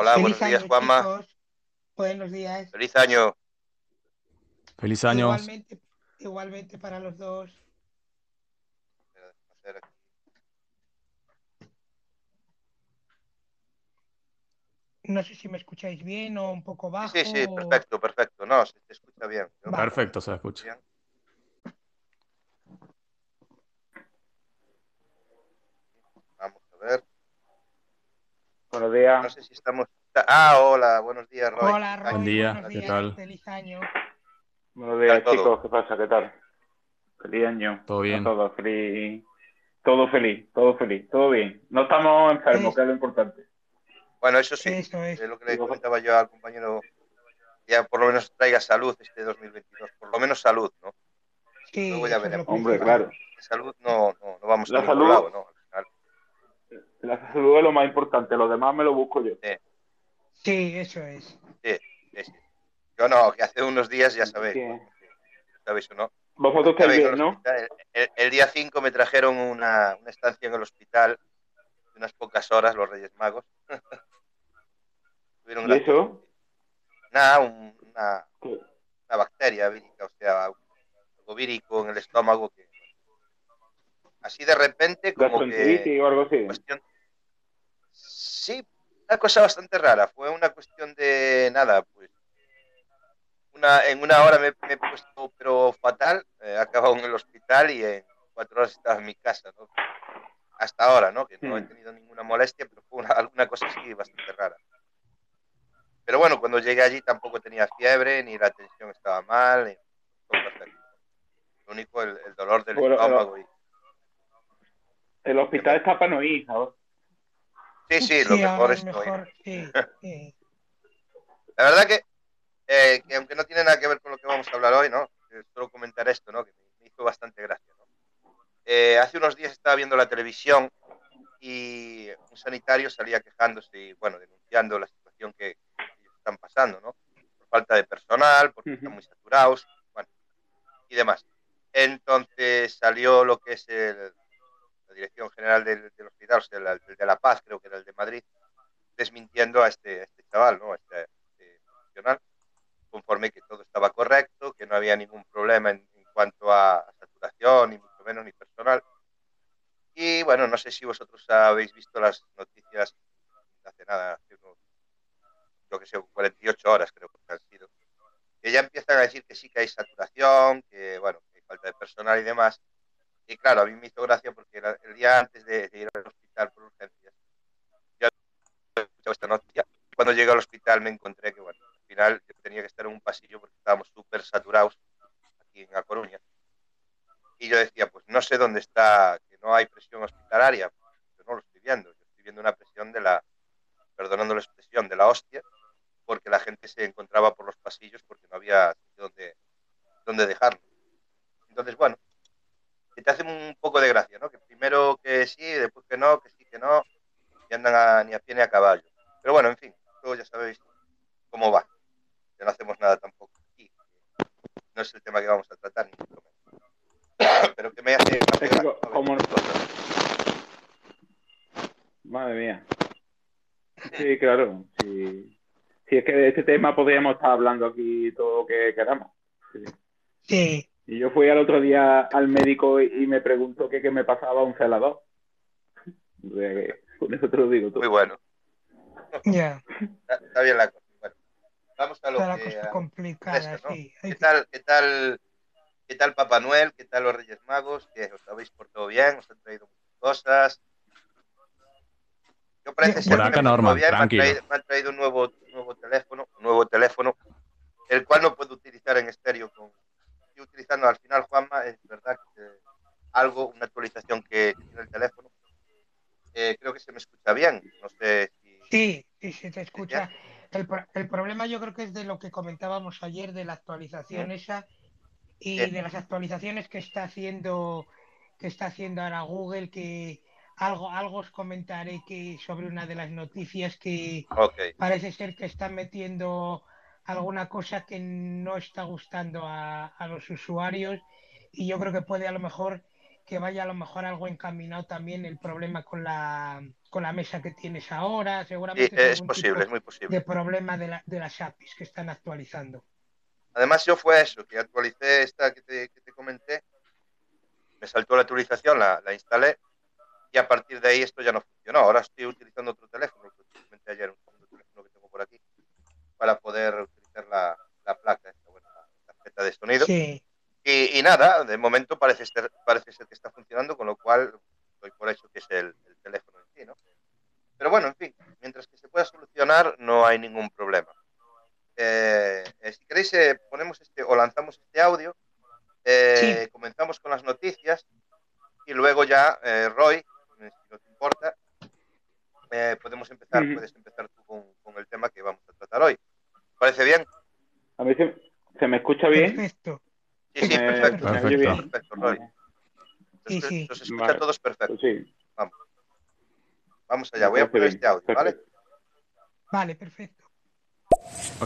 Hola, Feliz buenos días, año, Juanma. chicos. Buenos días. Feliz año. Feliz año. Igualmente, igualmente para los dos. No sé si me escucháis bien o un poco bajo. Sí, sí, perfecto, perfecto. No, se te escucha bien. Perfecto, se escucha. Bien. Vamos a ver. Buenos días. No sé si estamos. Ah, hola, buenos días, Roy. Hola, Roy. Buen día, buenos ¿qué días, tal? Feliz año. Buenos días, ¿Qué tal todo? chicos. ¿Qué pasa? ¿Qué tal? Feliz año. Todo bien. A todos, feliz. Todo feliz, todo feliz, todo bien. No estamos enfermos, Sí. que es lo importante. Bueno, eso sí, Eso es. es lo que le comentaba yo al compañero. Ya por lo menos traiga salud este 2022. Por lo menos salud, ¿no? Sí, Luego ya es veremos. Hombre, claro. Salud no, no, no vamos La a salud- lado, ¿no? Al final. La salud es lo más importante, lo demás me lo busco yo. Sí, eso es. Sí, sí. Yo no, que hace unos días ya sabéis, Sí. ¿sabéis o no? Vosotros veis, bien, el ¿no? El, el día 5 me trajeron una, una estancia en el hospital de unas pocas horas, los Reyes Magos. ¿Y eso? Nada, un- una, una bacteria vírica, o sea, algo vírico en el estómago que así de repente como que ¿Gastroenteritis o algo así? cuestión sí, una cosa bastante rara, fue una cuestión de nada, pues una, en una hora me, me he puesto pero fatal, eh, he acabado en el hospital y en cuatro horas estaba en mi casa, ¿no? Hasta ahora, ¿no? Que no he tenido ninguna molestia, pero fue una, alguna cosa así bastante rara. Pero bueno, cuando llegué allí tampoco tenía fiebre, ni la tensión estaba mal, ni-. Lo único, el, el dolor del Bueno, estómago. Y... El hospital está para no ir. Sí, sí, lo mejor es mejor, sí, sí. La verdad que, eh, que aunque no tiene nada que ver con lo que vamos a hablar hoy, ¿no? Eh, Solo comentar esto, ¿no? Que me hizo bastante gracia, ¿no? Eh, hace unos días estaba viendo la televisión y un sanitario salía quejándose y, bueno, denunciando la situación que ellos están pasando, ¿no? Por falta de personal, porque están muy saturados, bueno, y demás. Entonces salió lo que es el- la Dirección General del, del Hospital, o sea, el, el de La Paz, creo que era el de Madrid, desmintiendo a este, a este chaval, ¿no? A este, este profesional, conforme que todo estaba correcto, que no había ningún problema en, en cuanto a, a saturación, ni mucho menos, ni personal. Y bueno, no sé si vosotros habéis visto las noticias hace nada, hace unos, yo que sé, 48 horas creo que han sido, que ya empiezan a decir que sí que hay saturación, que bueno, que hay falta de personal y demás. Y claro, a mí me hizo gracia porque el día antes de, ir al hospital por urgencias, yo había escuchado esta noticia. Cuando llegué al hospital me encontré que, bueno, al final tenía que estar en un pasillo porque estábamos súper saturados aquí en A Coruña. Y yo decía, pues no sé dónde está, que no hay presión hospitalaria. Yo no lo estoy viendo. Yo estoy viendo una presión de la, perdonando la expresión, de la hostia, porque la gente se encontraba por los pasillos porque no había sitio donde, donde dejarlo. Entonces, bueno, que te hace un poco de gracia, ¿no? Que primero que sí, después que no, que sí, que no, y andan a- ni a pie ni a caballo. Pero bueno, en fin, todos ya sabéis cómo va. Ya no hacemos nada tampoco aquí. No es el tema que vamos a tratar, ni mucho menos. Pero que me hace, Es que. Madre mía. Sí, claro. Sí. Si es que de este tema podríamos estar hablando aquí todo lo que queramos. Sí. Sí, Y yo fui al otro día al médico y, y me preguntó que qué me pasaba un celador. O sea que, Con eso te lo digo todo. Muy bueno. ya. Está, está bien la cosa. Bueno, vamos a lo Está la que... cosa a lo complicada, interesa, ¿no? sí. ¿Qué que- tal, qué tal, qué tal Papá Noel? ¿Qué tal los Reyes Magos? ¿Que os habéis portado bien? ¿Os han traído muchas cosas? Yo parece ser que normal, bien. Me han, tranquilo. traído, me han traído un nuevo, nuevo teléfono, un nuevo teléfono, el cual no puedo utilizar en estéreo. Con, estoy utilizando al final, Juanma, es verdad que algo, una actualización que, que tiene el teléfono. Eh, creo que se me escucha bien. No sé si... Sí, sí, se te escucha. El, el problema yo creo que es de lo que comentábamos ayer, de la actualización esa y Sí. de las actualizaciones que está haciendo que está haciendo ahora Google, que algo, algo os comentaré que sobre una de las noticias que parece ser que están metiendo alguna cosa que no está gustando a, a los usuarios y yo creo que puede a lo mejor que vaya a lo mejor algo encaminado también el problema con la, con la mesa que tienes ahora. Sí, Seguramente es algún posible, es muy posible. de problema de, la- de las APIs que están actualizando. Además, yo fue eso, que actualicé esta que te, que te comenté, me saltó la actualización, la, la instalé y a partir de ahí esto ya no funcionó. Ahora estoy utilizando otro teléfono, que ayer, un teléfono que tengo por aquí, para poder utilizar la, la placa, esta, bueno, la tarjeta de sonido. Sí, Y, y nada, de momento parece ser, parece ser que está funcionando, con lo cual doy por hecho que es el, el teléfono en sí, ¿no? Pero bueno, en fin, mientras que se pueda solucionar, no hay ningún problema. Eh, eh, si queréis, eh, ponemos este o lanzamos este audio, eh, Sí. comenzamos con las noticias y luego ya, eh, Roy, si no te importa, eh, podemos empezar, Ujú. puedes empezar tú con, con el tema que vamos a tratar hoy. ¿Parece bien? A mí se, se me escucha bien. perfecto. Sí, sí, perfecto. Perfecto. bien. Perfecto, Roy. Sí, Nos, sí. nos escucha Vale. todos perfecto. Pues sí. Vamos allá, voy a poner este audio, ¿vale? Perfecto. Vale, perfecto.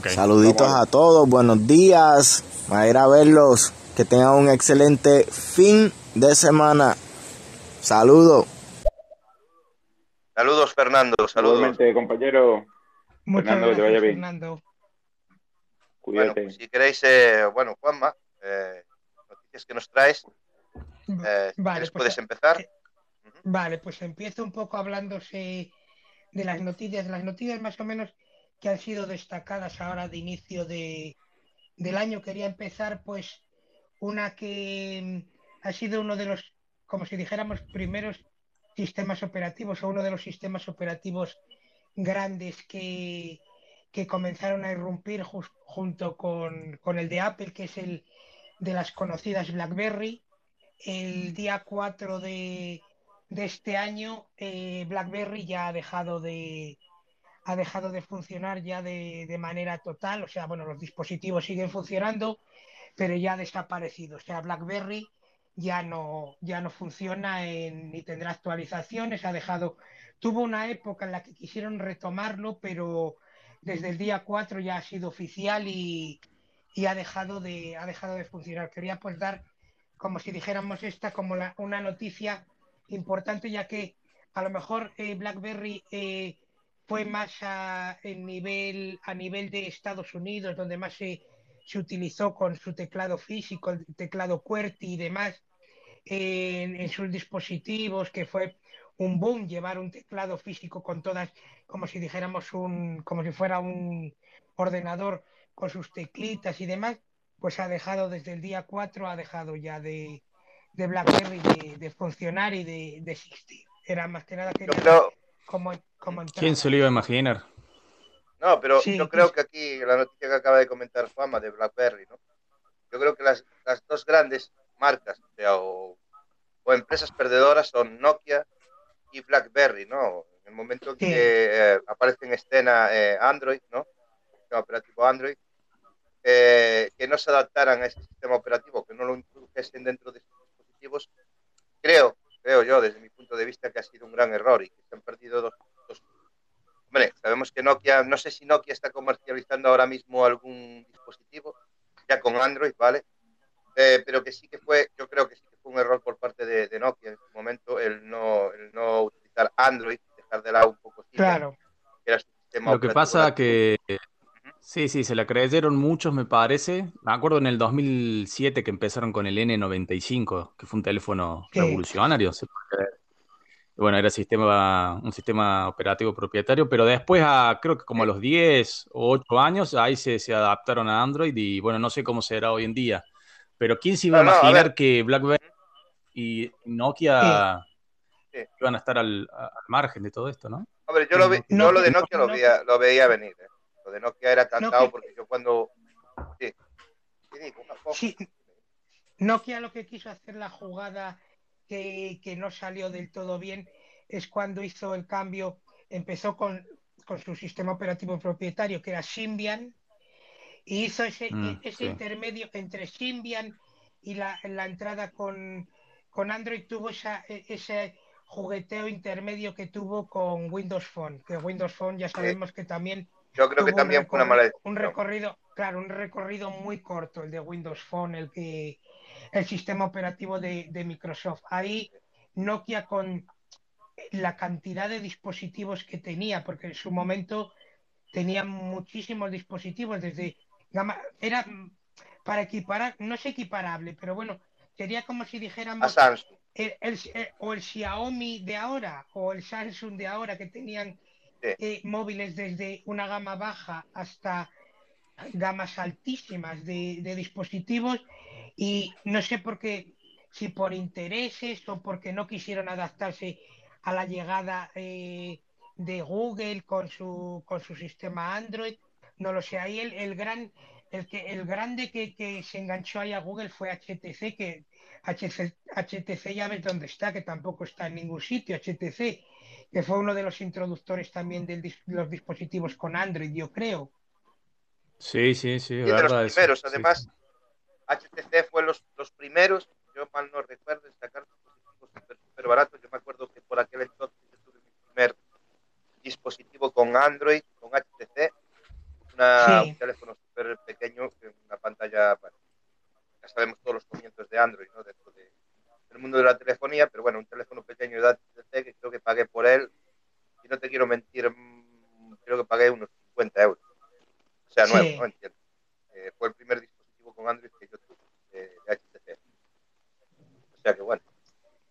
Saluditos Vamos a todos, buenos días. A ir a verlos. Que tengan un excelente fin de semana. Saludos. Saludos, Fernando. Saludos. Igualmente, compañero, Muchas Fernando, que te gracias, vaya bien. Fernando. Bueno, pues si queréis, eh, bueno, Juanma, eh, noticias que nos traes, eh, si Vale, quieres pues, puedes empezar. eh, Vale, pues empiezo un poco hablándose de las noticias, las noticias más o menos que han sido destacadas ahora de inicio de, del año. Quería empezar pues una que mm, ha sido uno de los, como si dijéramos, primeros sistemas operativos o uno de los sistemas operativos grandes que, que comenzaron a irrumpir jus- junto con, con el de Apple, que es el de las conocidas BlackBerry. El día 4 de, de este año, eh, BlackBerry ya ha dejado de, ha dejado de funcionar ya de, de manera total. O sea, bueno, los dispositivos siguen funcionando, pero ya ha desaparecido. O sea, BlackBerry ya no, ya no funciona en- ni tendrá actualizaciones. Ha dejado, tuvo una época en la que quisieron retomarlo, pero desde el día 4 ya ha sido oficial y, ha dejado de, ha dejado de funcionar. Quería pues dar, como si dijéramos esta, como la- una noticia importante, ya que a lo mejor eh, BlackBerry eh, fue más a, en nivel, a nivel de Estados Unidos, donde más se, se utilizó con su teclado físico, el teclado QWERTY y demás, en, en sus dispositivos, que fue un boom llevar un teclado físico con todas, como si dijéramos un, como si fuera un ordenador con sus teclitas y demás, pues ha dejado desde el día 4, ha dejado ya de, de BlackBerry de, de funcionar y de, de existir. Era más que nada quería creo, como, como ¿Quién se lo iba a imaginar? no, pero Sí, yo creo sí. que aquí la noticia que acaba de comentar Juanma de BlackBerry, ¿no? Yo creo que las, las dos grandes marcas, o, sea, o, o empresas perdedoras son Nokia y BlackBerry, ¿no? En el momento Sí. que eh, aparece en escena eh, Android, ¿no? El sistema operativo Android, eh, que no se adaptaran a ese sistema operativo, que no lo introdujesen dentro de sus dispositivos, creo, creo yo, desde mi punto de vista, que ha sido un gran error y que se han perdido dos. dos- Hombre, sabemos que Nokia, no sé si Nokia está comercializando ahora mismo algún dispositivo, ya con Android, ¿vale? Eh, pero que sí que fue, yo creo que sí fue un error por parte de, de Nokia en su momento el no, el no utilizar Android, dejar de lado un poco Claro, que era su sistema Lo que pasa que sí, sí, se la creyeron muchos, me parece. Me acuerdo en el 2007 que empezaron con el N95, que fue un teléfono Sí. revolucionario, Bueno, era sistema, un sistema operativo propietario, pero después, a, creo que como a los 10 o 8 años, ahí se, se adaptaron a Android y bueno, no sé cómo será hoy en día. Pero ¿quién se iba a No, no, a imaginar que BlackBerry y Nokia Sí. Sí. iban a estar al, al margen de todo esto, ¿no? Hombre, yo, lo, vi- No, yo lo de no, Nokia lo veía, lo veía venir. ¿eh? Lo de Nokia era cantado Nokia- porque yo cuando... Sí. Sí. Nokia lo que quiso hacer la jugada que, que no salió del todo bien es cuando hizo el cambio, empezó con, con su sistema operativo propietario que era Symbian y hizo ese, Mm, ese sí. intermedio entre Symbian y la, la entrada con, con Android tuvo esa, e- ese jugueteo intermedio que tuvo con Windows Phone, que Windows Phone ya sabemos que también Yo creo que también fue una mala un recorrido, claro, un recorrido muy corto el de Windows Phone, el que el sistema operativo de, de Microsoft. Ahí Nokia con la cantidad de dispositivos que tenía, porque en su momento tenía muchísimos dispositivos desde gama, era para equiparar, no es equiparable, pero bueno, sería como si dijéramos A Samsung. el- el- el- o el Xiaomi de ahora o el Samsung de ahora que tenían Sí. eh, móviles desde una gama baja hasta gamas altísimas de, de dispositivos y no sé por qué, si por intereses o porque no quisieron adaptarse a la llegada eh, de Google con su, con su sistema Android, no lo sé, ahí el, el gran, el que, el grande que, que se enganchó ahí a Google fue HTC, que HTC, HTC ya ves dónde está, que tampoco está en ningún sitio, HTC, que fue uno de los introductores también de los dispositivos con Android, yo creo. Sí, sí, sí, Y de los verdad eso, primeros, sí, además, sí. HTC fue los, los primeros, yo mal no recuerdo, en sacar dispositivos súper súper baratos. Yo me acuerdo que por aquel entonces yo tuve mi primer dispositivo con Android, con HTC, una- Sí. un teléfono súper pequeño, una pantalla, bueno, ya sabemos todos los comienzos de Android, ¿no? Dentro de- del mundo de la telefonía, pero bueno, un teléfono pequeño de HTC que creo que pagué por él, y no te quiero mentir, mm, creo que pagué unos 50 euros. O sea, Sí. nuevo, ¿no? Entiendo. Eh, fue el primer dispositivo con Android que yo tuve de, de HTC. O sea que bueno.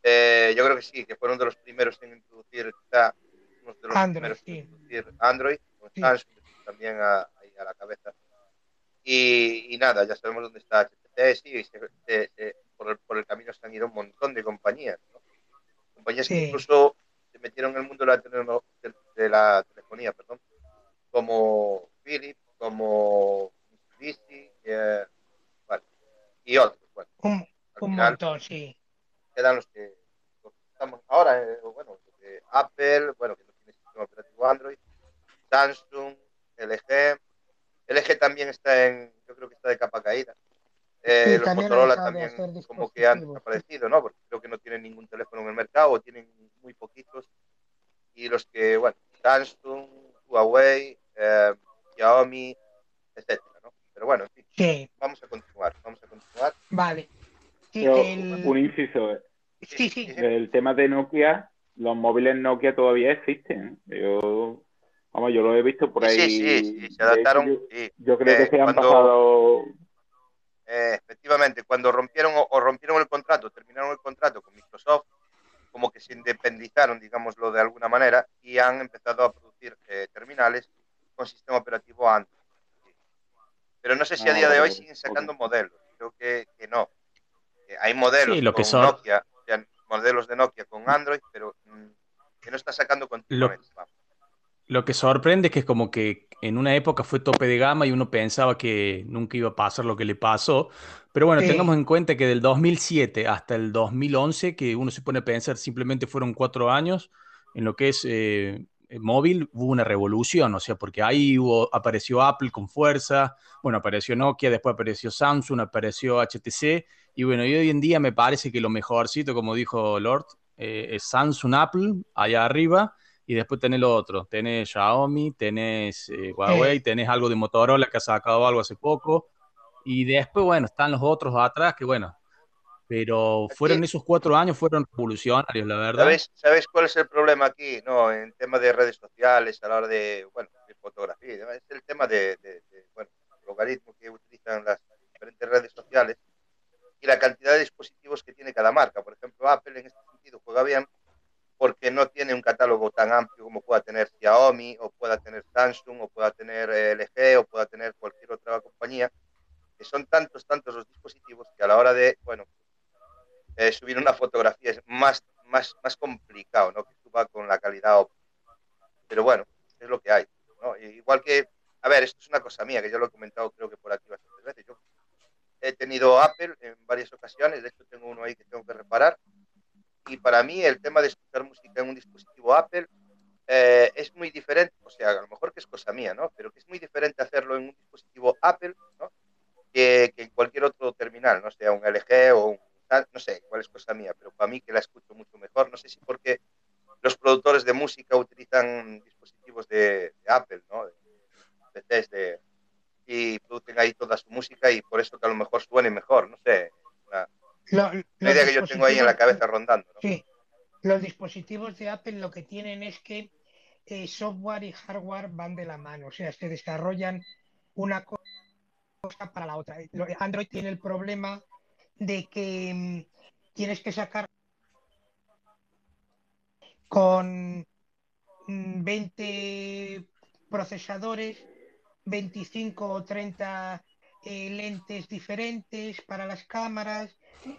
Eh, yo creo que sí, que fueron de los primeros en introducir, quizá, unos de los Android, primeros en sí. introducir Android, con Sí. Samsung también a la cabeza. Y, y nada, ya sabemos dónde está HTC, sí, y se- se- se- por, el, por el camino se han ido un montón de compañías, ¿no? Compañías que incluso se metieron en el mundo de la, teleno- de, de la telefonía, perdón, como Philips, como Mitsubishi, eh, y otros. Bueno, Un, un final montón, sí. quedan los que, los que estamos ahora, eh, bueno, Apple, bueno, que no tiene sistema operativo Android, Samsung, LG. LG también está en, yo creo que está de capa caída. Eh, Sí, los Motorola también como que han desaparecido, ¿no? Porque creo que no tienen ningún teléfono en el mercado o tienen muy poquitos. Y los que, bueno, Samsung, Huawei, eh, Xiaomi, etcétera, ¿no? Pero bueno, en fin, Sí, vamos a continuar, vamos a continuar. vale. Sí, Pero el- un inciso, eh, sí, sí, el tema de Nokia, los móviles Nokia todavía existen. Yo, vamos, yo lo he visto por ahí. Sí, sí, sí, se adaptaron. hecho, Yo, sí. yo creo Eh, que se han cuando- pasado. Eh, efectivamente, cuando rompieron o, o rompieron el contrato, terminaron el contrato con Microsoft, como que se independizaron, digámoslo de alguna manera, y han empezado a producir eh, terminales con sistema operativo Android. Pero no sé si a Ah, día de hoy siguen sacando modelos. Creo que, que no. Hay modelos Sí, lo que con son- Nokia, o sea, modelos de Nokia con Android, pero mm, que no está sacando continuamente. vamos. Lo que sorprende es que es como que en una época fue tope de gama y uno pensaba que nunca iba a pasar lo que le pasó. Pero bueno, Sí. tengamos en cuenta que del 2007 hasta el 2011, que uno se pone a pensar simplemente fueron cuatro años, en lo que es eh, móvil hubo una revolución, o sea, porque ahí hubo, apareció Apple con fuerza, bueno, apareció Nokia, después apareció Samsung, apareció HTC, y bueno, y hoy en día me parece que lo mejorcito, como dijo Lord, eh, es Samsung, Apple, allá arriba, y después tenés lo otro, tenés Xiaomi, tenés eh, Huawei, tenés algo de Motorola que ha sacado algo hace poco, y después, bueno, están los otros atrás que, bueno, pero fueron esos cuatro años, fueron revolucionarios, la verdad. ¿Sabéis, ¿Sabéis cuál es el problema aquí? No, en tema de redes sociales, a la hora de, bueno, de fotografía, es el tema de, de, de, bueno, el logaritmo que utilizan las diferentes redes sociales y la cantidad de dispositivos que tiene cada marca. Por ejemplo, Apple en este sentido juega bien porque no tiene un catálogo tan amplio como pueda tener Xiaomi o pueda tener Samsung o pueda tener eh, LG o pueda tener cualquier otra compañía, que son tantos, tantos los dispositivos que a la hora de, bueno, eh, subir una fotografía es más, más, más complicado, ¿no? Que suba con la calidad óptima. Pero bueno, es lo que hay, ¿no? Igual que, a ver, esto es una cosa mía, que yo lo he comentado creo que por aquí bastantes veces. Yo he tenido Apple en varias ocasiones, de hecho tengo uno ahí que tengo que reparar, y para mí el tema de escuchar música en un dispositivo Apple eh, es muy diferente, o sea, a lo mejor que es cosa mía, ¿no? Pero que es muy diferente hacerlo en un dispositivo Apple, ¿no? Que, que en cualquier otro terminal, no sea un LG o un no sé, igual es cosa mía, pero para mí que la escucho mucho mejor. No sé si porque los productores de música utilizan dispositivos de, de Apple, ¿no? De, de, de, y producen ahí toda su música y por eso que a lo mejor suene mejor, no sé, una, La idea que yo tengo ahí en la cabeza rondando. ¿no? Sí, los dispositivos de Apple lo que tienen es que eh, software y hardware van de la mano, o sea, se desarrollan una co- cosa para la otra. Android tiene el problema de que mm, tienes que sacar con mm, 20 procesadores, 25 o 30 eh, lentes diferentes para las cámaras,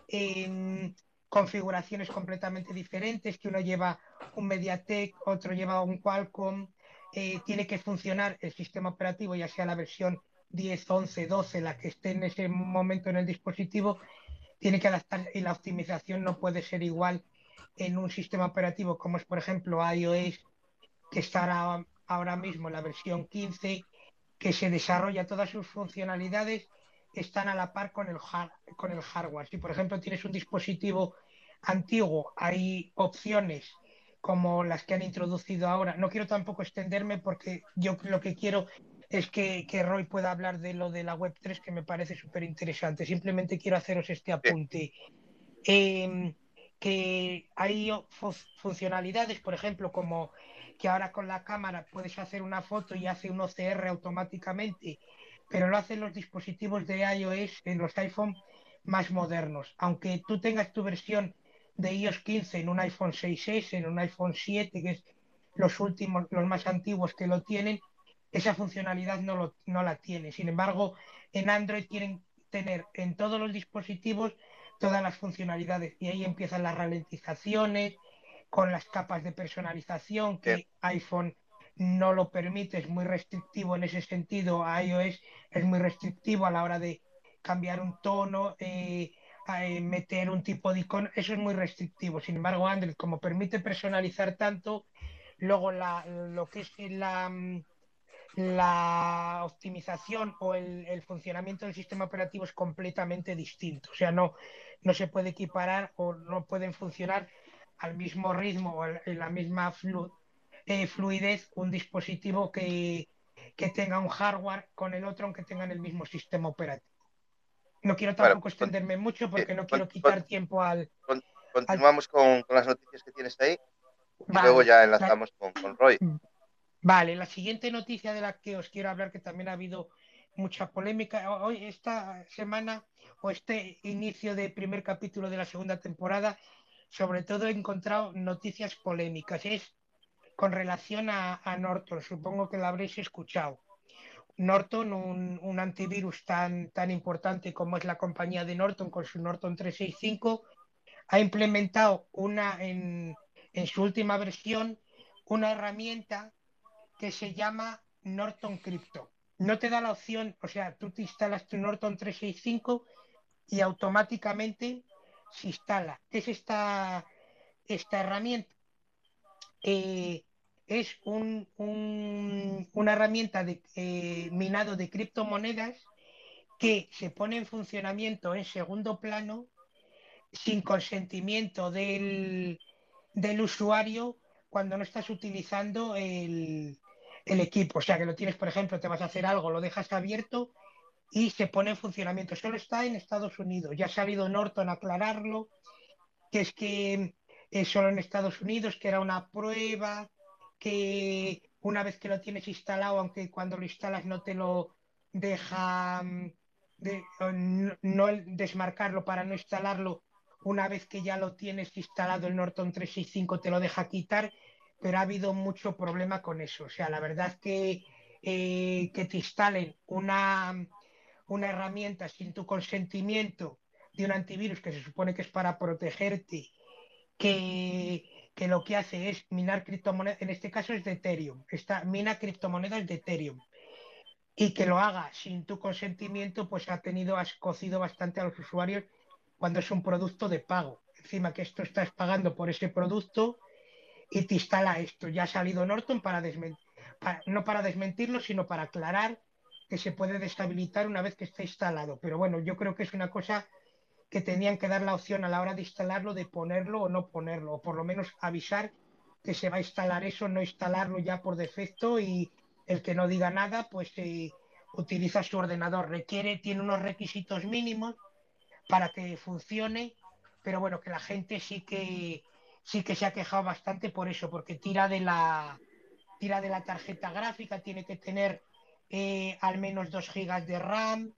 em, configuraciones completamente diferentes, que uno lleva un MediaTek, otro lleva un Qualcomm, eh, tiene que funcionar el sistema operativo, ya sea la versión 10, 11, 12, la que esté en ese momento en el dispositivo, tiene que adaptar y la optimización no puede ser igual en un sistema operativo como es, por ejemplo, iOS, que estará ahora mismo en la versión 15, que se desarrolla todas sus funcionalidades, están a la par con el, con el hardware. Si, por ejemplo, tienes un dispositivo antiguo, hay opciones como las que han introducido ahora. No quiero tampoco extenderme porque yo lo que quiero es que, que Roy pueda hablar de lo de la Web 3, que me parece súper interesante. Simplemente quiero haceros este apunte. Em, que hay funcionalidades, por ejemplo, como que ahora con la cámara puedes hacer una foto y hace un OCR automáticamente, pero lo hacen los dispositivos de iOS en los iPhone más modernos. Aunque tú tengas tu versión de iOS 15 en un iPhone 6S, en un iPhone 7, que es los últimos, los más antiguos que lo tienen, esa funcionalidad no, lo, no la tiene. Sin embargo, en Android quieren tener en todos los dispositivos todas las funcionalidades y ahí empiezan las ralentizaciones con las capas de personalización que Sí. iPhone no lo permite, es muy restrictivo en ese sentido, iOS es muy restrictivo a la hora de cambiar un tono, eh, eh, meter un tipo de icono, eso es muy restrictivo. Sin embargo, Android, como permite personalizar tanto, luego la, lo que es la, mm, la optimización o el, el funcionamiento del sistema operativo es completamente distinto. O sea, no, no se puede equiparar o no pueden funcionar al mismo ritmo o en la misma flu- eh, fluidez un dispositivo que, que tenga un hardware con el otro, aunque tengan el mismo sistema operativo. No quiero Bueno, tampoco con- extenderme mucho porque no con- quiero con- quitar tiempo al... Continuamos con, con las noticias que tienes ahí y Vale, luego ya la- enlazamos con, con Roy. Vale, la siguiente noticia de la que os quiero hablar, que también ha habido mucha polémica, hoy, esta semana o este inicio de primer capítulo de la segunda temporada, sobre todo he encontrado noticias polémicas. Es con relación a, Norton, supongo que la habréis escuchado. Norton, un, un antivirus tan, tan importante como es la compañía de Norton con su Norton 365, ha implementado una en, en su última versión una herramienta que se llama Norton Crypto. No te da la opción, o sea, tú te instalas tu Norton 365 y automáticamente se instala. ¿Qué es esta, esta herramienta? Es un, un- una herramienta de eh, minado de criptomonedas que se pone en funcionamiento en segundo plano sin consentimiento del, del usuario cuando no estás utilizando el, el equipo. O sea, que lo tienes, por ejemplo, te vas a hacer algo, lo dejas abierto y se pone en funcionamiento. Solo está en Estados Unidos. Ya ha salido Norton a aclararlo, que es que es solo en Estados Unidos, que era una prueba, que una vez que lo tienes instalado, aunque cuando lo instalas no te lo deja mm, no, no desmarcarlo para no instalarlo, una vez que ya lo tienes instalado el Norton 365 te lo deja quitar, pero ha habido mucho problema con eso. O sea, la verdad que eh, que te instalen una, una herramienta sin tu consentimiento de un antivirus que se supone que es para protegerte, que, que lo que hace es minar criptomonedas, en este caso es de Ethereum, está, mina criptomonedas de Ethereum. Y que lo haga sin tu consentimiento, pues ha tenido, has cocido bastante a los usuarios cuando es un producto de pago. Encima que esto estás pagando por ese producto y te instala esto. Ya ha salido Norton para desmentir, no para desmentirlo, sino para aclarar que se puede deshabilitar una vez que está instalado. Pero bueno, yo creo que es una cosa que tenían que dar la opción a la hora de instalarlo de ponerlo o no ponerlo, o por lo menos avisar que se va a instalar eso, no instalarlo ya por defecto y el que no diga nada, pues eh, utiliza su ordenador. Requiere, tiene unos requisitos mínimos para que funcione pero bueno, que la gente sí que sí que se ha quejado bastante por eso, porque tira de la tira de la tarjeta gráfica, tiene que tener eh, al menos 2 gigas de RAM,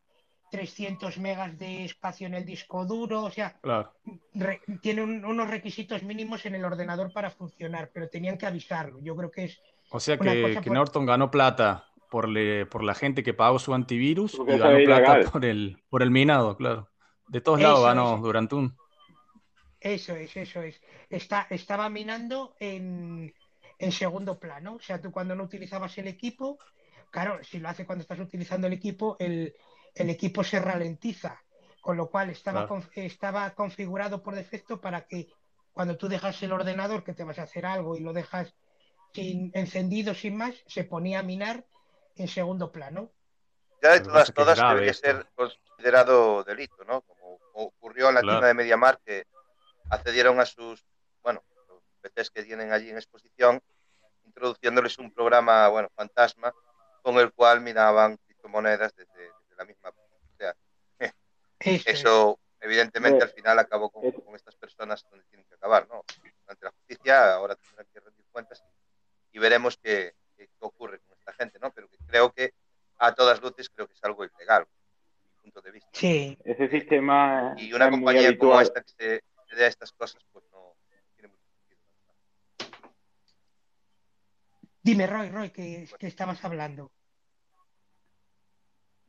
300 megas de espacio en el disco duro, o sea, tiene unos requisitos mínimos en el ordenador para funcionar, pero tenían que avisarlo. Yo creo que es... O sea que, Norton ganó plata por, por la gente que pagó su antivirus y ganó plata por el, por el minado, claro. De todos lados ganó durante un... Eso es, eso es. Está, estaba minando en, en segundo plano. O sea, tú cuando no utilizabas el equipo, claro, si lo hace cuando estás utilizando el equipo, el, equipo se ralentiza. Con lo cual estaba, estaba configurado por defecto para que cuando tú dejas el ordenador que te vas a hacer algo y lo dejas sin encendido sin más, se ponía a minar en segundo plano. Ya de todas, todas debería ser considerado delito, ¿no? Como ocurrió en la tienda de MediaMarkt que accedieron a sus, bueno, los PCs que tienen allí en exposición, introduciéndoles un programa, bueno, fantasma, con el cual miraban criptomonedas desde, la misma. O sea, eso evidentemente al final acabó con, estas personas donde tienen que acabar, ¿no? Ante la justicia ahora tendrán que rendir cuentas y, veremos qué, ocurre con esta gente, ¿no? Pero que creo que a todas luces creo que es algo ilegal, desde mi punto de vista. Sí. Ese sistema. Y una compañía como esta que se, de estas cosas, pues no tiene mucho sentido. Dime, Roy, Roy, que, estabas hablando.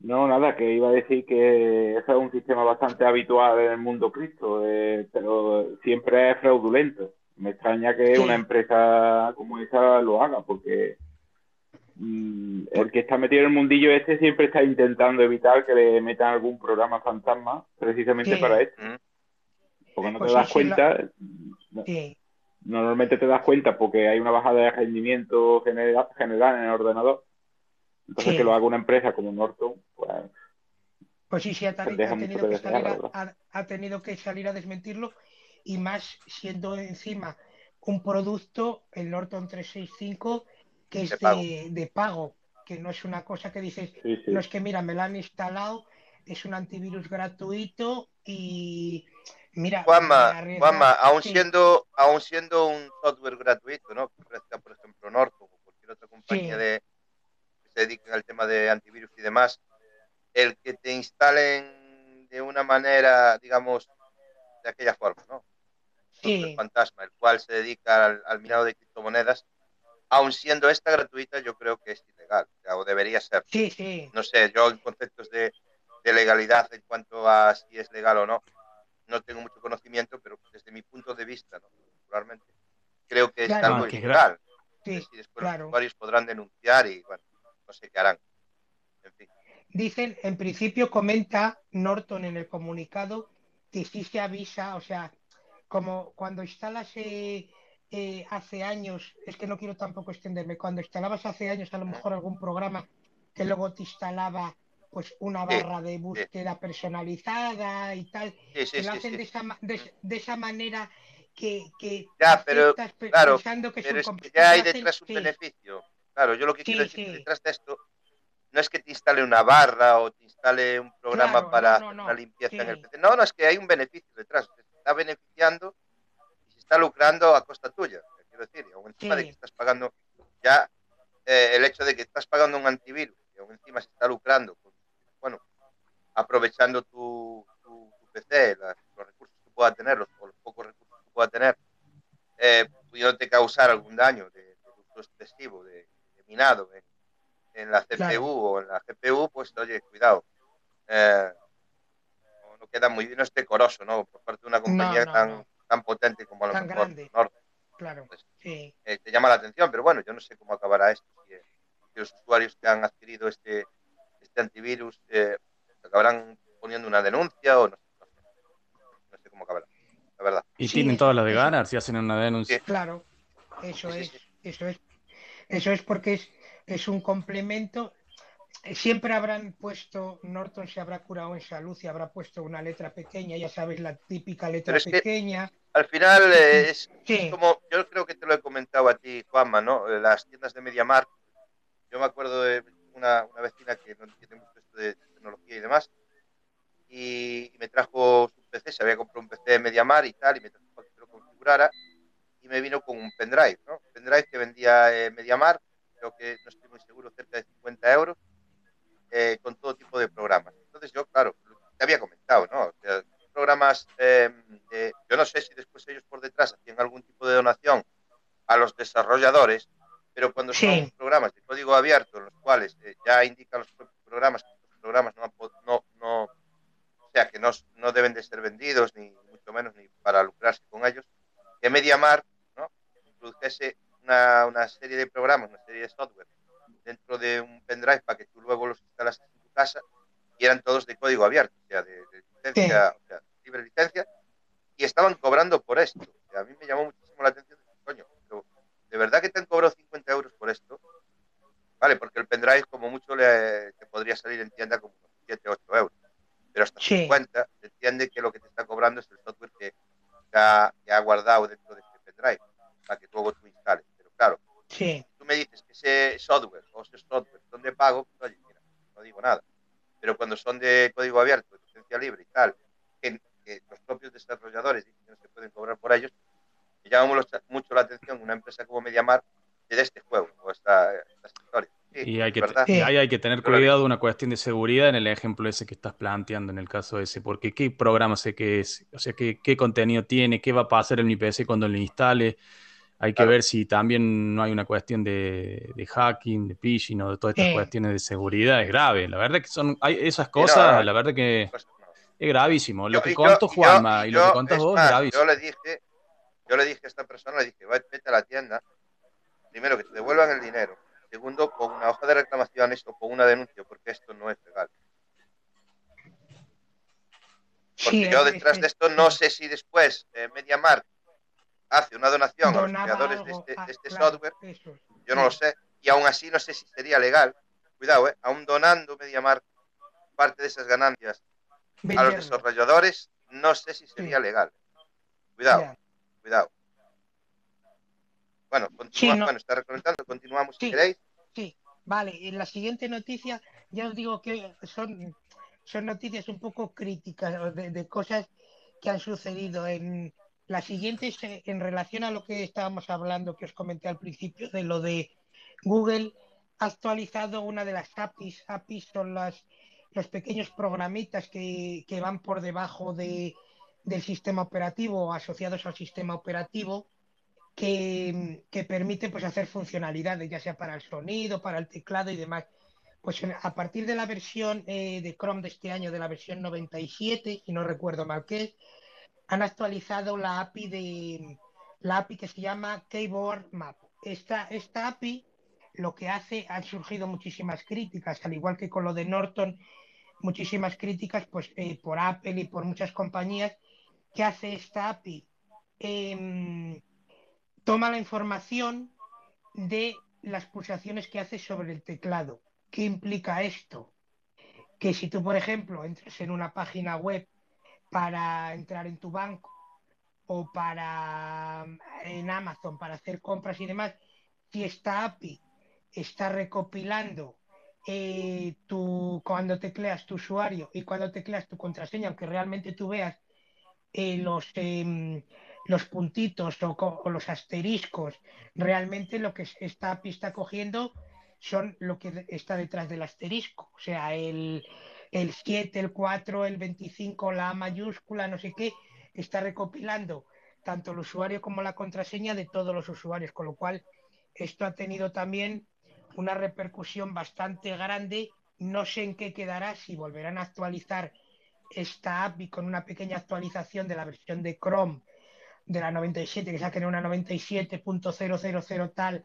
No, nada, que iba a decir que eso es un sistema bastante habitual en el mundo cripto, eh, pero siempre es fraudulento. Me extraña que una empresa como esa lo haga, porque mm, el que está metido en el mundillo este siempre está intentando evitar que le metan algún programa fantasma precisamente para esto. Mm. Porque no te pues das cuenta. Normalmente te das cuenta porque hay una bajada de rendimiento general, en el ordenador. Entonces, que lo haga una empresa como Norton, pues. Pues sí, sí, ha, tenido que salir a, ha, tenido que salir a desmentirlo y más siendo encima un producto, el Norton 365, que es de pago, que no es una cosa que dices, no es que mira, me lo han instalado, es un antivirus gratuito y Mira, Juanma, aún, siendo, aún siendo un software gratuito, ¿no? Que ofrezca, por ejemplo, Norton o cualquier otra compañía de, se dedique al tema de antivirus y demás, el que te instalen de una manera, digamos, de aquella forma, ¿no? Sí. fantasma, el cual se dedica al, minado de criptomonedas, aún siendo esta gratuita, yo creo que es ilegal, o debería ser. Sí, sí. No sé, yo en conceptos de, de legalidad en cuanto a si es legal o no, no tengo mucho conocimiento, pero desde mi punto de vista, ¿no? particularmente, creo que es algo ilegal. Sí, después los usuarios podrán denunciar y, bueno, no sé qué harán. En fin. Dicen, en principio comenta Norton en el comunicado que sí se avisa, o sea, como cuando instalas eh, eh, hace años, es que no quiero tampoco extenderme, cuando instalabas hace años a lo mejor algún programa que luego te instalaba pues una barra de búsqueda personalizada y tal, que lo hacen de esa, de, esa manera que, que ya, pero, claro, pensando que pero es que ya hay detrás un beneficio. Claro, yo lo que quiero decir detrás de esto no es que te instale una barra o te instale un programa para una limpieza en el PC. No, no, es que hay un beneficio detrás. Se está beneficiando y se está lucrando a costa tuya. Quiero decir, aún encima de que estás pagando ya eh, el hecho de que estás pagando un antivirus y aún encima se está lucrando bueno, aprovechando tu, PC, los recursos que pueda tener, los, o los pocos recursos que pueda tener, eh, pudiéndote causar algún daño de, uso excesivo, de, minado en, la CPU o en la GPU, pues oye, cuidado. Eh, no, queda muy bien, no es decoroso, ¿no? Por parte de una compañía tan, tan potente como a lo mejor Claro, eh, te llama la atención, pero bueno, yo no sé cómo acabará esto. Si, si los usuarios que han adquirido este, este antivirus eh, acabarán poniendo una denuncia o no, sé cómo acabará, la verdad. Y tienen todas las de ganar si hacen una denuncia. Claro, eso es, eso es, eso es porque es, es un complemento. Siempre habrán puesto, Norton se habrá curado en salud y habrá puesto una letra pequeña, ya sabes, la típica letra pequeña. Al final eh, es, como, yo creo que te lo he comentado a ti, Juanma, ¿no? Las tiendas de MediaMarkt, yo me acuerdo de, una, vecina que no entiende mucho esto de tecnología y demás, y, me trajo su PC, se había comprado un PC de MediaMar y tal, y me tocó que lo configurara, y me vino con un pendrive, ¿no? Un pendrive que vendía eh, MediaMar, creo que no estoy muy seguro, cerca de 50 euros, eh, con todo tipo de programas. Entonces yo, claro, te había comentado, ¿no? O sea, programas, eh, de, yo no sé si después ellos por detrás hacían algún tipo de donación a los desarrolladores, pero cuando Sí. son programas de código abierto, los cuales eh, ya indican los propios programas que los programas no, no, no o sea, que no, no deben de ser vendidos, ni mucho menos ni para lucrarse con ellos, que MediaMar. Introdujese una, una serie de programas, una serie de software dentro de un pendrive para que tú luego los instalas en tu casa y eran todos de código abierto, o sea, de, de licencia, o sea, libre licencia, y estaban cobrando por esto. O sea, a mí me llamó muchísimo la atención, coño, pero ¿de verdad que te han cobrado 50 euros por esto? Vale, porque el pendrive como mucho le, te podría salir en tienda como unos 7, 8 euros, pero hasta Sí. 50 se entiende que lo que te está cobrando es el software que, que ha, que ha guardado dentro de este pendrive, para que luego tú instales. Pero claro, Sí, tú me dices que ese software o ese software son de pago, pues, oye, mira, no digo nada. Pero cuando son de código abierto, de licencia libre y tal, que, que los propios desarrolladores dicen que no se pueden cobrar por ellos, me llama mucho, la atención una empresa como MediaMar de este juego o esta, esta historia. Sí, Y hay que, ¿verdad? y ahí hay que tener cuidado, una cuestión de seguridad en el ejemplo ese que estás planteando en el caso ese, porque qué programa sé que es, o sea, qué, qué contenido tiene, qué va a pasar en mi PC cuando lo instale. Hay que Claro. ver si también no hay una cuestión de, de hacking, de phishing o de todas estas Sí. cuestiones de seguridad. Es grave. La verdad que son hay esas cosas, no. la verdad que Pues, no. es gravísimo. Lo Yo- que contó y yo- Juanma y lo que contás vos es más, gravísimo. Yo le dije, yo le dije a esta persona, le dije, "Va- vete a la tienda, primero que te devuelvan el dinero, segundo con una hoja de reclamaciones o con una denuncia, porque esto no es legal. Porque sí, yo es- detrás es- de esto no sé si después eh, MediaMark hace una donación a los creadores de este, de este claro, software, eso yo no lo sé, y aún así no sé si sería legal. Cuidado, eh, aún donando MediaMark parte de esas ganancias a los desarrolladores, no sé si sería Sí. legal. Cuidado, cuidado. Bueno, continúa, Sí, no- bueno, está reconectando, continuamos si queréis. Sí, vale. En la siguiente noticia, ya os digo que son, son noticias un poco críticas de, de cosas que han sucedido. En la siguiente es eh, en relación a lo que estábamos hablando, que os comenté al principio, de lo de Google ha actualizado una de las APIs. APIs son las, los pequeños programitas que, que van por debajo de, del sistema operativo asociados al sistema operativo que, que permite pues, hacer funcionalidades, ya sea para el sonido, para el teclado y demás. Pues a partir de la versión eh, de Chrome de este año, de la versión 97, si no recuerdo mal qué es, han actualizado la API de la API que se llama Keyboard Map. Esta, esta API lo que hace, han surgido muchísimas críticas, al igual que con lo de Norton, muchísimas críticas pues, eh, por Apple y por muchas compañías. ¿Qué hace esta API? Em, toma la información de las pulsaciones que haces sobre el teclado. ¿Qué implica esto? Que si tú, por ejemplo, entras en una página web para entrar en tu banco o para en Amazon para hacer compras y demás, si esta API está recopilando eh, tu, cuando tecleas tu usuario y cuando tecleas tu contraseña, aunque realmente tú veas eh, los, em, los puntitos o, o los asteriscos, realmente lo que es- esta API está cogiendo son lo que está detrás del asterisco, o sea, el, el 7, el 4, el 25, la A mayúscula, no sé qué, está recopilando tanto el usuario como la contraseña de todos los usuarios, con lo cual esto ha tenido también una repercusión bastante grande. No sé en qué quedará, si volverán a actualizar esta API con una pequeña actualización de la versión de Chrome de la 97, que saquen una 97.000 tal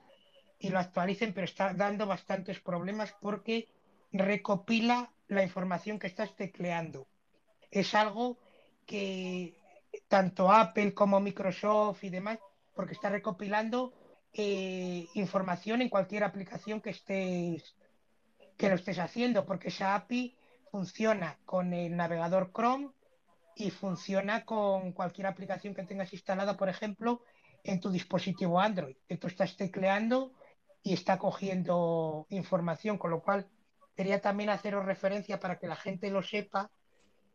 y lo actualicen, pero está dando bastantes problemas porque recopila la información que estás tecleando. Es algo que tanto Apple como Microsoft y demás, porque está recopilando eh, información en cualquier aplicación que estés que lo estés haciendo, porque esa API funciona con el navegador Chrome y funciona con cualquier aplicación que tengas instalada, por ejemplo, en tu dispositivo Android, que tú estás tecleando y está cogiendo información, con lo cual quería también haceros referencia para que la gente lo sepa,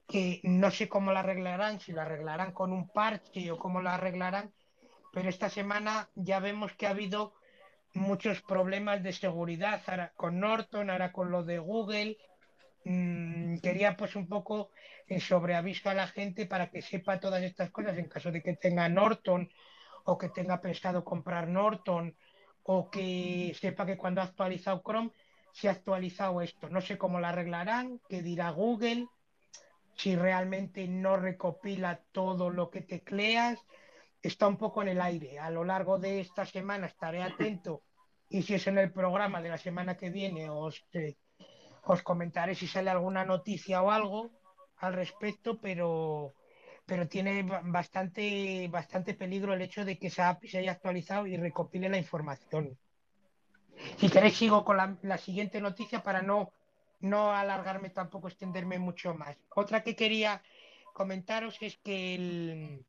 que no sé cómo la arreglarán, si la arreglarán con un parche o cómo la arreglarán, pero esta semana ya vemos que ha habido muchos problemas de seguridad, con Norton, ahora con lo de Google. Mm, quería pues un poco en sobreaviso a la gente para que sepa todas estas cosas en caso de que tenga Norton o que tenga pensado comprar Norton o que sepa que cuando ha actualizado Chrome se ha actualizado esto. No sé cómo la arreglarán, qué dirá Google, si realmente no recopila todo lo que tecleas. Está un poco en el aire. A lo largo de esta semana estaré atento y si es en el programa de la semana que viene os, eh, os comentaré si sale alguna noticia o algo al respecto, pero, pero tiene bastante, bastante peligro el hecho de que esa API se haya actualizado y recopile la información. Si queréis, sigo con la, siguiente noticia para no, no alargarme tampoco, extenderme mucho más. Otra que quería comentaros es que el,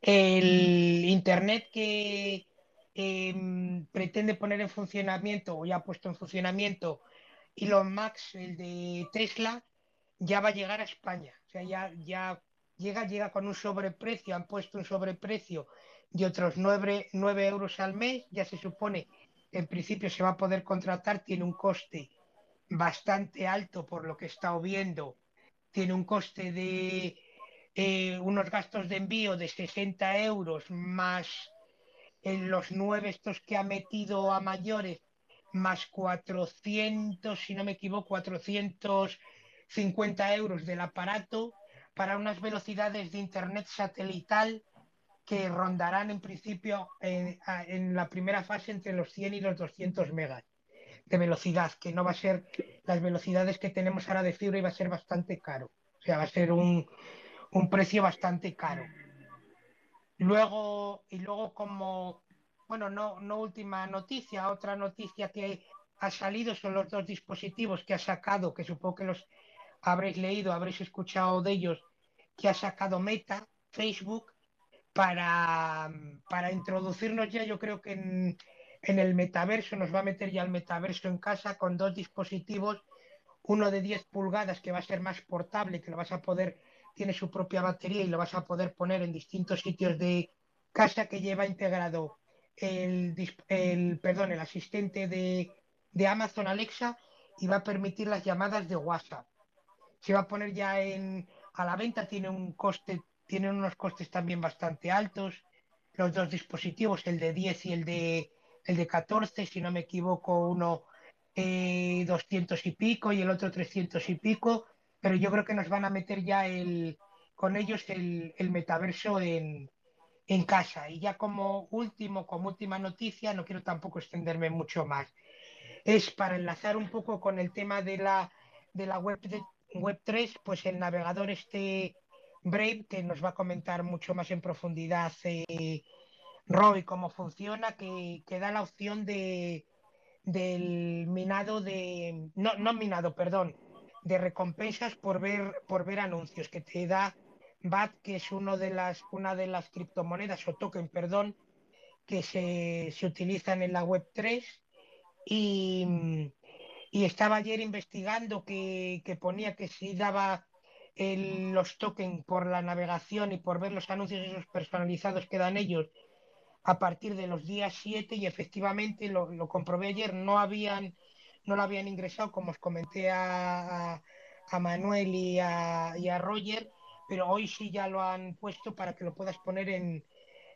el Internet que em, pretende poner en funcionamiento o ya ha puesto en funcionamiento Elon Max, el de Tesla, ya va a llegar a España. O sea, ya, ya llega, llega con un sobreprecio, han puesto un sobreprecio de otros 9, 9 euros al mes, ya se supone en principio se va a poder contratar, tiene un coste bastante alto por lo que he estado viendo, tiene un coste de eh, unos gastos de envío de 60 euros más en los nueve estos que ha metido a mayores, más 400, si no me equivoco, 450 euros del aparato para unas velocidades de Internet satelital que rondarán en principio en, la primera fase entre los 100 y los 200 megas de velocidad, que no va a ser las velocidades que tenemos ahora de fibra y va a ser bastante caro. O sea, va a ser un, precio bastante caro. Luego, y luego como, bueno, no, no última noticia, otra noticia que ha salido son los dos dispositivos que ha sacado, que supongo que los habréis leído, habréis escuchado de ellos, que ha sacado Meta, Facebook, para, para introducirnos ya, yo creo que en, el metaverso, nos va a meter ya el metaverso en casa con dos dispositivos, uno de 10 pulgadas que va a ser más portable, que lo vas a poder, tiene su propia batería y lo vas a poder poner en distintos sitios de casa que lleva integrado el, el perdón, el asistente de, de Amazon Alexa y va a permitir las llamadas de WhatsApp. Se va a poner ya en, a la venta, tiene un coste tienen unos costes también bastante altos. Los dos dispositivos, el de 10 y el de, el de 14, si no me equivoco, uno 200 eh, y pico y el otro 300 y pico, pero yo creo que nos van a meter ya el, con ellos el, metaverso en, en casa. Y ya como último, como última noticia, no quiero tampoco extenderme mucho más, es para enlazar un poco con el tema de la, de la web, web 3, pues el navegador este Brave, que nos va a comentar mucho más en profundidad eh, Roy cómo funciona, que, da la opción de del minado de no, no minado, perdón, de recompensas por ver por ver anuncios que te da BAT, que es uno de las una de las criptomonedas o token, perdón, que se, se utilizan en la web 3 y, y estaba ayer investigando que, que ponía que si daba los tokens por la navegación y por ver los anuncios esos personalizados que dan ellos a partir de los días 7 y efectivamente lo, comprobé ayer, no habían, no lo habían ingresado, como os comenté a, a, Manuel y a, y a, Roger, pero hoy sí ya lo han puesto para que lo puedas poner en,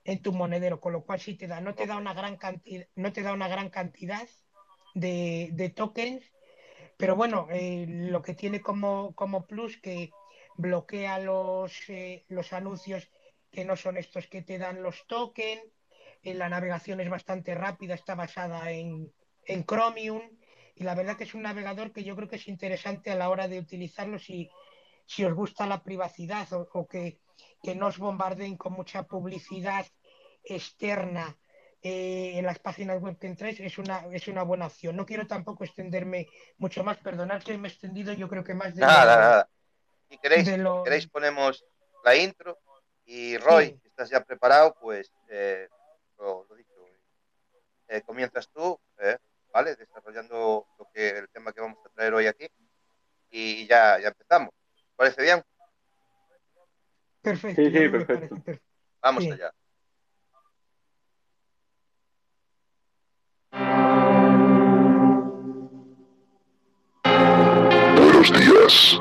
en tu monedero, con lo cual sí te da, no te da una gran cantidad, no te da una gran cantidad de, de tokens, pero bueno, eh, lo que tiene como, como plus que bloquea los, eh, los anuncios que no son estos que te dan los tokens. Eh, la navegación es bastante rápida, está basada en, en Chromium y la verdad que es un navegador que yo creo que es interesante a la hora de utilizarlo si, si os gusta la privacidad o, que, que, no os bombardeen con mucha publicidad externa eh, en las páginas web que entréis, es una, es una buena opción. No quiero tampoco extenderme mucho más, perdonad que me he extendido yo creo que más de... Nada, nada. Si queréis, queréis ponemos la intro y Roy, si estás ya preparado, pues eh, lo, dicho, eh, comienzas tú, eh, ¿vale? Desarrollando lo que el tema que vamos a traer hoy aquí y ya, ya empezamos. parece bien? Perfecto. Sí, perfecto. Vamos Sí. allá. Buenos días,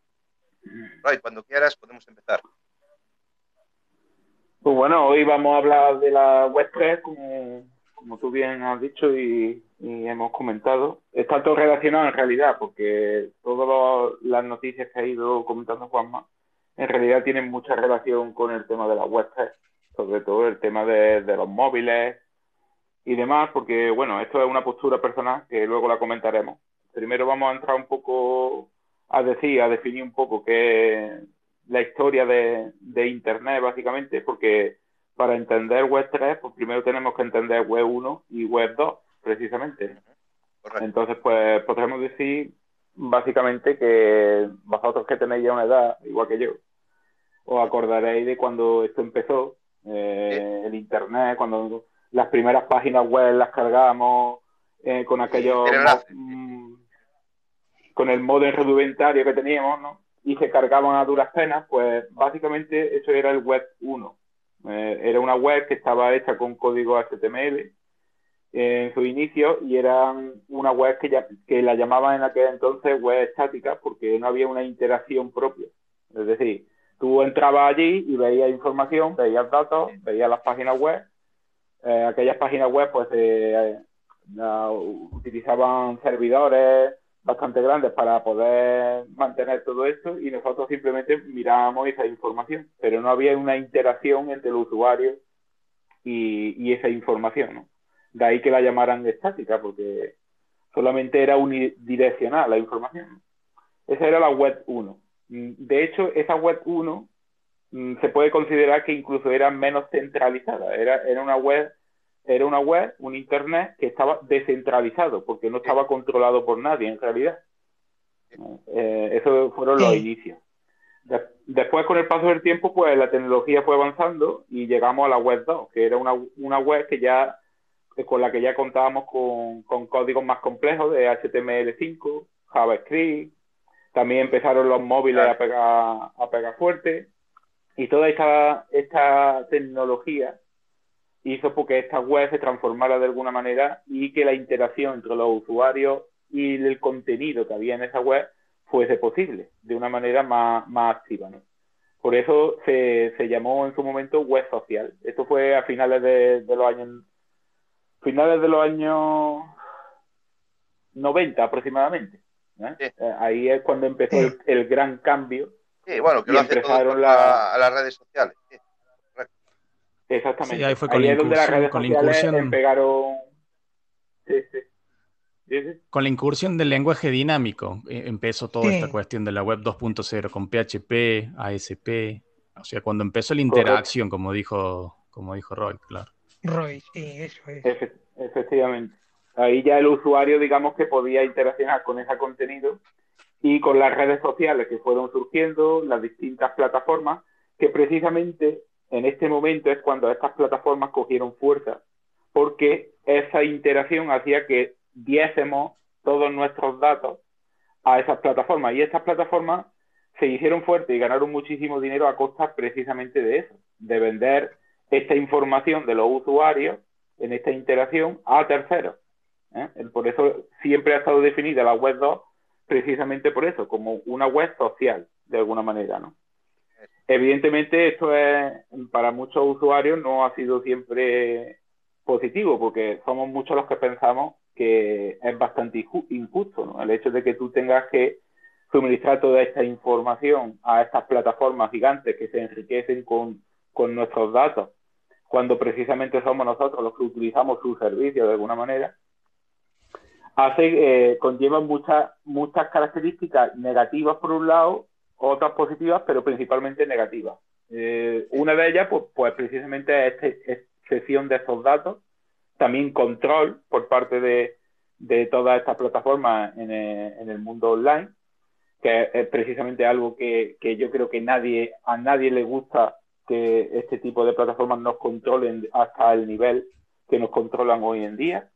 Roy, cuando quieras podemos empezar. Pues bueno, hoy vamos a hablar de la web 3, como, tú bien has dicho y, hemos comentado. Está todo relacionado en realidad, porque todas las noticias que ha ido comentando Juanma, en realidad tienen mucha relación con el tema de la web 3, sobre todo el tema de los móviles y demás, porque bueno, esto es una postura personal que luego la comentaremos. Primero vamos a entrar un poco a decir, a definir un poco qué es la historia de, de Internet, básicamente, porque para entender Web 3, pues primero tenemos que entender Web 1 y Web 2, precisamente. Correcto. Entonces, pues podremos decir básicamente que vosotros que tenéis ya una edad, igual que yo, os acordaréis de cuando esto empezó, eh, el Internet, cuando las primeras páginas web las cargábamos eh, con aquellos... con el modem rudimentario que teníamos, ¿no? Y se cargaban a duras penas, pues básicamente eso era el web 1. Eh, era una web que estaba hecha con código HTML en su inicio y era una web que, ya, que la llamaban en aquel entonces web estática porque no había una interacción propia. Es decir, tú entrabas allí y veías información, veías datos, veías las páginas web. Eh, aquellas páginas web pues eh, la- utilizaban servidores bastante grandes para poder mantener todo esto y nosotros simplemente mirábamos esa información, pero no había una interacción entre el usuario y, y esa información, ¿no? De ahí que la llamaran estática, porque solamente era unidireccional la información. Esa era la web 1. Mm, De hecho, esa web 1 mm, se puede considerar que incluso era menos centralizada. Era, era una web, era una web, un internet que estaba descentralizado, porque no estaba controlado por nadie en realidad. Eh, esos fueron los Sí. inicios. De- después, con el paso del tiempo, pues la tecnología fue avanzando y llegamos a la web 2, que era una, una web que ya eh, con la que ya contábamos con, con códigos más complejos de HTML5, JavaScript, también empezaron los móviles a pegar, a pegar fuerte y toda esta, esta tecnología hizo porque esta web se transformara de alguna manera y que la interacción entre los usuarios y el contenido que había en esa web fuese posible de una manera más, más activa. ¿no? Por eso se, se llamó en su momento web social. Esto fue a finales de, de los años finales de los años 90 aproximadamente. ¿eh? Sí. Eh, ahí es cuando empezó el, el gran cambio. Sí, bueno, que lo hace todo empezaron la- a las redes sociales. sí. Exactamente. Sí, ahí fue con la es donde las incursión- redes con la incursión- pegaron. Sí, sí. Sí, sí. Con la incursión del lenguaje dinámico eh, empezó toda Sí. esta cuestión de la web 2.0 con PHP, ASP, o sea, cuando empezó la interacción, como dijo, como dijo Roy, claro. Roy, sí, eso es. Efe- efectivamente. Ahí ya el usuario, digamos, que podía interaccionar con ese contenido y con las redes sociales que fueron surgiendo, las distintas plataformas, que precisamente en este momento es cuando estas plataformas cogieron fuerza, porque esa interacción hacía que diésemos todos nuestros datos a esas plataformas. Y estas plataformas se hicieron fuertes y ganaron muchísimo dinero a costa precisamente de eso, de vender esta información de los usuarios en esta interacción a terceros. ¿eh? Por eso siempre ha estado definida la web 2 precisamente por eso, como una web social, de alguna manera, ¿no? Evidentemente esto es, para muchos usuarios no ha sido siempre positivo, porque somos muchos los que pensamos que es bastante injusto, ¿no? El hecho de que tú tengas que suministrar toda esta información a estas plataformas gigantes que se enriquecen con, con nuestros datos, cuando precisamente somos nosotros los que utilizamos su servicio de alguna manera, hace, eh, conlleva muchas, muchas características negativas por un lado, otras positivas, pero principalmente negativas. Eh, una de ellas, pues, pues precisamente es, este, sesión de estos datos, también control por parte de, de todas estas plataformas en el, en el, mundo online, que es precisamente algo que, que, yo creo que nadie, a nadie le gusta que este tipo de plataformas nos controlen hasta el nivel que nos controlan hoy en día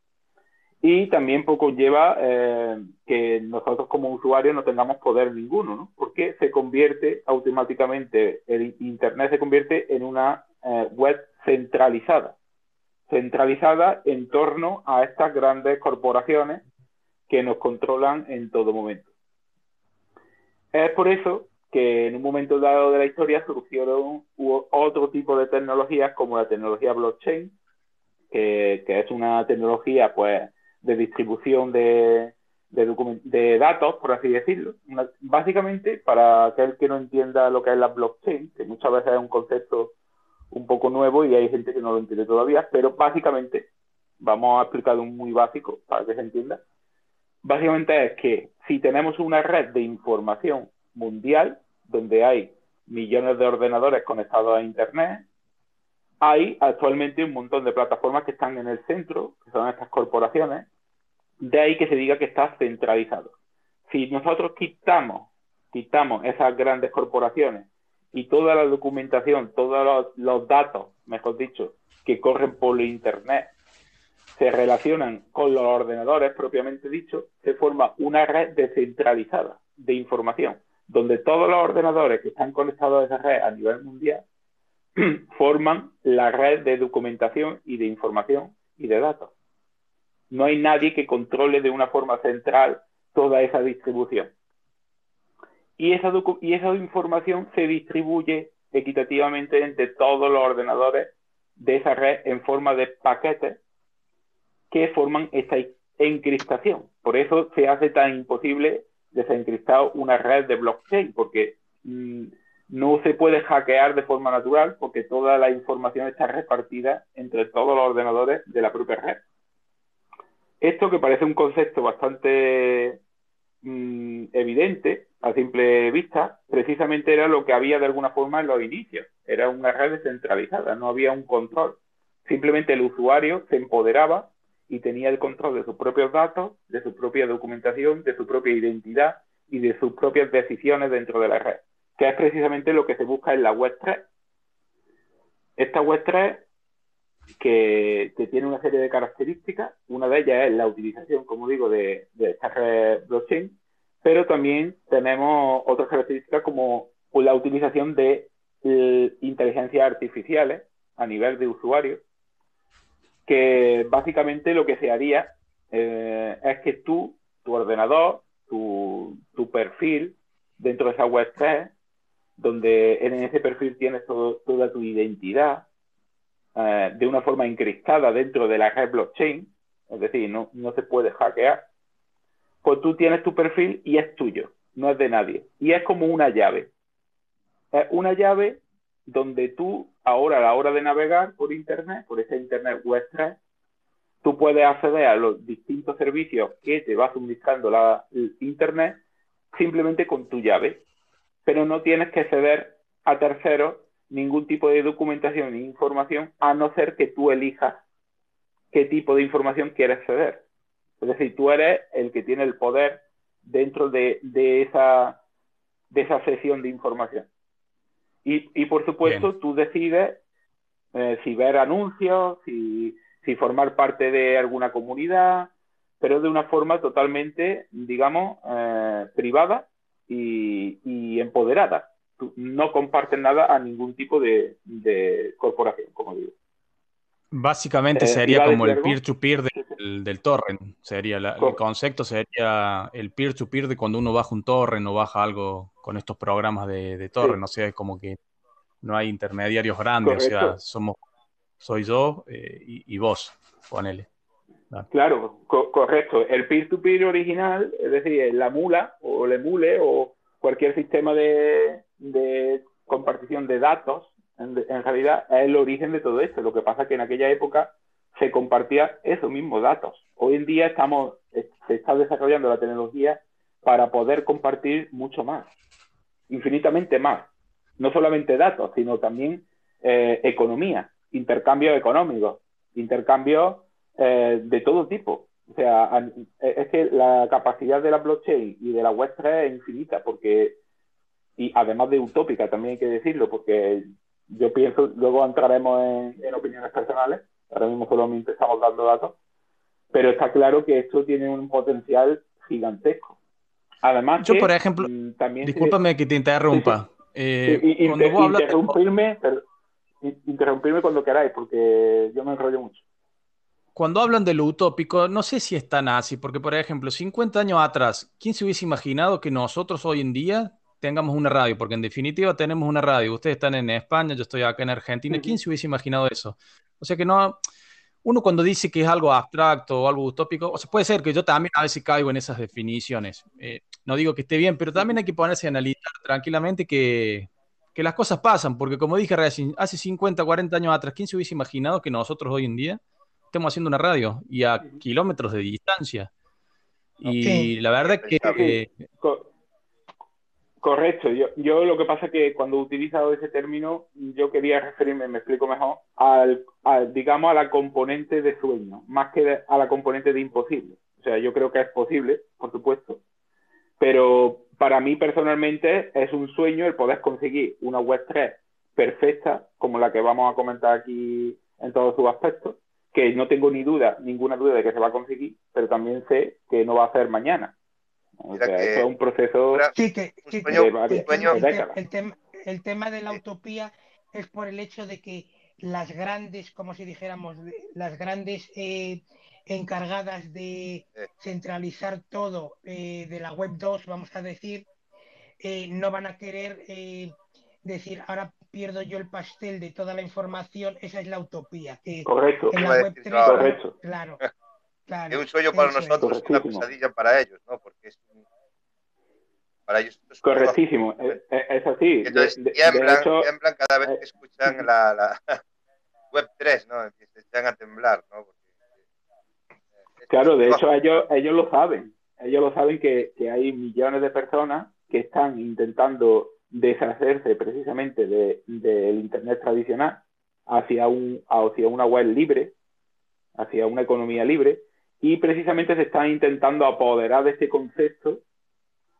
y también poco lleva eh, que nosotros como usuarios no tengamos poder ninguno, ¿no? Porque se convierte automáticamente, el Internet se convierte en una eh, web centralizada, centralizada en torno a estas grandes corporaciones que nos controlan en todo momento. Es por eso que en un momento dado de la historia surgieron otro tipo de tecnologías como la tecnología blockchain, que, que es una tecnología pues de distribución de, de, datos, por así decirlo. básicamente, para aquel que no entienda lo que es la blockchain, que muchas veces es un concepto un poco nuevo y hay gente que no lo entiende todavía, pero básicamente, vamos a explicar un muy básico para que se entienda. Básicamente es que si tenemos una red de información mundial, donde hay millones de ordenadores conectados a Internet, hay actualmente un montón de plataformas que están en el centro, que son estas corporaciones, de ahí que se diga que está centralizado. Si nosotros quitamos, quitamos esas grandes corporaciones y toda la documentación, todos los, datos, mejor dicho, que corren por Internet, se relacionan con los ordenadores propiamente dicho, se forma una red descentralizada de información, donde todos los ordenadores que están conectados a esa red a nivel mundial forman la red de documentación y de información y de datos no hay nadie que controle de una forma central toda esa distribución. Y esa, y esa información se distribuye equitativamente entre todos los ordenadores de esa red en forma de paquetes que forman esta encriptación. Por eso se hace tan imposible desencriptar una red de blockchain, porque mm, no se puede hackear de forma natural porque toda la información está repartida entre todos los ordenadores de la propia red. Esto que parece un concepto bastante mm, evidente a simple vista, precisamente era lo que había de alguna forma en los inicios. Era una red descentralizada, no había un control. Simplemente el usuario se empoderaba y tenía el control de sus propios datos, de su propia documentación, de su propia identidad y de sus propias decisiones dentro de la red, que es precisamente lo que se busca en la Web 3. Esta Web 3 que, tiene una serie de características. Una de ellas es la utilización, como digo, de, de esta red blockchain, pero también tenemos otras características como la utilización de inteligencias artificiales a nivel de usuario, que básicamente lo que se haría eh, es que tú, tu ordenador, tu, tu, perfil dentro de esa web 3, donde en ese perfil tienes toda tu identidad, eh, de una forma encriptada dentro de la red blockchain, es decir, no, no se puede hackear, pues tú tienes tu perfil y es tuyo, no es de nadie. Y es como una llave. Es una llave donde tú, ahora a la hora de navegar por Internet, por ese Internet Web 3, tú puedes acceder a los distintos servicios que te va suministrando la Internet simplemente con tu llave. Pero no tienes que ceder a terceros ningún tipo de documentación ni información a no ser que tú elijas qué tipo de información quieres ceder. Es decir, tú eres el que tiene el poder dentro de, esa, de esa sesión de información. Y, por supuesto, tú decides eh, si ver anuncios, si, formar parte de alguna comunidad, pero de una forma totalmente, digamos, eh, privada y empoderada no comparten nada a ningún tipo de, corporación, como digo. Básicamente eh, sería como el peer-to-peer del, torrent. Sería el concepto sería el peer-to-peer de cuando uno baja un torrent o baja algo con estos programas de, torrent. O sea, es como que no hay intermediarios grandes, o sea, somos, soy yo eh, y, y vos, ponele. Claro, co- correcto. El peer-to-peer original, es decir, la mula o el emule o cualquier sistema de, de compartición de datos, en, realidad es el origen de todo esto. Lo que pasa es que en aquella época se compartía esos mismos datos. Hoy en día estamos, eh, se está desarrollando la tecnología para poder compartir mucho más, infinitamente más. No solamente datos, sino también eh, economía, intercambios económicos, intercambios eh, de todo tipo. O sea, a- es que la capacidad de la blockchain y de la Web3 es infinita, porque, y además de utópica, también hay que decirlo, porque yo pienso, luego entraremos en, en opiniones personales, ahora mismo solamente estamos dando datos, pero está claro que esto tiene un potencial gigantesco. Además, Yo, que, por ejemplo, mm, también se- Discúlpame que te interrumpa. Eh, Sí, y- inter- hablas de- interrumpirme, interrumpirme cuando queráis, porque yo me enrollo mucho. Cuando hablan de lo utópico, no sé si es tan así, porque por ejemplo, 50 años atrás, ¿quién se hubiese imaginado que nosotros hoy en día tengamos una radio? Porque en definitiva tenemos una radio. Ustedes están en España, yo estoy acá en Argentina. ¿Quién se hubiese imaginado eso? O sea que no, uno cuando dice que es algo abstracto o algo utópico, o sea, puede ser que yo también a veces caigo en esas definiciones. Eh, no digo que esté bien, pero también hay que ponerse a analizar tranquilamente que, que las cosas pasan, porque como dije recién, hace 50, 40 años atrás, ¿quién se hubiese imaginado que nosotros hoy en día estemos haciendo una radio y a kilómetros de distancia? Y la verdad que eh, Co- correcto. Yo, yo lo que pasa es que cuando he utilizado ese término, yo quería referirme, me explico mejor, al, al, digamos, a la componente de sueño, más que a la componente de imposible. O sea, yo creo que es posible, por supuesto, pero para mí personalmente es un sueño el poder conseguir una web 3 perfecta, como la que vamos a comentar aquí en todos sus aspectos, que no tengo ni duda, ninguna duda de que se va a conseguir, pero también sé que no va a ser mañana. O sea, que- es un proceso Sí, que, Un sí, que sueño- de el, varias tema, el te- décadas. el tema, el tema de la utopía es por el hecho de que las grandes, como si dijéramos, las grandes eh, encargadas de centralizar todo eh, de la web 2, vamos a decir, eh, no van a querer eh, decir, ahora pierdo yo el pastel de toda la información, esa es la utopía. Que correcto. en la web decir 3, yo ahora. Correcto. claro, claro. Es un sueño para eso es. nosotros, una pesadilla para ellos, ¿no? Porque es un- para ellos es Correctísimo, es, es- así. Entonces de- de tiemblan, hecho, tiemblan cada vez eh, que escuchan la, la web 3, ¿no? Que se echan a temblar, ¿no? Porque, eh, claro, de hecho ellos, ellos lo saben. Ellos lo saben que, que hay millones de personas que están intentando deshacerse precisamente de- del Internet tradicional hacia, un, hacia una web libre, hacia una economía libre, y precisamente se están intentando apoderar de este concepto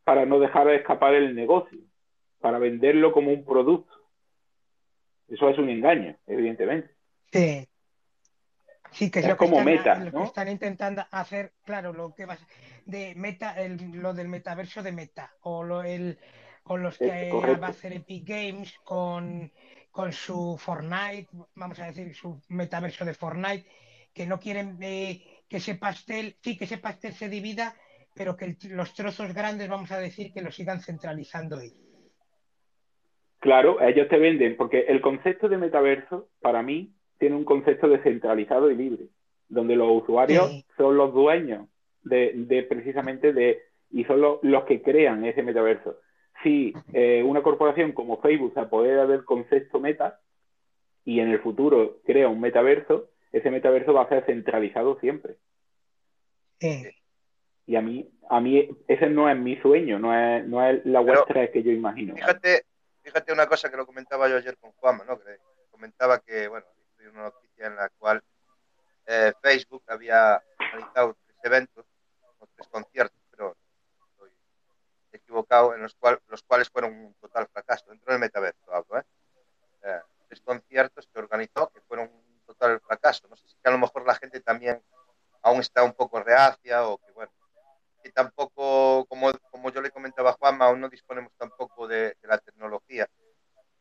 para no dejar escapar el negocio, para venderlo como un producto. Eso es un engaño, evidentemente. Sí. Sí, que es, Es lo que como están, meta, lo que ¿no? están intentando hacer, claro, lo que va de meta, el- lo del metaverso de meta, o lo el o los que va a hacer Epic Games con, con su Fortnite, vamos a decir, su metaverso de Fortnite, que no quieren eh, que ese pastel, sí, que ese pastel se divida, pero que el- los trozos grandes, vamos a decir, que lo sigan centralizando ellos. Claro, ellos te venden, porque el concepto de metaverso, para mí, tiene un concepto descentralizado y libre, donde los usuarios Sí. son los dueños de, de precisamente de, y son los, los que crean ese metaverso. Si eh, una corporación como Facebook se apodera del concepto meta y en el futuro crea un metaverso, ese metaverso va a ser centralizado siempre. Eh, Y a mí, a mí ese no es mi sueño, no es, no es la 3 que yo imagino. Fíjate, fíjate una cosa que lo comentaba yo ayer con Juanma, ¿no? Que comentaba que, bueno, hay una noticia en la cual eh, Facebook había realizado tres eventos, o tres conciertos, equivocado, en los, cual, los cuales fueron un total fracaso, dentro del metaverso hablo, ¿eh? Eh, tres conciertos que organizó que fueron un total fracaso. No sé si a lo mejor la gente también aún está un poco reacia o que, bueno, que tampoco, como, como yo le comentaba a Juanma, aún no disponemos tampoco de, de la tecnología.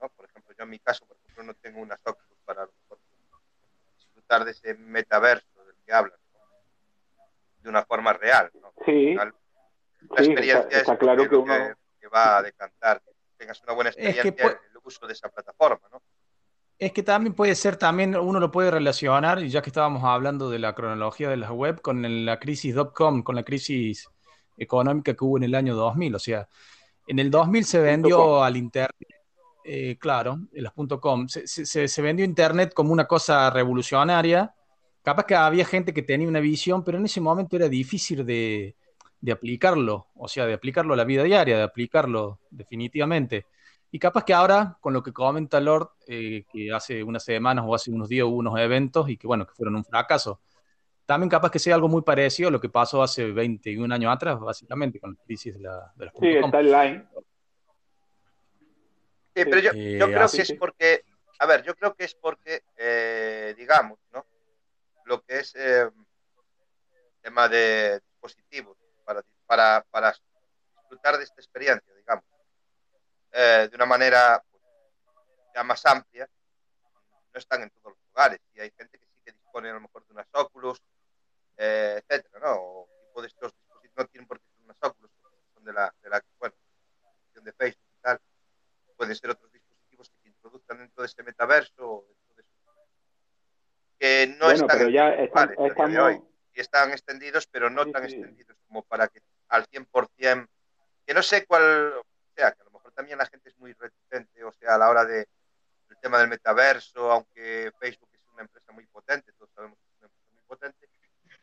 ¿no? Por ejemplo, yo en mi caso, por ejemplo, no tengo unas Oculus para a lo mejor disfrutar de ese metaverso del que hablan ¿no? de una forma real. ¿no? Sí, Al- La sí, experiencia está, es está claro que, uno... que- que va a decantar. Que tengas una buena Es que experiencia, pu- el uso de esa plataforma, ¿no? Es que también puede ser, también uno lo puede relacionar, y ya que estábamos hablando de la cronología de las web, con la crisis .com, con la crisis económica que hubo en el año 2000. O sea, en el 2000 se vendió al Internet, eh, claro, las .com, se, se, se, vendió Internet como una cosa revolucionaria. Capaz que había gente que tenía una visión, pero en ese momento era difícil de, de aplicarlo, o sea, de aplicarlo a la vida diaria, de aplicarlo definitivamente. Y capaz que ahora, con lo que comenta Lord, eh, que hace unas semanas o hace unos días hubo unos eventos y que, bueno, que fueron un fracaso, también capaz que sea algo muy parecido a lo que pasó hace 21 años atrás, básicamente, con la crisis de, la, de Sí, está en line. Sí, pero yo, eh, yo creo que es porque, a ver, yo creo que es porque, eh, digamos, ¿no? Lo que es eh, tema de dispositivos para, para, para disfrutar de esta experiencia, digamos eh, de una manera pues, ya más amplia, no están en todos los lugares. Y hay gente que sí que dispone a lo mejor de unas Oculus, eh, etcétera, ¿no? O tipo de estos dispositivos no tienen por qué ser unas Oculus, son de la, de la bueno, de Facebook y tal. Pueden ser otros dispositivos que se introduzcan dentro de este metaverso, dentro de eso, que no bueno, están pero en ya los están, lugares estamos... Y están extendidos, pero no Sí, tan sí. extendidos como para que al 100%, que no sé cuál, o sea, que a lo mejor también la gente es muy reticente, o sea, a la hora de el tema del metaverso, aunque Facebook es una empresa muy potente, todos sabemos que es una empresa muy potente,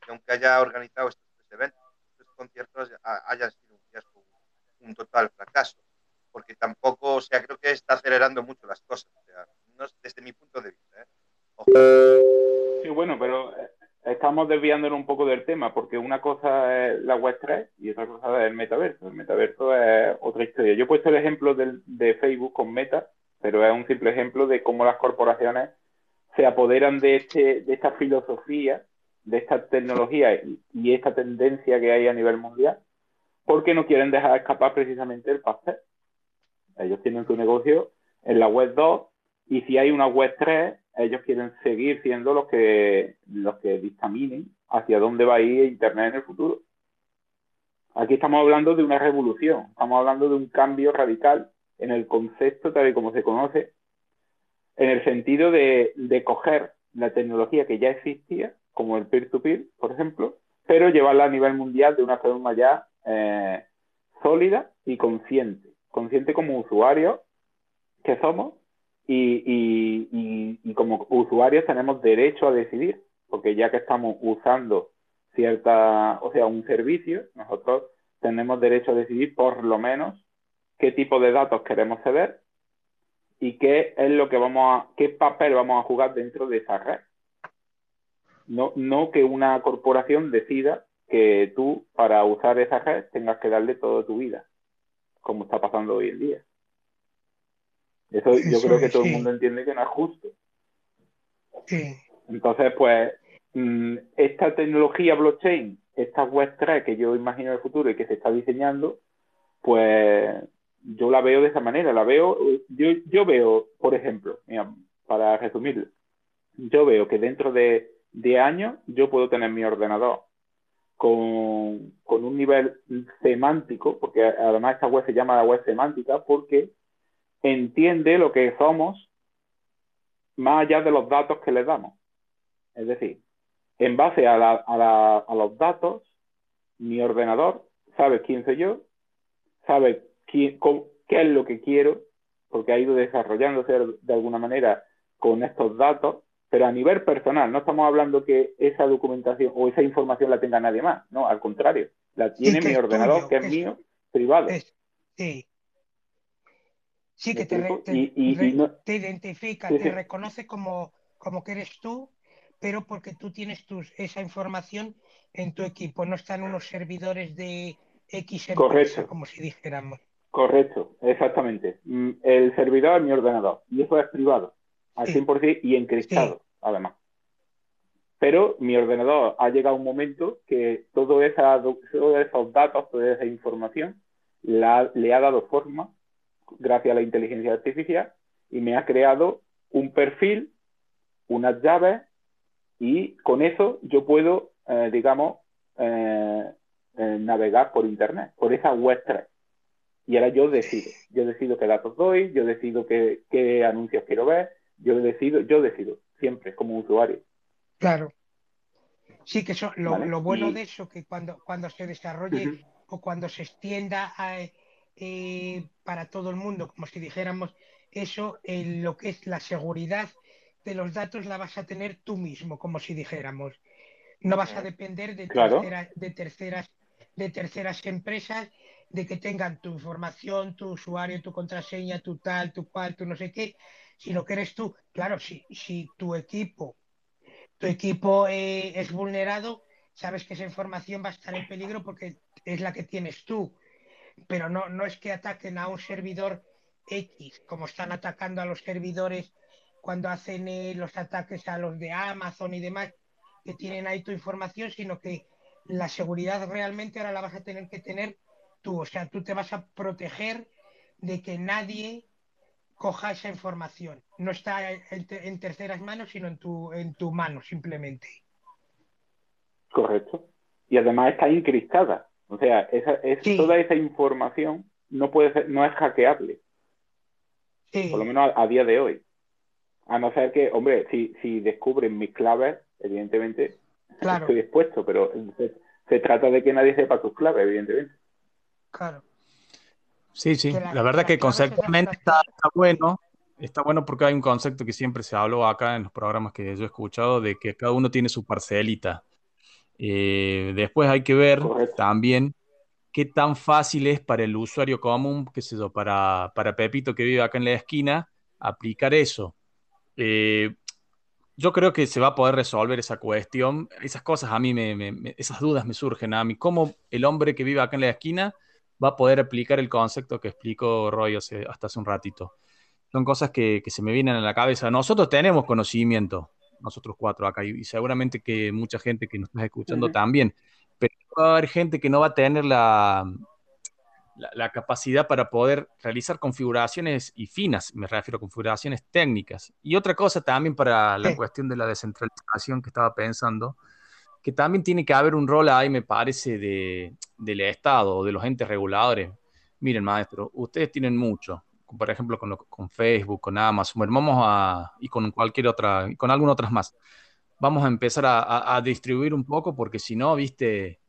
y aunque haya organizado estos tres eventos, estos conciertos ha- hayan sido un fiasco, un total fracaso, porque tampoco, o sea, creo que está acelerando mucho las cosas, estamos desviándonos un poco del tema, porque una cosa es la web 3 y otra cosa es el metaverso. El metaverso es otra historia. Yo he puesto el ejemplo del- de Facebook con Meta, pero es un simple ejemplo de cómo las corporaciones se apoderan de, este, de esta filosofía, de esta tecnología y, y esta tendencia que hay a nivel mundial, porque no quieren dejar escapar precisamente el pastel. Ellos tienen su negocio en la web 2 y si hay una web 3, ellos quieren seguir siendo los que, los que dictaminen hacia dónde va a ir Internet en el futuro. Aquí estamos hablando de una revolución, estamos hablando de un cambio radical en el concepto tal y como se conoce, en el sentido de, de coger la tecnología que ya existía, como el peer-to-peer, por ejemplo, pero llevarla a nivel mundial de una forma ya eh, sólida y consciente. Consciente como usuarios que somos y, como usuarios tenemos derecho a decidir, porque ya que estamos usando cierta, o sea, un servicio, nosotros tenemos derecho a decidir por lo menos qué tipo de datos queremos ceder y qué es lo que vamos a, qué papel vamos a jugar dentro de esa red. No, no que una corporación decida que tú, para usar esa red, tengas que darle toda tu vida, como está pasando hoy en día. Eso yo creo que todo el mundo entiende que no es justo. Sí, Entonces, pues, esta tecnología blockchain, esta web 3 que yo imagino en el futuro y que se está diseñando, pues yo la veo de esa manera. La veo, yo, yo veo, por ejemplo, mira, para resumirlo, yo veo que dentro de, de años yo puedo tener mi ordenador con, con un nivel semántico, porque además esta web se llama la web semántica, porque entiende lo que somos más allá de los datos que le damos. Es decir, en base a, la, a, la, a los datos, mi ordenador sabe quién soy yo, sabe quién, qué es lo que quiero, porque ha ido desarrollándose de alguna manera con estos datos, pero a nivel personal, no estamos hablando que esa documentación o esa información la tenga nadie más, no, al contrario, la tiene mi ordenador, tuyo, que es es- mío, privado. es- sí. Sí, ¿Me que te, te- Y- y- y re- no- te identifica, Sí, te sí. reconoce como, como que eres tú, pero porque tú tienes tus, esa información en tu equipo, no están unos servidores de X empresa, Correcto. como si dijéramos. Correcto, exactamente. Mm, El servidor es mi ordenador y eso es privado, al Sí. 100% y encriptado, además. Pero mi ordenador ha llegado un momento que todos esos datos, toda esa información, la- le ha dado forma gracias a la inteligencia artificial y me ha creado un perfil, unas llaves y con eso yo puedo, eh, digamos, eh, eh, navegar por Internet, por esa web 3. Y ahora yo decido. Yo decido qué datos doy, yo decido qué, qué anuncios quiero ver, yo decido, yo decido, siempre como usuario. Claro. Sí, que eso, lo, Vale, lo bueno y- de eso, que cuando, cuando se desarrolle o cuando se extienda a, eh, para todo el mundo, como si dijéramos, eso, en lo que es la seguridad de los datos la vas a tener tú mismo, como si dijéramos. No vas a depender de, Claro. de, terceras, de terceras empresas de que tengan tu información, tu usuario, tu contraseña, tu tal, tu cual, tu no sé qué, sino que eres tú. Claro, si, si tu equipo tu equipo eh, es vulnerado, sabes que esa información va a estar en peligro porque es la que tienes tú. Pero no, no es que ataquen a un servidor X, como están atacando a los servidores cuando hacen eh, los ataques a los de Amazon y demás, que tienen ahí tu información, sino que la seguridad realmente ahora la vas a tener que tener tú. O sea, tú te vas a proteger de que nadie coja esa información. No está en, te- en terceras manos, sino en tu, en tu mano, simplemente. Correcto. Y además está encriptada. O sea, esa, es, Sí. toda esa información no puede ser, no es hackeable, Sí, por lo menos a, a día de hoy. A no ser que, hombre, si, si descubren mis claves, evidentemente Claro. estoy expuesto, pero se, se trata de que nadie sepa tus claves, evidentemente. claro. Sí, sí. La- La verdad que conceptualmente está, está bueno. Está bueno porque hay un concepto que siempre se habló acá en los programas que yo he escuchado, de que cada uno tiene su parcelita. Eh, después hay que ver Correcto. también qué tan fácil es para el usuario común, qué sé yo, para, para Pepito que vive acá en la esquina, aplicar eso. Eh, yo creo que se va a poder resolver esa cuestión. Esas cosas a mí, me, me- me- esas dudas me surgen a mí. ¿Cómo el hombre que vive acá en la esquina va a poder aplicar el concepto que explicó Roy hace- hasta hace un ratito? Son cosas que, que se me vienen a la cabeza. Nosotros tenemos conocimiento, nosotros cuatro acá, y, seguramente que mucha gente que nos está escuchando también, pero va a haber gente que no va a tener la, la, la capacidad para poder realizar configuraciones y finas, me refiero a configuraciones técnicas. Y otra cosa también para la Sí. cuestión de la descentralización que estaba pensando, que también tiene que haber un rol ahí, me parece, de, del Estado o de los entes reguladores. Miren, maestro, ustedes tienen mucho, por ejemplo, con, lo- con Facebook, con Amazon, bueno, vamos a, y con cualquier otra, y con algunas otras más. Vamos a empezar a, a- a distribuir un poco, porque si no, viste,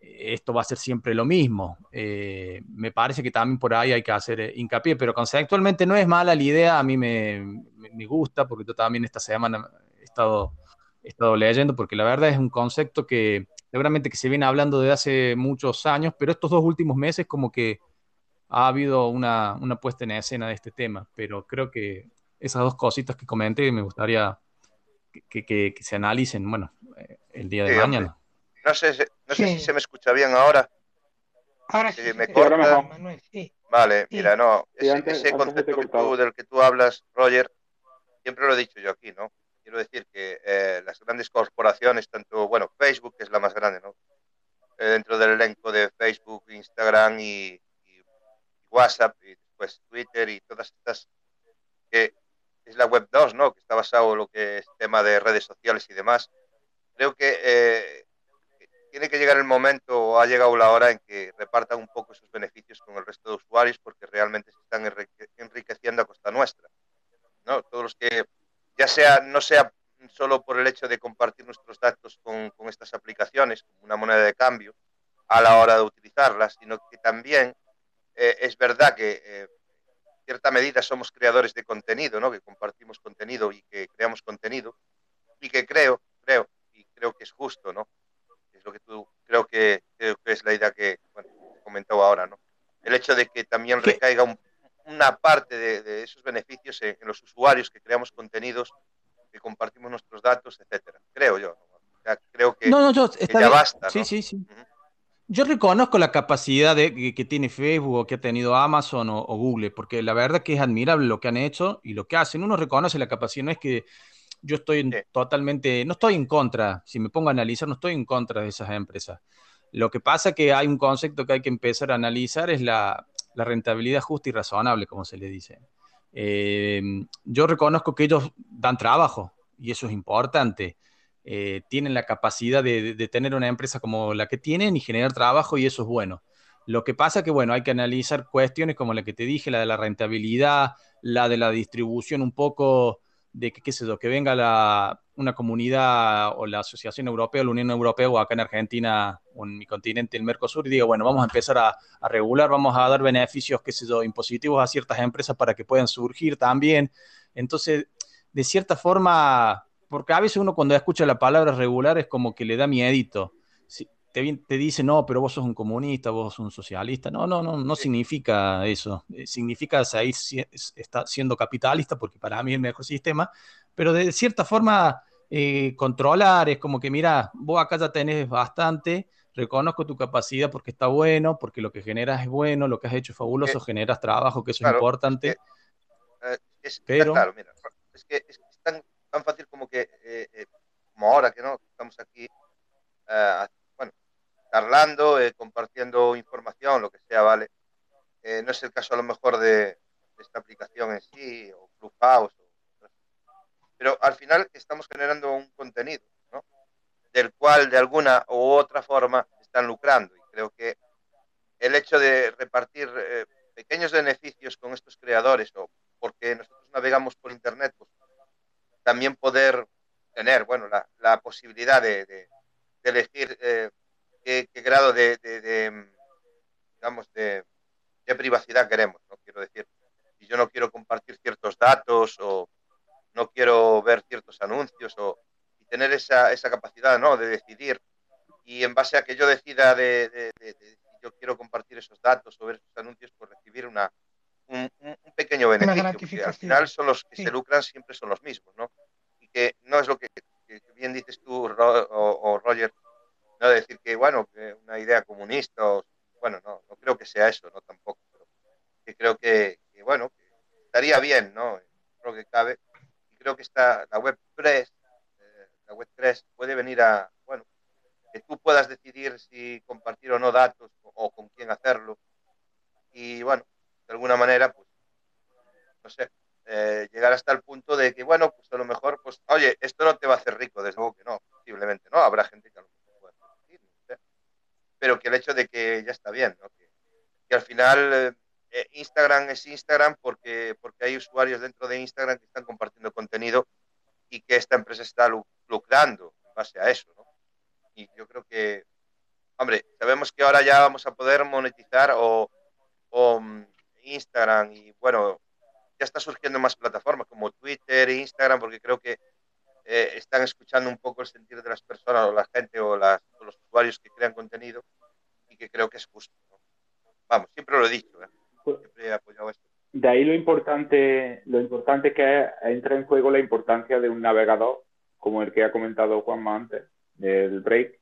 esto va a ser siempre lo mismo. Eh, me parece que también por ahí hay que hacer eh, hincapié, pero conceptualmente no es mala la idea, a mí me, me- me gusta, porque yo también esta semana he estado, he estado leyendo, porque la verdad es un concepto que seguramente que se viene hablando de hace muchos años, pero estos dos últimos meses como que ha habido una, una puesta en escena de este tema, pero creo que esas dos cositas que comenté me gustaría que, que- se analicen, bueno, eh, el día de Sí, hombre. No sé, si- no sé Sí. si se me escucha bien ahora. Ahora sí, me corta. Ahora mejor. Manuel, sí. Vale, Sí. mira, no, ese, antes- ese concepto que tú, del que tú hablas, Roger, siempre lo he dicho yo aquí, ¿no? Quiero decir que eh, las grandes corporaciones, tanto, bueno, Facebook es la más grande, ¿no? Eh, dentro del elenco de Facebook, Instagram y, y WhatsApp, y después Twitter y todas estas, que es la Web 2, ¿no? Que está basado en lo que es tema de redes sociales y demás. Creo que eh, tiene que llegar el momento o ha llegado la hora en que repartan un poco esos beneficios con el resto de usuarios porque realmente se están enrique- enriqueciendo a costa nuestra. ¿no? Todos los que, ya sea, no sea solo por el hecho de compartir nuestros datos con, con estas aplicaciones como una moneda de cambio a la hora de utilizarlas, sino que también eh, es verdad que eh, en cierta medida somos creadores de contenido, ¿no? que compartimos contenido y que creamos contenido y que creo, creo, y creo que es justo, ¿no? Lo que tú creo que, creo que es la idea que bueno, comentó ahora, ¿no? El hecho de que también recaiga un- una parte de, de esos beneficios en, en los usuarios que creamos contenidos, que compartimos nuestros datos, etcétera. Creo yo. ¿no? O sea, creo que, No, no, yo, que ya basta, Sí, ¿no? sí, sí. Ujú. Yo reconozco la capacidad de, que, que tiene Facebook o que ha tenido Amazon o, o Google, porque la verdad que es admirable lo que han hecho y lo que hacen. Uno reconoce la capacidad, no es que yo estoy en- totalmente, no estoy en contra, si me pongo a analizar, no estoy en contra de esas empresas. Lo que pasa que hay un concepto que hay que empezar a analizar, es la, la rentabilidad justa y razonable, como se le dice. Eh, yo reconozco que ellos dan trabajo y eso es importante eh, tienen la capacidad de, de- de tener una empresa como la que tienen y generar trabajo y eso es bueno. Lo que pasa que, bueno, hay que analizar cuestiones como la que te dije, la de la rentabilidad, la de la distribución un poco de que, qué sé yo, que venga la, una comunidad o la Asociación Europea, la Unión Europea o acá en Argentina o en mi continente, el Mercosur, y diga, bueno, vamos a empezar a, regular, vamos a dar beneficios, qué sé yo, impositivos a ciertas empresas para que puedan surgir también. Entonces, de cierta forma, porque a veces uno cuando escucha la palabra regular es como que le da miedito. Te, te dice, no, pero vos sos un comunista, vos sos un socialista. No, no, no, no significa eso. Eh, significa seguir siendo capitalista, porque para mí es el mejor sistema, pero de cierta forma eh, controlar, es como que, mira, vos acá ya tenés bastante, reconozco tu capacidad porque está bueno, porque lo que generas es bueno, lo que has hecho es fabuloso, generas trabajo, que eso es importante. Es eh, pero... Claro, mira, es que es, tan, tan, fácil como que, eh, como ahora que no, estamos aquí, bueno, charlando, compartiendo información, lo que sea, ¿vale? no es el caso a lo mejor de, de esta aplicación en sí, o Clubhouse, pero al final estamos generando un contenido, ¿no? Del cual de alguna u otra forma están lucrando. Y creo que el hecho de repartir eh, pequeños beneficios con estos creadores, o porque nosotros navegamos por Internet, pues también poder tener, bueno, la, la posibilidad de, de, elegir eh, qué, qué, grado de, de digamos, de, privacidad queremos, ¿no? Quiero decir, si yo no quiero compartir ciertos datos o no quiero ver ciertos anuncios o, y tener esa, esa capacidad ¿no? de decidir y en base a que yo decida de, de, de, yo quiero compartir esos datos o ver esos anuncios, pues recibir una, un, un pequeño beneficio, al final son los que sí. se lucran siempre son los mismos, ¿no? Y que no es lo que, que bien dices tú, o, o, Roger, no decir que, bueno, que una idea comunista, o, bueno, no, no creo que sea eso, no tampoco, pero creo que, bueno, que estaría bien, ¿no? Creo que cabe creo que está la web 3, eh, la web 3 puede venir a, bueno, que tú puedas decidir si compartir o no datos o, con quién hacerlo. Y bueno, de alguna manera, pues, no sé, eh, llegar hasta el punto de que, bueno, pues a lo mejor, pues, oye, esto no te va a hacer rico, desde luego que no, posiblemente no, habrá gente que a lo pueda decir, no sé, pero que el hecho de que ya está bien, ¿no? Que, que al final... Eh, eh, Instagram es Instagram porque, porque hay usuarios dentro de Instagram que están compartiendo contenido y que esta empresa está lucrando en base a eso. ¿no? Y yo creo que, hombre, sabemos que ahora ya vamos a poder monetizar o, o um, Instagram y bueno, ya está surgiendo más plataformas como Twitter Instagram porque creo que eh, están escuchando un poco el sentir de las personas o la gente o, las, o los usuarios que crean contenido y que creo que es justo. ¿no? Vamos, siempre lo he dicho. ¿eh? siempre he apoyado esto. De ahí lo importante, lo importante que entra en juego la importancia de un navegador, como el que ha comentado Juanma antes, del break,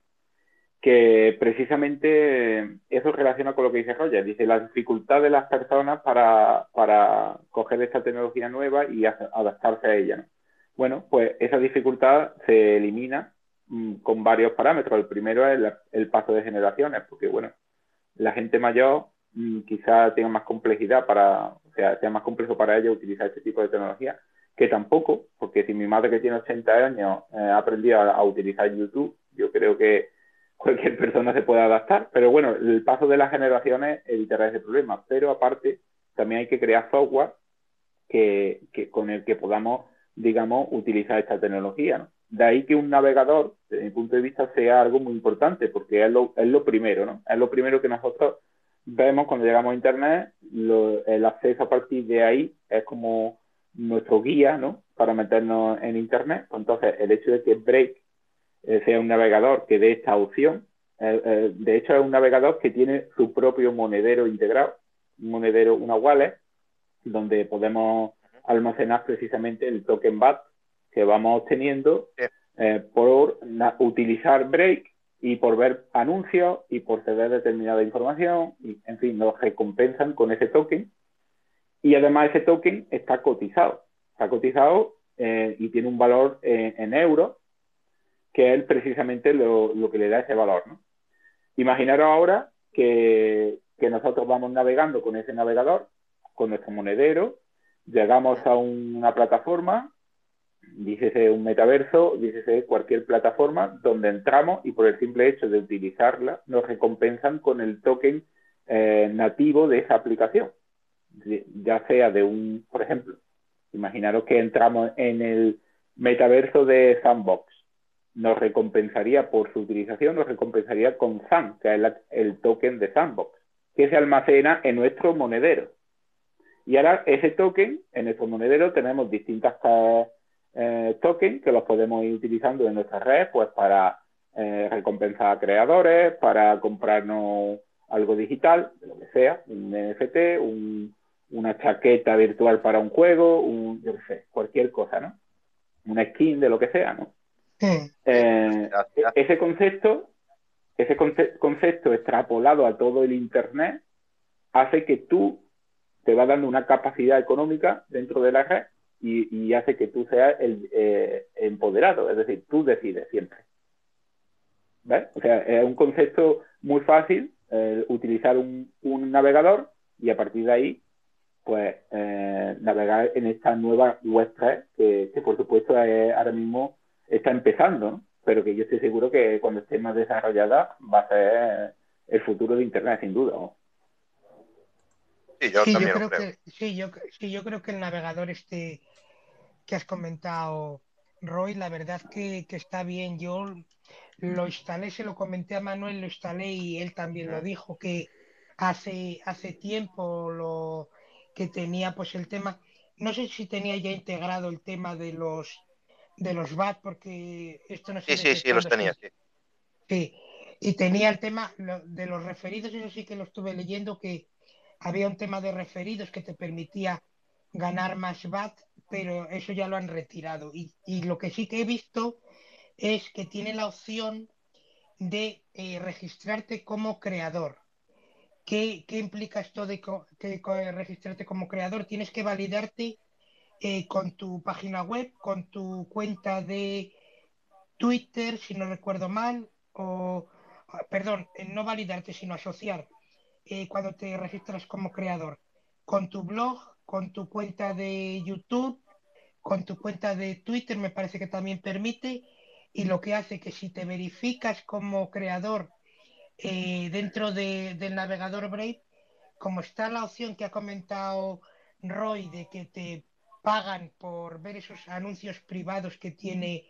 que precisamente eso relaciona con lo que dice Roger. Dice la dificultad de las personas para, para coger esta tecnología nueva y adaptarse a ella. ¿No? Bueno, pues esa dificultad se elimina mmm, con varios parámetros. El primero es el, paso de generaciones, porque bueno, la gente mayor Mm, quizá tenga más complejidad para, o sea, sea más complejo para ella utilizar este tipo de tecnología, que tampoco, porque si mi madre que tiene 80 años eh, ha aprendido a, utilizar YouTube, yo creo que cualquier persona se puede adaptar, pero bueno, el paso de las generaciones evitará ese problema, pero aparte también hay que crear software que con el que podamos, digamos, utilizar esta tecnología, ¿no? De ahí que un navegador, desde mi punto de vista, sea algo muy importante, porque es lo, es lo primero, ¿no? Es lo primero que nosotros vemos cuando llegamos a Internet, el acceso a partir de ahí es como nuestro guía, ¿no? Para meternos en Internet. Entonces, el hecho de que Break eh, sea un navegador que dé esta opción, eh, eh, de hecho es un navegador que tiene su propio monedero integrado, un monedero, una wallet, donde podemos almacenar precisamente el token BAT que vamos obteniendo eh, por utilizar Break y por ver anuncios y por ceder determinada información y en fin nos recompensan con ese token. Y además ese token está cotizado. Está cotizado eh, y tiene un valor eh, en euros que es precisamente lo, lo, que le da ese valor ¿no? imaginaros ahora que, que nosotros vamos navegando con ese navegador con nuestro monedero llegamos a un, una plataforma dícese un metaverso, dícese cualquier plataforma donde entramos y por el simple hecho de utilizarla nos recompensan con el token eh, nativo de esa aplicación. Ya sea de un, por ejemplo, imaginaros que entramos en el metaverso de Sandbox. Nos recompensaría por su utilización, nos recompensaría con SAN, que es el token de Sandbox, que se almacena en nuestro monedero. Y ahora ese token, en nuestro monedero tenemos distintas eh, tokens que los podemos ir utilizando en nuestra red, pues para eh, recompensar a creadores, para comprarnos algo digital, lo que sea, un NFT, una chaqueta virtual para un juego, un, yo sé, cualquier cosa, ¿no? Una skin de lo que sea, ¿no? Eh, ese concepto, ese concepto extrapolado a todo el Internet hace que tú te va dando una capacidad económica dentro de la red y, hace que tú seas el eh, empoderado, es decir, tú decides siempre. ¿Ves? O sea, es un concepto muy fácil eh, utilizar un, navegador y a partir de ahí, pues, eh, navegar en esta nueva web 3 que, por supuesto ahora mismo está empezando, pero que yo estoy seguro que cuando esté más desarrollada va a ser el futuro de Internet, sin duda. Sí, yo, creo, Que, sí, yo, sí, yo creo que el navegador este que has comentado, Roy, la verdad que, que está bien. Yo lo instalé, se lo comenté a Manuel, lo instalé y él también lo dijo, que hace, hace tiempo lo que tenía pues el tema, no sé si tenía ya integrado el tema de los de los BAT, porque esto no sé. Sí, sí, sí, los tenía, sí. Sí, y tenía el tema de los referidos, eso sí que lo estuve leyendo, que había un tema de referidos que te permitía ganar más BAT, pero eso ya lo han retirado. Y, lo que sí que he visto es que tiene la opción de eh, registrarte como creador. ¿Qué, implica esto de registrarte como creador? Tienes que validarte eh, con tu página web, con tu cuenta de Twitter, si no recuerdo mal, o, perdón, eh, no validarte, sino asociar cuando te registras como creador, con tu blog, con tu cuenta de YouTube, con tu cuenta de Twitter, me parece que también permite, y lo que hace que si te verificas como creador eh, dentro del navegador Brave, como está la opción que ha comentado Roy de que te pagan por ver esos anuncios privados que tiene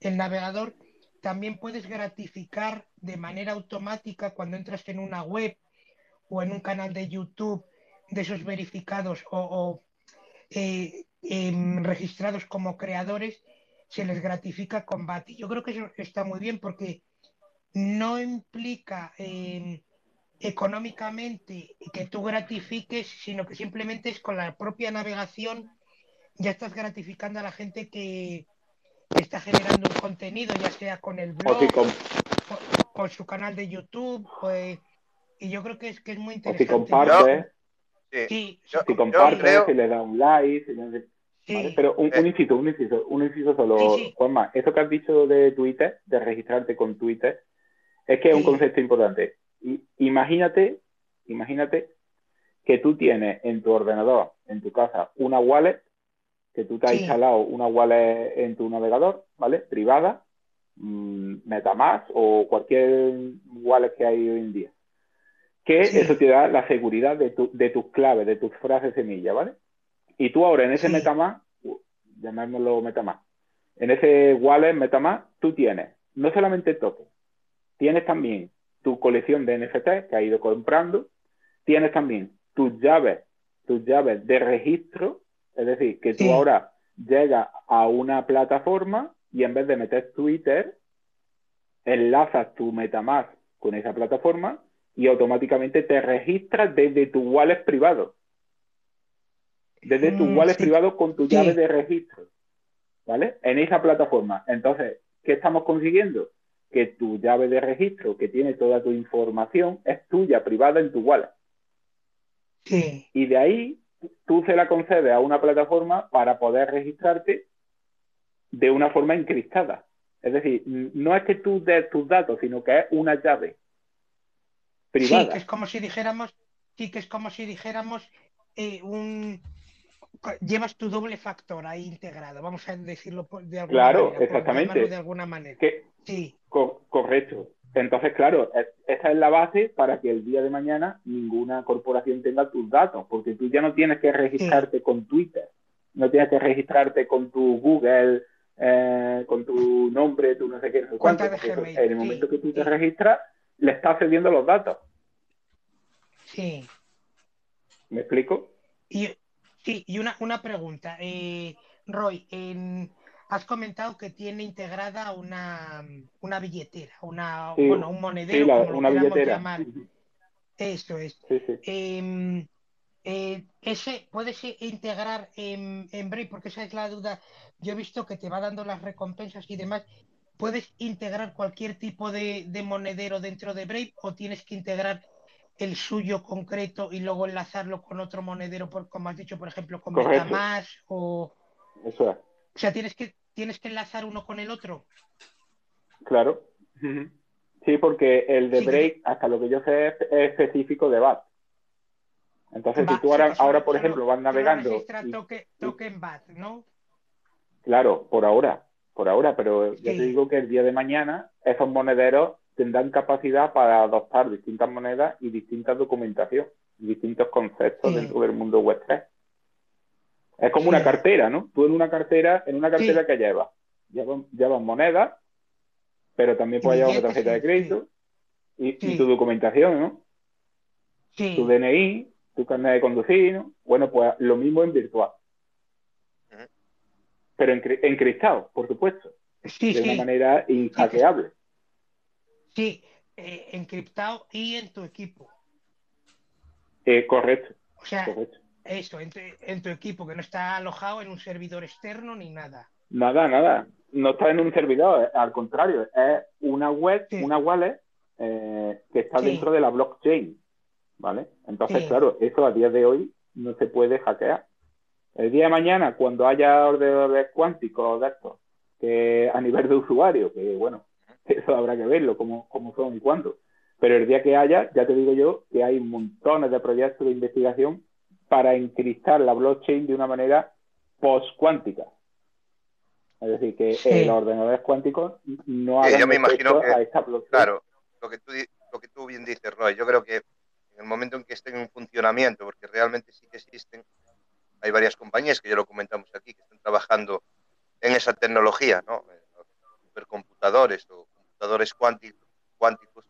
el navegador, también puedes gratificar de manera automática cuando entras en una web o en un canal de YouTube de esos verificados o, eh, em, registrados como creadores, se les gratifica con BAT. yo creo que eso está muy bien porque no implica eh, económicamente que tú gratifiques, sino que simplemente es con la propia navegación ya estás gratificando a la gente que, está generando un contenido, ya sea con el blog, o con, su canal de YouTube, pues, y yo creo que es que es muy interesante. si comparte, sí, si comparte, si le da un like, pero un, inciso, un inciso, un inciso solo, Juanma. Eso que has dicho de Twitter, de registrarte con Twitter, es que es un concepto importante. imagínate, imagínate que tú tienes en tu ordenador, en tu casa, una wallet, que tú te has instalado una wallet en tu navegador, ¿vale? Privada, mm, Metamask o cualquier wallet que hay hoy en día. Que eso te da la seguridad de, tu, de tus claves, de tus frases semilla, ¿vale? Y tú ahora en ese Metamask, llamémoslo Metamask, en ese wallet Metamask, tú tienes no solamente token, tienes también tu colección de NFT que has ido comprando, tienes también tus llaves, tus llaves de registro, es decir, que tú ahora llegas a una plataforma y en vez de meter Twitter, enlazas tu Metamask con esa plataforma y automáticamente te registras desde tu wallet privado desde tu mm, wallet privado con tu llave de registro, ¿vale? En esa plataforma. Entonces, ¿qué estamos consiguiendo? Que tu llave de registro, que tiene toda tu información, es tuya, privada en tu wallet. Sí. Y de ahí tú se la concedes a una plataforma para poder registrarte de una forma encriptada. Es decir, no es que tú des tus datos, sino que es una llave privada. Sí, que es como si dijéramos, sí, que es como si dijéramos eh, un, llevas tu doble factor ahí integrado, vamos a decirlo de alguna claro, manera. exactamente. De alguna manera. sí. correcto. Entonces, claro, esa es la base para que el día de mañana ninguna corporación tenga tus datos, porque tú ya no tienes que registrarte con Twitter, no tienes que registrarte con tu Google, eh, con tu nombre, tu no sé qué, no cuánto. en el momento que tú te registras, le estás cediendo los datos. Sí. ¿Me explico? Y, sí, y una, una pregunta. Eh, Roy, en has comentado que tiene integrada una, una billetera, una, bueno, un monedero, como una billetera. llamar. Eso es. Em, eh, ese puedes integrar en, en Brave, porque esa es la duda. Yo he visto que te va dando las recompensas y demás. ¿Puedes integrar cualquier tipo de, de monedero dentro de Brave o tienes que integrar el suyo concreto y luego enlazarlo con otro monedero, por, como has dicho, por ejemplo, con MetaMask o... Eso es. O sea, tienes que, tienes que enlazar uno con el otro. Claro. Sí, porque el de Break, hasta lo que yo sé, es, específico de BAT. Entonces, si tú ahora, ahora por ejemplo, vas navegando. Y... token BAT, ¿no? Claro, por ahora, por ahora, pero ya te digo que el día de mañana esos monederos tendrán capacidad para adoptar distintas monedas y distintas documentación, distintos conceptos dentro del mundo web 3. Es como una cartera, ¿no? Tú en una cartera, en una cartera que llevas, llevas, monedas, pero también puedes llevar una tarjeta de crédito y, tu documentación, ¿no? Tu DNI, tu carnet de conducir, ¿no? Bueno, pues lo mismo en virtual. Pero encriptado, por supuesto. de una manera inhackeable. Sí, eh, encriptado y en tu equipo. Eh, correcto. O sea, correcto eso, en tu, equipo, que no está alojado en un servidor externo ni nada. Nada, nada. No está en un servidor, al contrario, es una web, una wallet eh, que está dentro de la blockchain. ¿Vale? Entonces, claro, eso a día de hoy no se puede hackear. El día de mañana, cuando haya ordenadores cuánticos de estos, que a nivel de usuario, que bueno, eso habrá que verlo, cómo, cómo son y cuándo. Pero el día que haya, ya te digo yo, que hay montones de proyectos de investigación para encriptar la blockchain de una manera post-cuántica. Es decir, que los ordenadores cuánticos no hagan yo me imagino que, a esta blockchain. Claro, lo que, tú, lo que tú bien dices, Roy, yo creo que en el momento en que estén en funcionamiento, porque realmente sí que existen, hay varias compañías que ya lo comentamos aquí, que están trabajando en esa tecnología, ¿no? Supercomputadores o computadores cuánticos, cuánticos,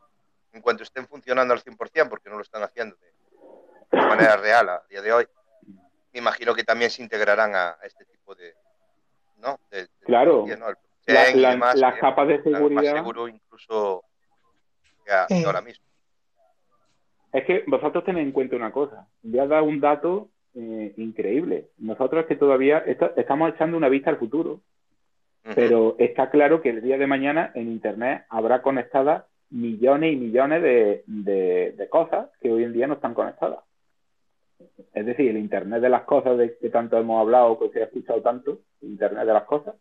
en cuanto estén funcionando al 100%, porque no lo están haciendo de, de manera real a día de hoy, me imagino que también se integrarán a, este tipo de, ¿no? claro. las capas de seguridad. Más seguro incluso ahora mismo. Es que vosotros tened en cuenta una cosa. Voy a dar un dato eh, increíble. Nosotros que todavía estamos echando una vista al futuro, pero está claro que el día de mañana en Internet habrá conectadas millones y millones de, de, cosas que hoy en día no están conectadas es decir, el Internet de las cosas de que tanto hemos hablado, que se ha escuchado tanto, Internet de las cosas,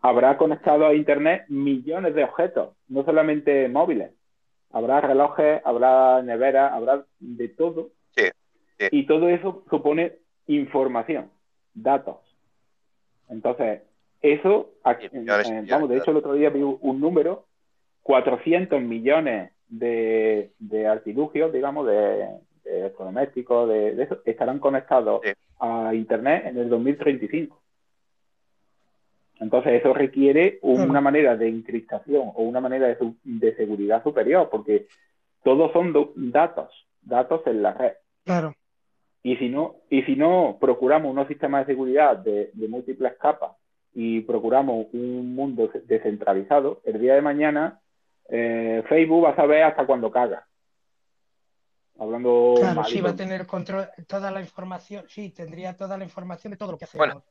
habrá conectado a Internet millones de objetos, no solamente móviles. Habrá relojes, habrá neveras, habrá de todo. Y todo eso supone información, datos. Entonces, eso, vamos, de hecho el otro día vi un número, 400 millones de, de artilugios, digamos, de, de electrodomésticos, de, eso, estarán conectados a Internet en el 2035. Entonces eso requiere una manera de encriptación o una manera de, seguridad superior, porque todos son datos, datos en la red. Claro. Y si no, y si no procuramos unos sistemas de seguridad de, múltiples capas y procuramos un mundo descentralizado, el día de mañana eh, Facebook va a saber hasta cuándo caga. Hablando. Claro, sí, va a tener control, toda la información, sí, tendría toda la información de todo lo que hacemos. Bueno,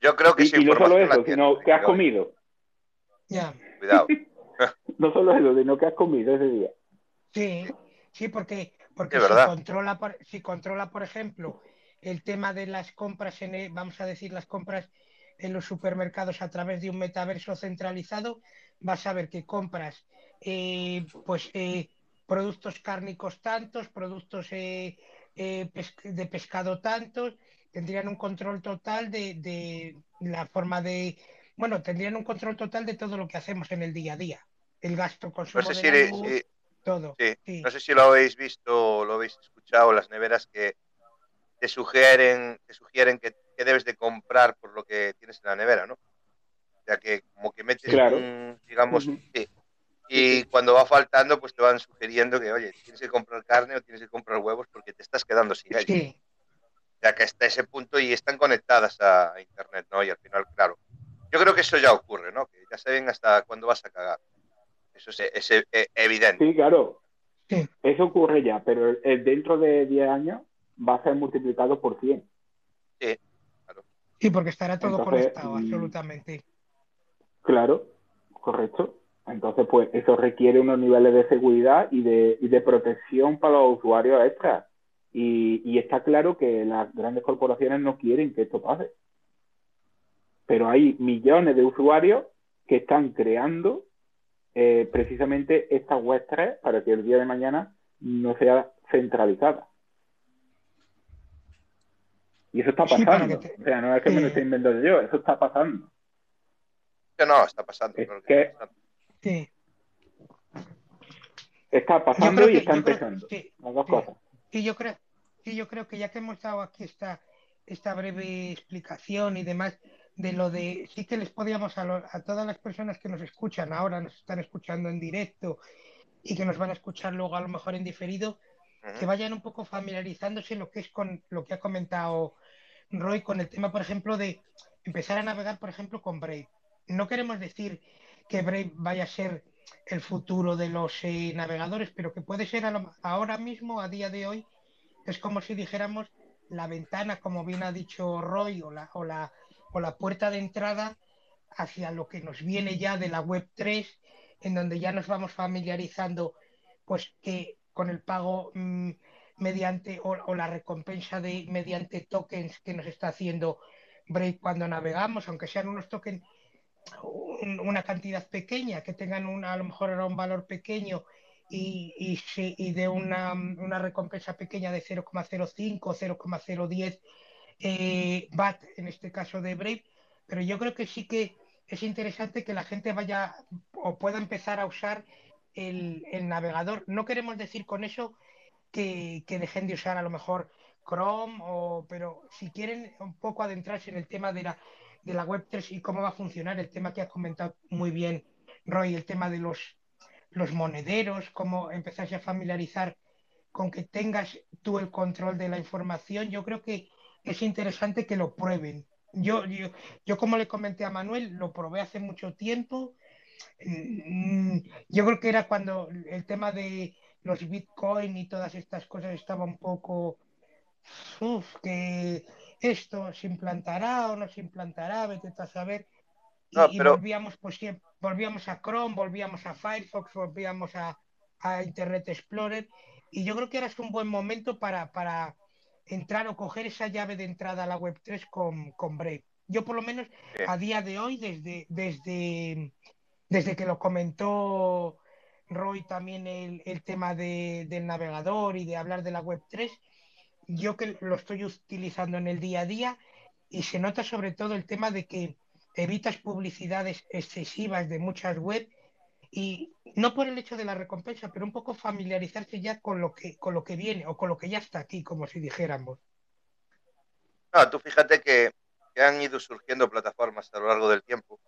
yo, creo que sí. Y no solo eso, sino que has comido. Ya. Cuidado. no solo eso, sino que has comido ese día. Sí, sí, porque, porque si, controla, por, si controla, por ejemplo, el tema de las compras, en, vamos a decir, las compras en los supermercados a través de un metaverso centralizado, vas a ver que compras, eh, pues. Eh, productos cárnicos tantos, productos eh, eh, de pescado tantos, tendrían un control total de, la forma de, bueno, tendrían un control total de todo lo que hacemos en el día a día. el gasto consumo No sé de si, luz, si- todo. sí, Sí. no sé si lo habéis visto o lo habéis escuchado, las neveras que te sugieren, te sugieren que, que debes de comprar por lo que tienes en la nevera, ¿no? O sea que como que metes Claro. un, digamos, sí. Y cuando va faltando, pues te van sugiriendo que, oye, tienes que comprar carne o tienes que comprar huevos porque te estás quedando sin ellos. Sí, O sea, que hasta ese punto y están conectadas a a Internet, ¿no? Y al final, claro, yo creo que eso ya ocurre, ¿no? Que ya saben hasta cuándo vas a cagar. Eso es, es, evidente. Sí, claro. Sí. Eso ocurre ya, pero el- dentro de 10 años va a ser multiplicado por 100. sí, porque estará todo Entonces, conectado, mm, absolutamente. Claro, correcto. Entonces, pues eso requiere unos niveles de seguridad y de, y de protección para los usuarios extras. Y, y está claro que las grandes corporaciones no quieren que esto pase. Pero hay millones de usuarios que están creando eh, precisamente esta web 3 para que el día de mañana no sea centralizada. Y eso está pasando. te- O sea, no es que me lo Sí. esté inventando yo, eso está pasando. No, está pasando. Es claro que que- está pasando. Sí. Está pasando y está yo creo- empezando. sí, Las dos sí. cosas. Y yo creo, y yo creo que ya que hemos dado aquí esta, esta breve explicación y demás de lo de, sí que les podíamos a, lo- a todas las personas que nos escuchan ahora, nos están escuchando en directo y que nos van a escuchar luego a lo mejor en diferido, que vayan un poco familiarizándose lo que es con lo que ha comentado Roy con el tema, por ejemplo, de empezar a navegar, por ejemplo, con Brave. No queremos decir que Brave vaya a ser el futuro de los eh, navegadores, pero que puede ser a lo- ahora mismo, a día de hoy, es como si dijéramos la ventana, como bien ha dicho Roy, o la, o la, o la puerta de entrada hacia lo que nos viene ya de la web 3, en donde ya nos vamos familiarizando pues que con el pago mm, mediante o, o la recompensa de mediante tokens que nos está haciendo Brave cuando navegamos, aunque sean unos tokens un- una cantidad pequeña, que tengan una, a lo mejor un valor pequeño y, y, de una, una recompensa pequeña de 0,05 0,010 eh, BAT, en este caso de Brave, pero yo creo que sí que es interesante que la gente vaya o pueda empezar a usar el, el navegador. No queremos decir con eso que, que dejen de usar a lo mejor Chrome, o, pero si quieren un poco adentrarse en el tema de la, de la web 3 y cómo va a funcionar, el tema que has comentado muy bien, Roy, el tema de los, los monederos, cómo empezarse a familiarizar con que tengas tú el control de la información, yo creo que es interesante que lo prueben. Yo, yo, yo como le comenté a Manuel, lo probé hace mucho tiempo. Mm, Yo creo que era cuando el tema de los Bitcoin y todas estas cosas estaba un poco, uf, que esto se implantará o no se implantará, vete a saber. Y, No, y pero- volvíamos, pues siempre, volvíamos a Chrome, volvíamos a Firefox, volvíamos a, a Internet Explorer. Y yo creo que ahora es un buen momento para, para entrar o coger esa llave de entrada a la web 3 con, con Brave. Yo por lo menos a día de hoy, desde, desde, desde que lo comentó Roy también el, el tema de- del navegador y de hablar de la web 3, yo que lo estoy utilizando en el día a día y se nota sobre todo el tema de que evitas publicidades excesivas de muchas web y no por el hecho de la recompensa, pero un poco familiarizarse ya con lo que, con lo que viene o con lo que ya está aquí, como si dijéramos. No, tú fíjate que, que han ido surgiendo plataformas a lo largo del tiempo,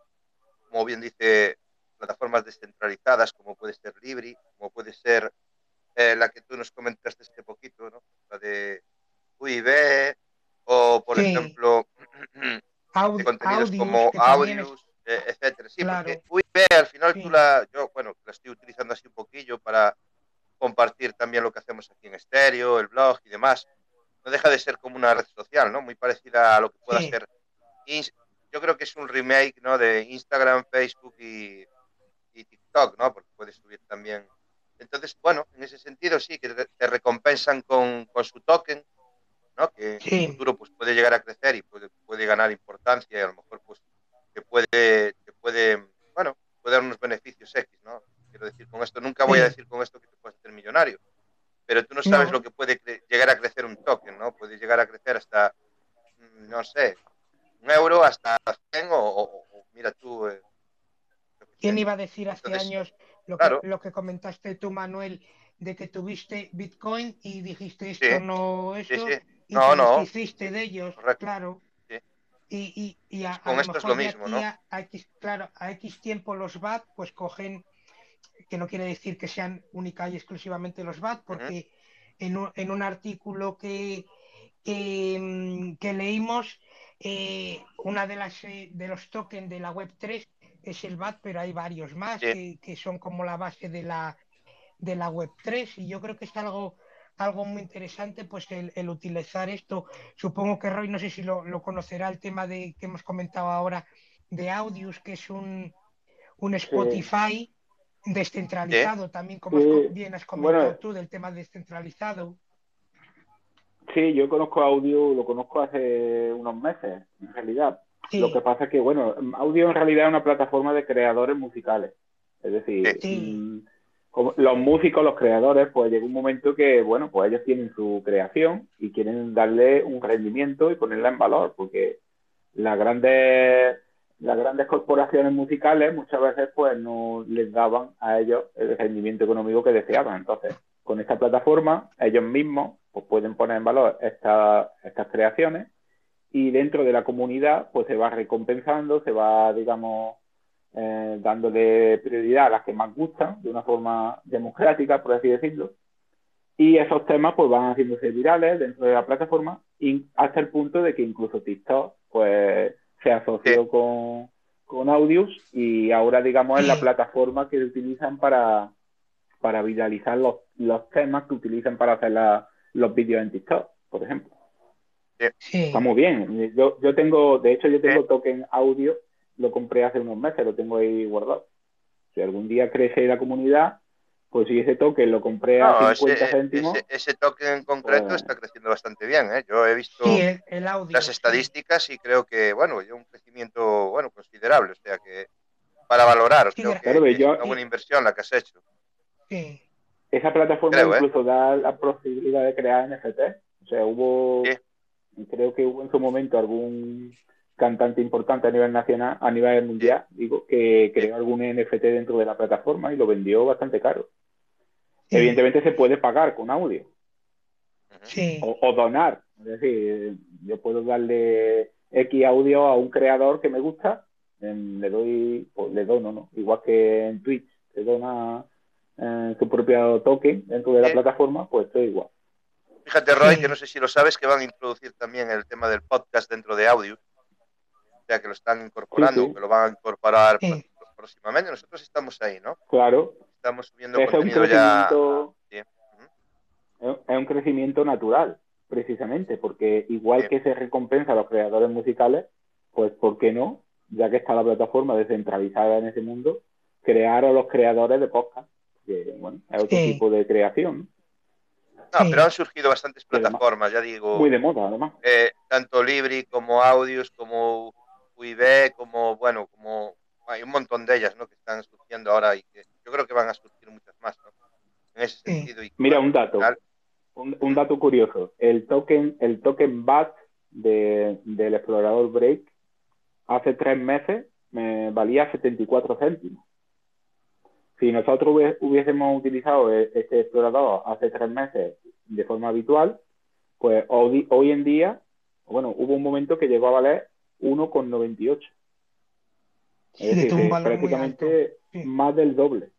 como bien dice, plataformas descentralizadas, como puede ser Libri, como puede ser eh, la que tú nos comentaste este poquito, ¿no? La de UIB, o por Sí. ejemplo, Aud- contenidos Audius, como Audius, eh, etcétera. Sí, Claro. porque UIB al final Sí. tú la, yo, bueno, la estoy utilizando así un poquillo para compartir también lo que hacemos aquí en estéreo, el blog y demás. No deja de ser como una red social, ¿no? Muy parecida a lo que pueda Sí. ser. Yo creo que es un remake, ¿no? De Instagram, Facebook y, y TikTok, ¿no? Porque puedes subir también. Entonces, bueno, en ese sentido sí, que te te recompensan con, con su token, ¿no? Que Sí. en el futuro pues, puede llegar a crecer y puede, puede ganar importancia y a lo mejor pues que puede, que puede, bueno, puede dar unos beneficios X, ¿no? Quiero decir con esto, nunca voy a Sí. decir con esto que te puedes hacer millonario, pero tú no sabes No. lo que puede llegar a crecer un token, ¿no? Puede llegar a crecer hasta, mm, no sé, un euro hasta 100 o, o- o mira tú. eh, ¿Quién iba a decir hace Entonces- años lo, Claro. que, lo que comentaste tú, Manuel, de que tuviste Bitcoin y dijiste esto Sí, no Sí, esto sí. y No, no. deshiciste de ellos, Correcto. claro. Y, y, y a, Con a lo esto es mejor lo de mismo, a, a X, claro, a X tiempo los BAT pues cogen, que no quiere decir que sean única y exclusivamente los BAT, porque en, un, en un artículo que, que, mm, que leímos, eh, una de las eh, de los tokens de la web 3 es el BAT, pero hay varios más Sí. que, que son como la base de la de la web 3 y yo creo que es algo algo muy interesante pues el, el utilizar esto supongo que Roy no sé si lo, lo conocerá el tema de que hemos comentado ahora de Audius que es un un Spotify descentralizado también como Sí. bien has comentado Bueno. tú del tema descentralizado Sí, yo conozco Audio, lo conozco hace unos meses, en realidad. Sí. Lo que pasa es que, bueno, Audio en realidad es una plataforma de creadores musicales. Es decir, Sí. Los músicos, los creadores, pues llega un momento que, bueno, pues ellos tienen su creación y quieren darle un rendimiento y ponerla en valor, porque las grandes, las grandes corporaciones musicales muchas veces pues no les daban a ellos el rendimiento económico que deseaban. Entonces, con esta plataforma, ellos mismos pues, pueden poner en valor esta- estas creaciones y dentro de la comunidad pues se va recompensando, se va, digamos, eh, dándole prioridad a las que más gustan de una forma democrática, por así decirlo. Y esos temas pues van haciéndose virales dentro de la plataforma y hasta el punto de que incluso TikTok pues se asoció Sí. con, con Audius y ahora digamos es la plataforma que utilizan para, para viralizar los, los temas que utilizan para hacer la- los vídeos en TikTok, por ejemplo. sí Está muy bien. Yo, yo tengo, de hecho, yo tengo Sí. token audio, lo compré hace unos meses, lo tengo ahí guardado. Si algún día crece la comunidad, pues si ese token lo compré No, a ese, 50 céntimos, ese, ese token en concreto pues- está creciendo bastante bien. ¿eh? Yo he visto sí el, el audio las sí. estadísticas y creo que, bueno, hay un crecimiento bueno considerable. O sea que para valorar, Sí, creo que Claro, es yo- una buena inversión la que has hecho. sí esa plataforma Creo, ¿eh? incluso da la posibilidad de crear NFT. O sea, hubo, Sí. creo que hubo en su momento algún cantante importante a nivel nacional, a nivel mundial, digo, que creó algún NFT dentro de la plataforma y lo vendió bastante caro. sí, Evidentemente se puede pagar con audio. Sí. o, o donar. Es decir, yo puedo darle X audio a un creador que me gusta, em, le doy, pues, le dono, ¿no? Igual que en Twitch se dona eh, su propio token dentro de la Sí. plataforma, pues esto es igual. Fíjate, Roy, Sí. que no sé si lo sabes, que van a introducir también el tema del podcast dentro de audio. O sea, que lo están incorporando, Sí, sí. que lo van a incorporar Sí. pr- próximamente. Nosotros estamos ahí, ¿no? Claro, Estamos subiendo es un contenido ya. crecimiento, es es un crecimiento natural, precisamente, porque igual Sí. que se recompensa a los creadores musicales, pues ¿por qué no? Ya que está la plataforma descentralizada en ese mundo, crear a los creadores de podcast, que bueno, es otro Sí. tipo de creación, No, Sí. pero han surgido bastantes plataformas, ya digo. muy de moda además. eh, tanto Libri como Audios, como UIB, como, bueno, como hay un montón de ellas, ¿no? Que están surgiendo ahora y que yo creo que van a surgir muchas más, ¿no? En ese sentido. Y, Mira, un dato. Un, un dato curioso. El token, el token BAT de, del explorador Break hace tres meses me valía 74 céntimos. Si nosotros hubiésemos utilizado e- este explorador hace tres meses de forma habitual, pues hoy, hoy en día, bueno, hubo un momento que llegó a valer 1,98. Sí, Es decir, valor muy prácticamente Sí. más del doble.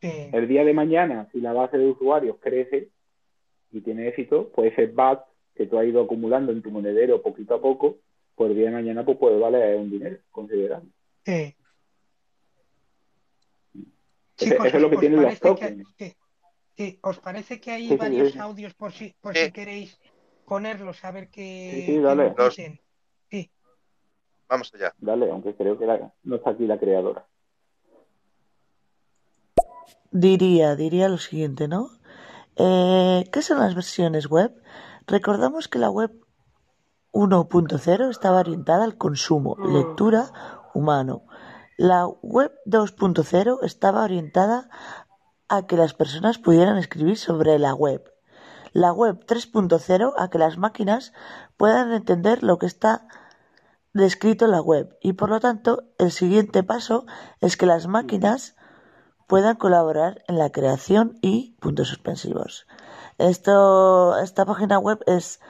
Sí, El día de mañana, si la base de usuarios crece y tiene éxito, pues ese BAT que tú has ido acumulando en tu monedero poquito a poco, pues el día de mañana pues puede valer un dinero considerable. sí. Ese- eso es lo que ¿os tienen los que- tokens. sí, ¿Os parece que hay varios sí. audios por si, por Sí. si queréis ponerlos a ver qué, Sí, sí, qué dale. Sí, vamos allá. Dale, aunque creo que la- no está aquí la creadora. Diría, diría lo siguiente, ¿no? Eh, ¿Qué son las versiones web? Recordamos que la web 1.0 estaba orientada al consumo, lectura humano. La web 2.0 estaba orientada a que las personas pudieran escribir sobre la web. La web 3.0 a que las máquinas puedan entender lo que está descrito en la web. Y por lo tanto, el siguiente paso es que las máquinas puedan colaborar en la creación y puntos suspensivos. Esto, esta página web es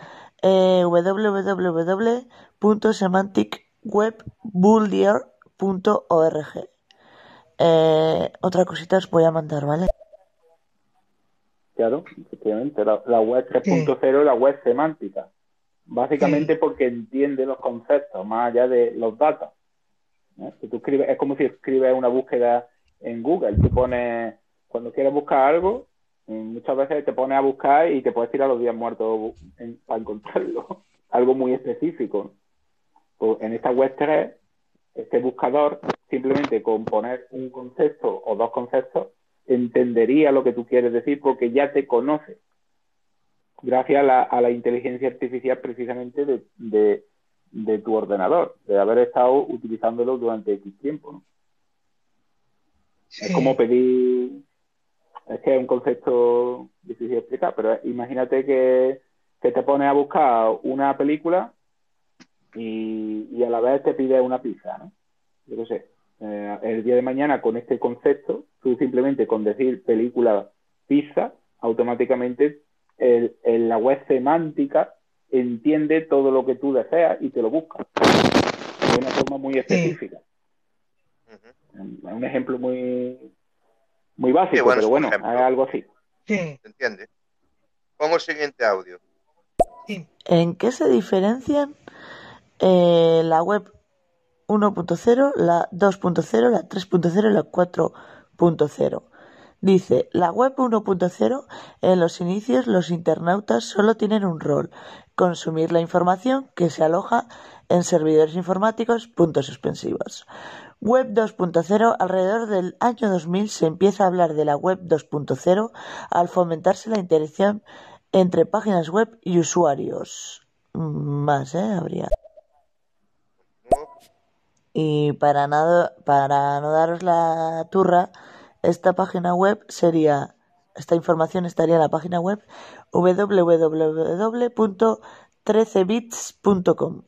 eh, www.semanticwebbuilder.org. Eh, otra cosita os voy a mandar, ¿vale? Claro, efectivamente. La, la web 3.0 la web semántica. Básicamente porque entiende los conceptos más allá de los datos. tú escribes, es como si escribes una búsqueda en Google. Tú pones, cuando quieres buscar algo, muchas veces te pones a buscar y te puedes tirar los días muertos para encontrarlo. algo muy específico. Pues en esta web 3, este buscador, simplemente con poner un concepto o dos conceptos, entendería lo que tú quieres decir porque ya te conoce. Gracias a la, inteligencia artificial precisamente de, tu ordenador, de haber estado utilizándolo durante X tiempo. Es como pedir, es que es un concepto difícil de explicar, pero imagínate que, que te pones a buscar una película y, a la vez te pide una pizza, ¿no? Yo qué sé. Eh, el día de mañana con este concepto, tú simplemente con decir película pizza, automáticamente el, la web semántica entiende todo lo que tú deseas y te lo busca de una forma muy específica. Un ejemplo muy muy básico, pero bueno, es algo así. ¿Se entiende? Pongo el siguiente audio. ¿En qué se diferencian eh, la web 1.0, la 2.0, la 3.0 y la 4.0. Dice, la web 1.0, en los inicios los internautas solo tienen un rol, consumir la información que se aloja en servidores informáticos, puntos suspensivos. Web 2.0, alrededor del año 2000 se empieza a hablar de la web 2.0 al fomentarse la interacción entre páginas web y usuarios. Más, ¿eh? Habría. Y para, nada, para no daros la turra, esta página web sería, esta información estaría en la página web www.13bits.com.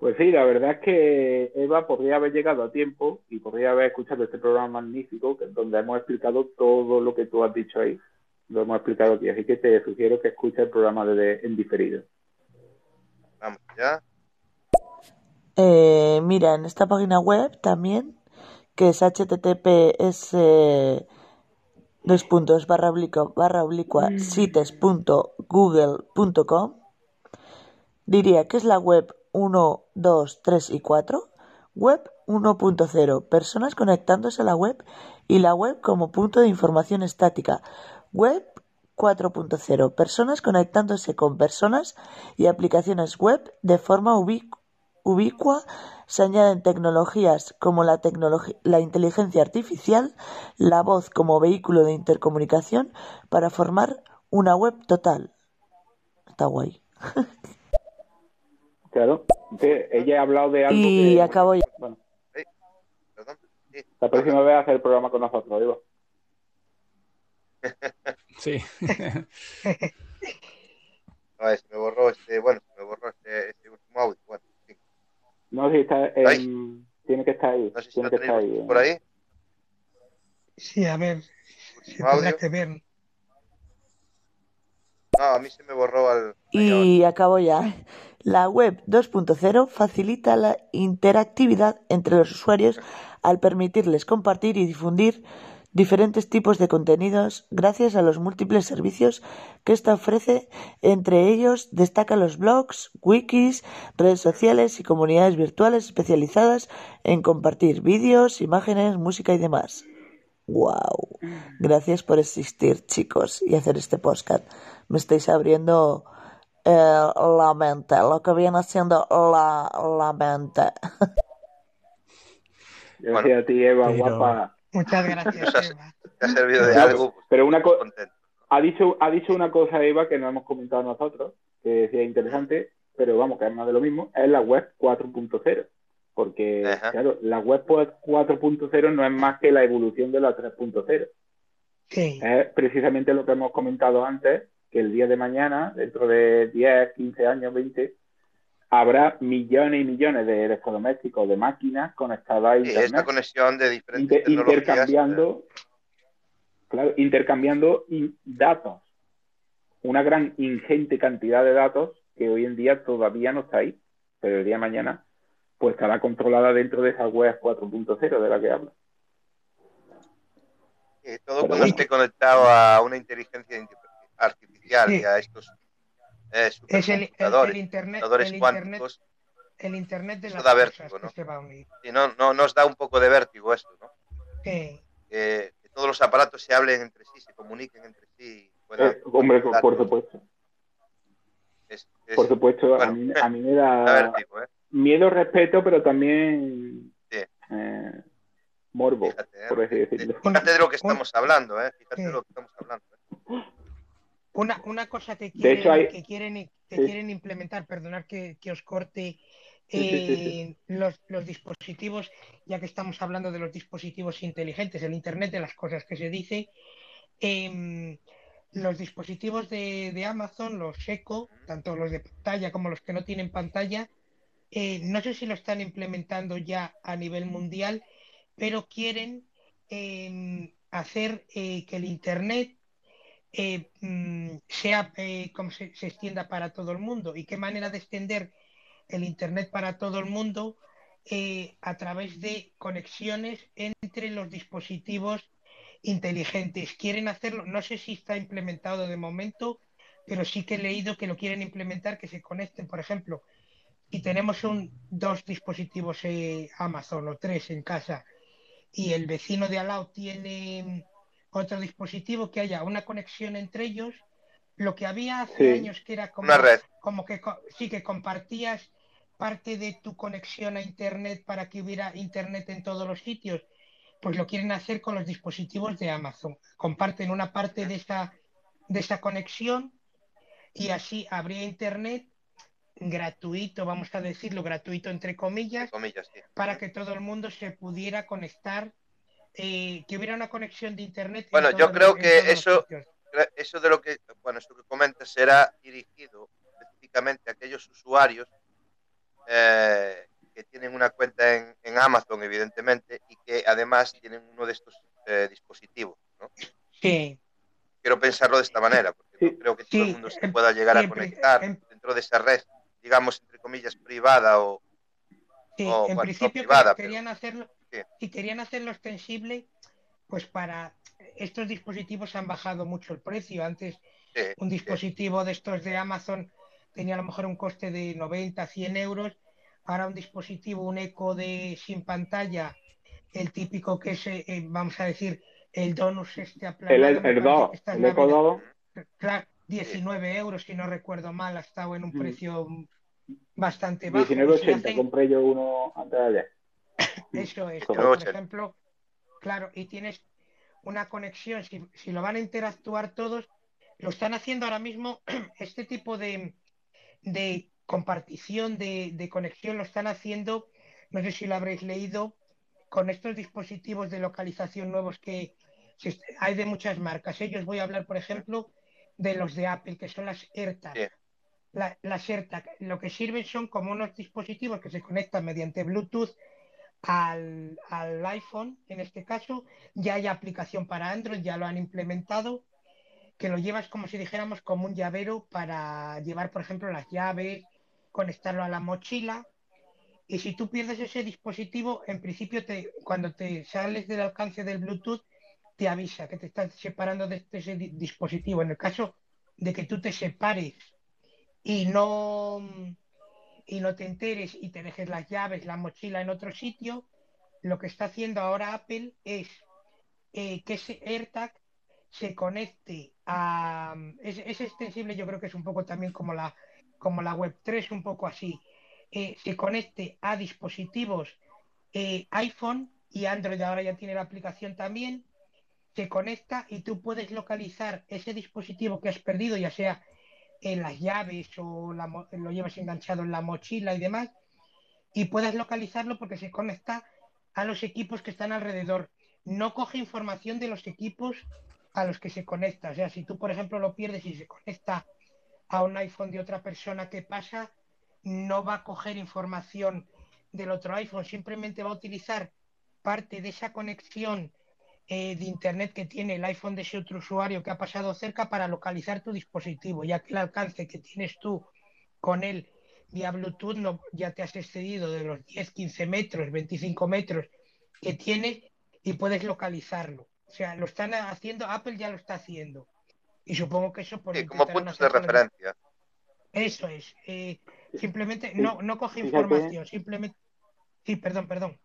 Pues sí, la verdad es que Eva podría haber llegado a tiempo y podría haber escuchado este programa magnífico donde hemos explicado todo lo que tú has dicho ahí. Lo hemos explicado aquí, así que te sugiero que escuches el programa de, en diferido. Vamos ya. Eh, mira, en esta página web también, que es https dos puntos barra oblicua, barra oblicua mm. sites.google.com diría que es la web 1, 2, 3 y 4 web 1.0 personas conectándose a la web y la web como punto de información estática. Web 4.0 personas conectándose con personas y aplicaciones web de forma ubicua ubicua se añaden tecnologías como la, la inteligencia artificial, la voz como vehículo de intercomunicación para formar una web total. Está guay. Claro, ella ha hablado de algo. Y acabo ya. La próxima vez hacer el programa con nosotros, digo. Sí. no, se me borró este, bueno, se me borró este, este último audio. Bueno. No, sí, está, en, tiene que estar ahí. No sé si tiene que estar ahí. ¿Por ahí? Sí, a ver. Se tendrá que ver. No, a mí se me borró al... Y acabo ya. La web 2.0 facilita la interactividad entre los usuarios al permitirles compartir y difundir diferentes tipos de contenidos gracias a los múltiples servicios que ésta ofrece. Entre ellos destacan los blogs, wikis, redes sociales y comunidades virtuales especializadas en compartir vídeos, imágenes, música y demás. ¡Wow! Gracias por existir, chicos, y hacer este podcast. Me estáis abriendo eh, la mente, lo que viene siendo la, la mente. Gracias a ti, Eva, guapa. Muchas gracias, Eva. Te ha servido de algo. Pues, Pero una cosa, ha dicho, ha dicho una cosa, Eva, que no hemos comentado nosotros, que decía interesante, pero vamos, que es más de lo mismo, es la web 4.0. Porque, claro, la web 4.0 no es más que la evolución de la 3.0. Sí. Es precisamente lo que hemos comentado antes, que el día de mañana, dentro de 10, 15 años, 20, habrá millones y millones de electrodomésticos, de máquinas conectadas a Internet. esta conexión de diferentes Inter- tecnologías. intercambiando, claro, intercambiando in- datos. Una gran ingente cantidad de datos que hoy en día todavía no está ahí, pero el día de mañana pues estará controlada dentro de esa web 4.0 de la que habla. eh, todo Pero cuando esté conectado a una inteligencia int- artificial Sí. y a estos eh, Es el, el- supercomputadores, el internet, computadores el internet, cuánticos, el internet de las da cosas vértigo, que ¿no? se va a unir. y no, no nos da un poco de vértigo esto, ¿no? Sí. Que, que todos los aparatos se hablen entre sí, se comuniquen entre sí. Eh, hombre, por, supuesto. Es- es- Por supuesto, a, mí, a mí me da da vértigo, ¿eh? miedo, respeto, pero también Sí. eh, morbo, Fíjate, ¿eh? por así De- decirlo. Fíjate de lo que estamos hablando, ¿eh? Fíjate Sí. de lo que estamos hablando. Una, una cosa que De quieren, hecho, hay- que quieren, que Sí. quieren implementar, perdonad que, que os corte, sí, sí, eh, Los, los dispositivos, ya que estamos hablando de los dispositivos inteligentes, el Internet de las cosas que se dice, em, los dispositivos de, de Amazon, los Echo, tanto los de pantalla como los que no tienen pantalla, eh, no sé si lo están implementando ya a nivel mundial, pero quieren em, hacer eh, que el Internet eh, mm, sea eh, como se, extienda para todo el mundo y qué manera de extender el Internet para todo el mundo eh, a través de conexiones entre los dispositivos inteligentes. Quieren hacerlo, no sé si está implementado de momento, pero sí que he leído que lo quieren implementar, que se conecten, por ejemplo, si tenemos un, dos dispositivos Amazon o tres en casa y el vecino de al lado tiene otro dispositivo, que haya una conexión entre ellos. Lo que había hace Sí. años que era como, Una red. como que sí que compartías parte de tu conexión a internet para que hubiera internet en todos los sitios, pues lo quieren hacer con los dispositivos de Amazon. Comparten una parte de esa, de esa conexión y así habría internet gratuito, vamos a decirlo, gratuito entre comillas, Entre comillas, sí. para que todo el mundo se pudiera conectar, eh, que hubiera una conexión de internet. en Bueno, yo creo los- que eso-. Eso de lo que, bueno, esto que comentas será dirigido específicamente a aquellos usuarios eh, que tienen una cuenta en, en Amazon, evidentemente, y que además tienen uno de estos eh, dispositivos, ¿no? Sí, Quiero pensarlo de esta manera, porque Sí. no creo que todo Sí, el mundo se en- pueda llegar a conectar en- dentro de esa red, digamos, entre comillas, privada o, sí, o, en bueno, no principio privada, que- querían hacerlo, sí. y querían hacerlo extensible, pues para estos dispositivos han bajado mucho el precio. Antes sí, un sí. dispositivo de estos de Amazon tenía a lo mejor un coste de 90, 100 euros. Ahora un dispositivo, un eco de sin pantalla, el típico que es, eh, eh, vamos a decir, el donus este aplanado, el, me parece 2, que estas el Eco navidades- 2, Claro, 19 euros, si no recuerdo mal, ha estado en un Mm. precio bastante bajo. Y si 19.80, hacen- compré yo uno antes de ayer. Eso es, por 19,80. ejemplo, claro, y tienes una conexión, si, si lo van a interactuar todos, lo están haciendo ahora mismo, este tipo de, de compartición, de, de conexión, lo están haciendo, no sé si lo habréis leído, con estos dispositivos de localización nuevos que se hay de muchas marcas. Ellos voy a hablar, por ejemplo, de los de Apple, que son las AirTag. La- las AirTag lo que sirven son como unos dispositivos que se conectan mediante Bluetooth al, al iPhone, en este caso, ya hay aplicación para Android, ya lo han implementado, que lo llevas como si dijéramos como un llavero para llevar, por ejemplo, las llaves, conectarlo a la mochila. Y si tú pierdes ese dispositivo, en principio, te, cuando te sales del alcance del Bluetooth, te avisa que te estás separando de este- ese di- dispositivo. En el caso de que tú te separes y no, y no te enteres y te dejes las llaves, la mochila en otro sitio, lo que está haciendo ahora Apple es eh, que ese AirTag se conecte a... Es, es extensible, yo creo que es un poco también como la, como la Web 3, un poco así. Eh, se conecte a dispositivos eh, iPhone y Android ahora ya tiene la aplicación también. Se conecta y tú puedes localizar ese dispositivo que has perdido, ya sea en las llaves o la lo llevas enganchado en la mochila y demás, y puedes localizarlo porque se conecta a los equipos que están alrededor. No coge información de los equipos a los que se conecta. O sea, si tú, por ejemplo, lo pierdes y se conecta a un iPhone de otra persona que pasa, no va a coger información del otro iPhone, simplemente va a utilizar parte de esa conexión eh, de Internet que tiene el iPhone de ese otro usuario que ha pasado cerca para localizar tu dispositivo, ya que el alcance que tienes tú con él vía Bluetooth no, ya te has excedido de los 10, 15 metros, 25 metros que tiene y puedes localizarlo. O sea, lo están haciendo, Apple ya lo está haciendo. Y supongo que eso por sí, como puntos de referencia. Eso es. Eh, simplemente no, no coge información, simplemente. Sí, perdón, perdón.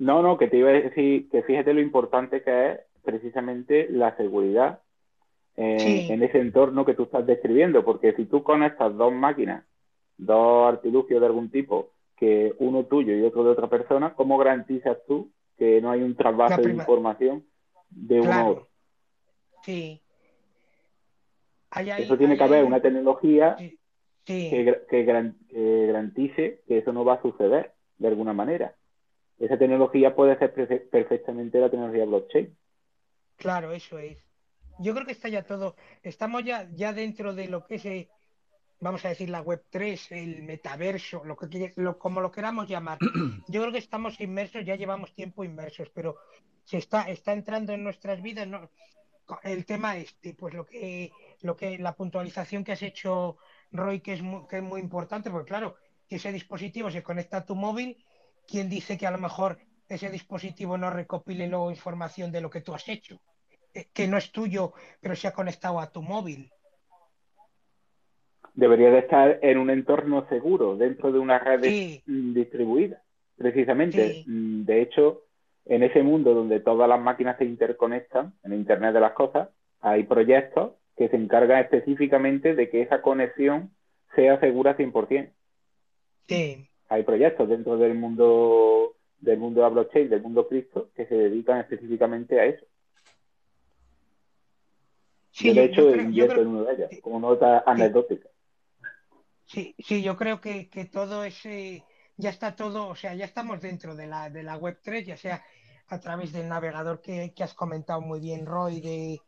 No, no, que te iba a decir que fíjate lo importante que es precisamente la seguridad en ese entorno que tú estás describiendo, porque si tú conectas dos máquinas, dos artilugios de algún tipo, que uno tuyo y otro de otra persona, ¿cómo garantizas tú que no hay un trasvase de información de uno a otro? Sí. eso tiene que haber una tecnología Que, que, garantice que eso no va a suceder de alguna manera. Esa tecnología puede ser perfectamente la tecnología blockchain. Claro, eso es. Yo creo que está ya todo, estamos ya, ya dentro de lo que es, eh, vamos a decir, la web 3, el metaverso, lo que lo, como lo queramos llamar. Yo creo que estamos inmersos, ya llevamos tiempo inmersos, pero se está, está entrando en nuestras vidas, ¿no? El tema este, pues lo que, lo que, la puntualización que has hecho, Roy, que es muy, que es muy importante, porque claro, que ese dispositivo se conecta a tu móvil ¿quién dice que a lo mejor ese dispositivo no recopile luego información de lo que tú has hecho? Eh, que no es tuyo, pero se ha conectado a tu móvil. Debería de estar en un entorno seguro, dentro de una red distribuida, precisamente. Mm, de hecho, en ese mundo donde todas las máquinas se interconectan, en Internet de las Cosas, hay proyectos que se encargan específicamente de que esa conexión sea segura 100%. Sí hay proyectos dentro del mundo del mundo de blockchain, del mundo cripto, que se dedican específicamente a eso. Sí, de hecho invierto en uno de ellos, como nota anecdótica. Sí, sí, yo creo que, todo ese, ya está todo, o sea, ya estamos dentro de la, de la web 3, ya sea a través del navegador que, has comentado muy bien, Roy, de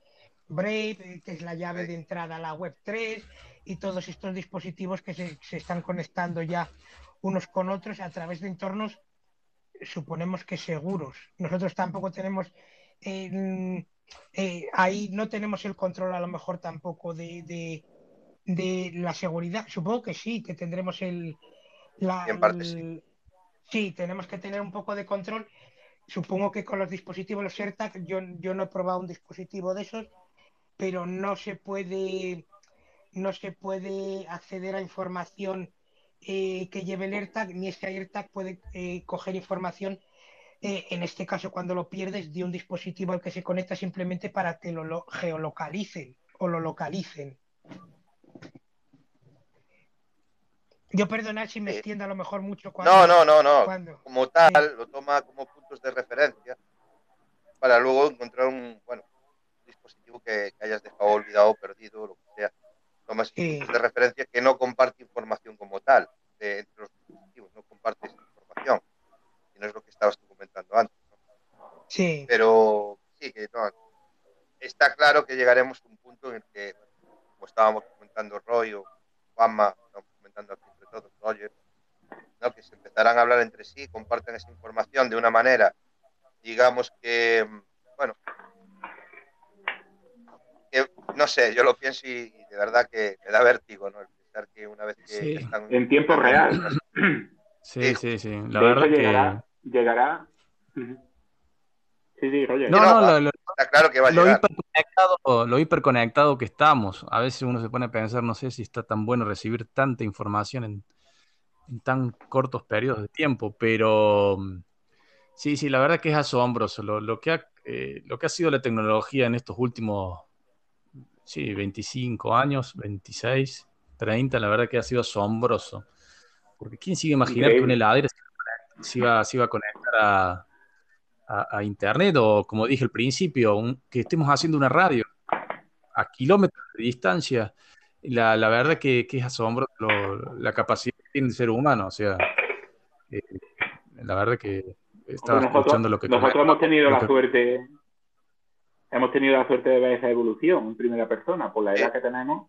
Brave, que es la llave de entrada a la web 3, y todos estos dispositivos que se, se están conectando ya unos con otros a través de entornos, suponemos que seguros. Nosotros tampoco tenemos, eh, ahí no tenemos el control a lo mejor tampoco de, la seguridad. Supongo que sí, que tendremos el... La, sí. tenemos que tener un poco de control. Supongo que con los dispositivos, los AirTag, yo, yo no he probado un dispositivo de esos, pero no se puede no se puede acceder a información eh, que lleve el AirTag, ni ese AirTag puede eh, coger información, eh, en este caso cuando lo pierdes, de un dispositivo al que se conecta simplemente para que lo, geolocalicen o lo localicen. Yo perdonar si me extiendo a lo mejor mucho cuando... No, no, no, no. Como tal, lo toma como puntos de referencia para luego encontrar un, bueno, dispositivo que, que hayas dejado olvidado o perdido, lo que sea más de referencia que no comparte información como tal de, entre los dispositivos, no comparte esa información. Y no es lo que estabas comentando antes. Sí. Pero sí, que está claro que llegaremos a un punto en el que, como estábamos comentando Roy o Juanma, estamos comentando aquí entre todos, Roger, ¿no? que se empezarán a hablar entre sí, comparten esa información de una manera, digamos que, bueno, no sé, yo lo pienso y, de verdad que me da vértigo, ¿no? El pensar que una vez que están... En tiempo real. Sí, sí, sí. La verdad llegará, que... Llegará... Sí, sí, Roger. No, no, lo, está claro que va a lo llegar. Hiperconectado, lo hiperconectado que estamos. A veces uno se pone a pensar, no sé si está tan bueno recibir tanta información en, en tan cortos periodos de tiempo, pero sí, sí, la verdad que es asombroso lo, lo que ha, eh, lo que ha sido la tecnología en estos últimos sí, 25 años, 26, 30, la verdad que ha sido asombroso. Porque ¿quién sigue imaginar que una heladera se iba, a conectar a, a, Internet o, como dije al principio, que estemos haciendo una radio a kilómetros de distancia? La, la verdad que, que es asombroso la capacidad que tiene el ser humano. O sea, eh, la verdad que estaba escuchando lo que... Nosotros hemos tenido la suerte hemos tenido la suerte de ver esa evolución en primera persona, por la edad que tenemos.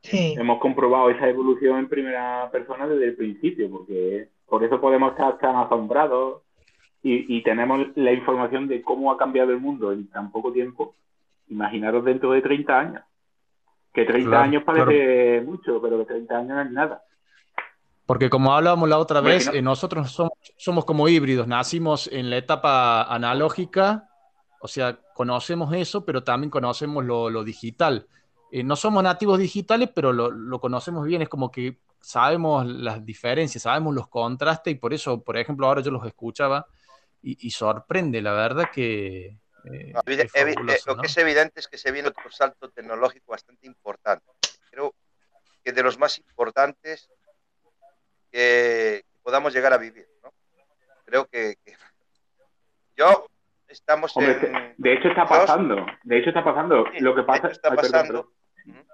Sí. hemos comprobado esa evolución en primera persona desde el principio, porque por eso podemos estar tan asombrados y, y tenemos la información de cómo ha cambiado el mundo en tan poco tiempo. Imaginaros dentro de 30 años. Que 30 Claro, años parece mucho, pero que 30 años no es nada. Porque como hablábamos la otra vez, eh, nosotros somos, somos como híbridos, nacimos en la etapa analógica, o sea, conocemos eso, pero también conocemos lo, lo digital. Eh, no somos nativos digitales, pero lo, lo conocemos bien, es como que sabemos las diferencias, sabemos los contrastes y por eso, por ejemplo, ahora yo los escuchaba y, y sorprende, la verdad que eh, evide- es eh, fabuloso, lo ¿no? que es evidente es que se viene otro salto tecnológico bastante importante. Creo que de los más importantes que podamos llegar a vivir. ¿no? Creo que, que- yo estamos Hombre, en... de hecho está pasando. De hecho está pasando. Sí, Lo que de pasa hecho está Ay, perdón, pasando. perdón.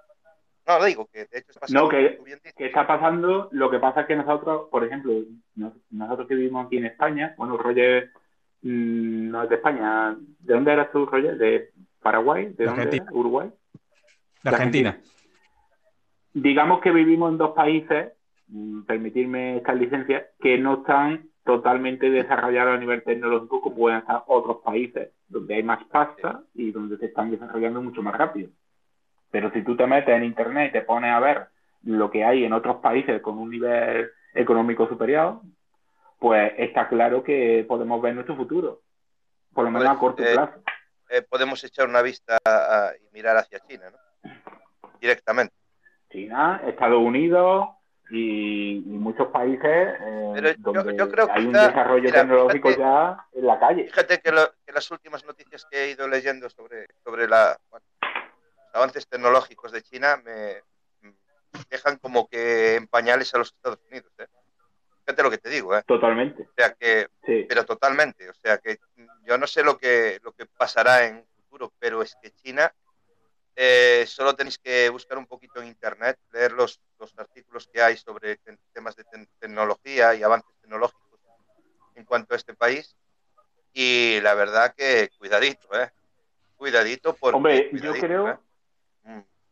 No, no digo que de hecho está pasando. No, que- que está pasando, lo que pasa es que nosotros, por ejemplo, nos- nosotros que vivimos aquí en España, bueno, Roger mm, no es de España, ¿de dónde eras tú, Roger? ¿De Paraguay? ¿De De dónde? Argentina. eras? ¿Uruguay? De Argentina. Digamos que vivimos en dos países, mm, permitirme esta licencia, que no están totalmente desarrollados a nivel tecnológico como pueden estar otros países, donde hay más pasta y donde se están desarrollando mucho más rápido. Pero si tú te metes en internet y te pones a ver lo que hay en otros países con un nivel económico superior, pues está claro que podemos ver nuestro futuro, por lo menos a corto Eh, plazo. Eh, podemos echar una vista a- y mirar hacia China, ¿no? Directamente. China, Estados Unidos y, y muchos países eh, Pero yo- donde yo creo que hay un desarrollo mira, tecnológico fíjate- ya en la calle. Fíjate que, lo- que las últimas noticias que he ido leyendo sobre, sobre la, bueno, los avances tecnológicos de China me dejan como que en pañales a los Estados Unidos. ¿eh? Fíjate lo que te digo, ¿eh? Totalmente, O sea que, sí. pero totalmente. O sea que yo no sé lo que, lo que pasará en futuro, pero es que China, eh, solo tenéis que buscar un poquito en internet, leer los, los artículos que hay sobre te- temas de te- tecnología y avances tecnológicos en cuanto a este país. Y la verdad que cuidadito, ¿eh? Cuidadito porque... Hombre, yo cuidadito, creo, ¿eh?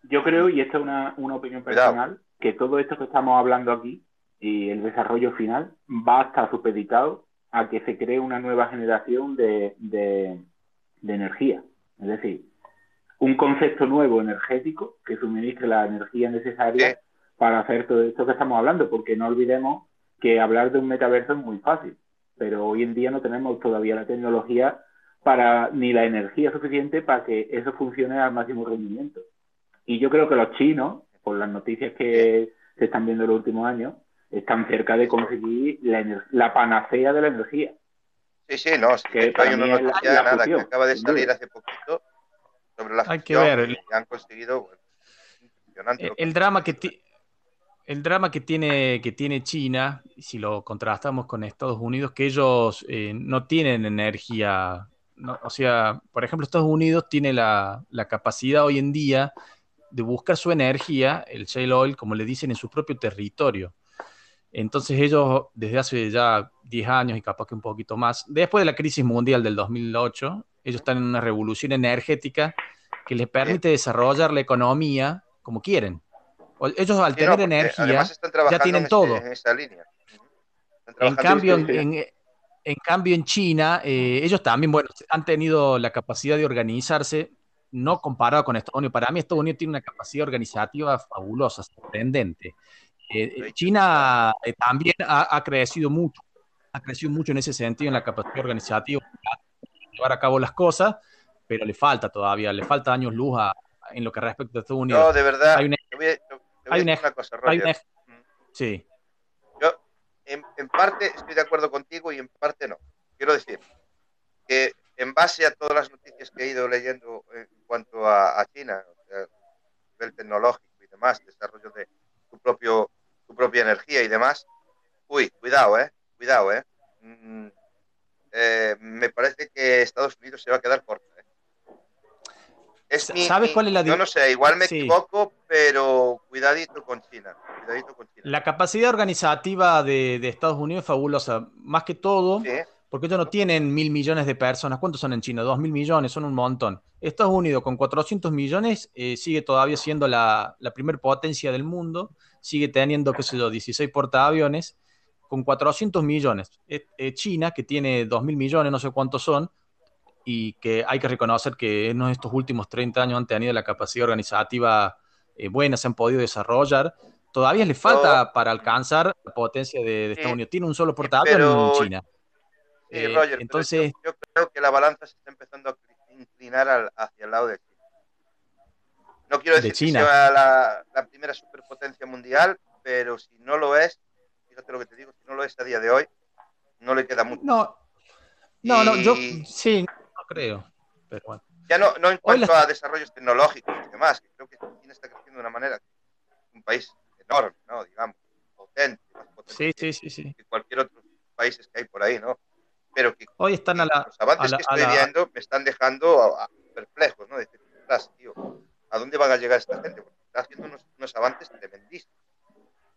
Yo creo, y esta es una, una opinión Cuidado. personal, que todo esto que estamos hablando aquí y el desarrollo final va a estar supeditado a que se cree una nueva generación de, de, de energía. Es decir, un concepto nuevo energético que suministre la energía necesaria. Para hacer todo esto que estamos hablando, porque no olvidemos que hablar de un metaverso es muy fácil, pero hoy en día no tenemos todavía la tecnología para ni la energía suficiente para que eso funcione al máximo rendimiento. Y yo creo que los chinos, por las noticias que se están viendo en los últimos años, están cerca de conseguir la, la panacea de la energía. Sí, sí, no, sí, Que de hay una noticia la nada, que acaba de salir hace poquito sobre la Hay que fusión ver. y han conseguido bueno, impresionante El, que- el drama que el drama que tiene, que tiene China, si lo contrastamos con Estados Unidos, que ellos eh, no tienen energía. o sea, por ejemplo, Estados Unidos tiene la, la capacidad hoy en día de buscar su energía, el shale oil, como le dicen, en su propio territorio. Entonces ellos, desde hace ya 10 años y capaz que un poquito más, después de la crisis mundial del 2008, ellos están en una revolución energética que les permite desarrollar la economía como quieren. Ellos al Sí, no, tener porque energía, trabajando tienen en, ese- todo. en esa línea. En cambio, en en, en- en cambio en China, eh, ellos también, bueno, han tenido la capacidad de organizarse, no comparado con Estados Unidos. Para mí Estados Unidos tiene una capacidad organizativa fabulosa, sorprendente. Eh, eh, China eh, también ha, ha crecido mucho, ha crecido mucho en ese sentido, en la capacidad organizativa de llevar a cabo las cosas, pero le falta todavía, le falta años luz a- en lo que respecta a Estados Unidos. No, de verdad, Hay un- te voy a, a hay un decir ej- una cosa, Roger. Sí. Yo, en, en parte, estoy de acuerdo contigo y en parte no. Quiero decir que en base a todas las noticias que he ido leyendo en cuanto a, a China, o sea, a nivel tecnológico y demás, desarrollo de tu, propio, tu propia energía y demás, uy, cuidado, ¿eh? Cuidado, ¿eh? Mm, eh, me parece que Estados Unidos se va a quedar corto. Es ¿Sabes mi- cuál es la Yo no sé, igual me Sí. equivoco, pero cuidadito con China. Cuidadito con China. La capacidad organizativa de, de Estados Unidos es fabulosa, más que todo Sí, porque ellos no tienen mil millones de personas. ¿Cuántos son en China? Dos mil millones, son un montón. Estados Unidos con 400 millones eh, sigue todavía siendo la, la primer potencia del mundo, sigue teniendo, qué sé yo, 16 portaaviones, con 400 millones. Eh, eh, China, que tiene 2 mil millones, no sé cuántos son, y que hay que reconocer que en estos últimos 30 años han tenido la capacidad organizativa buena, se han podido desarrollar. Todavía le falta para alcanzar la potencia de, Estados Unidos. Tiene un solo portaavión en China. Sí, eh, Roger, entonces, yo, creo que la balanza se está empezando a inclinar hacia el lado de China. No quiero decir que sea la, primera superpotencia mundial, pero si no lo es, fíjate lo que te digo, si no lo es a día de hoy, no le queda mucho. No, no, no yo sí, no creo. Ya no, no en cuanto a desarrollos tecnológicos y demás, que creo que China está creciendo de una manera, un país enorme, ¿no? Digamos, potente, más potente sí, sí, sí, que cualquier otro país que hay por ahí, ¿no? pero que Hoy están a la, los avances que estoy viendo me están dejando perplejos, ¿no? Decir, tío, ¿a dónde van a llegar esta gente? Porque está haciendo unos, avances tremendísimos.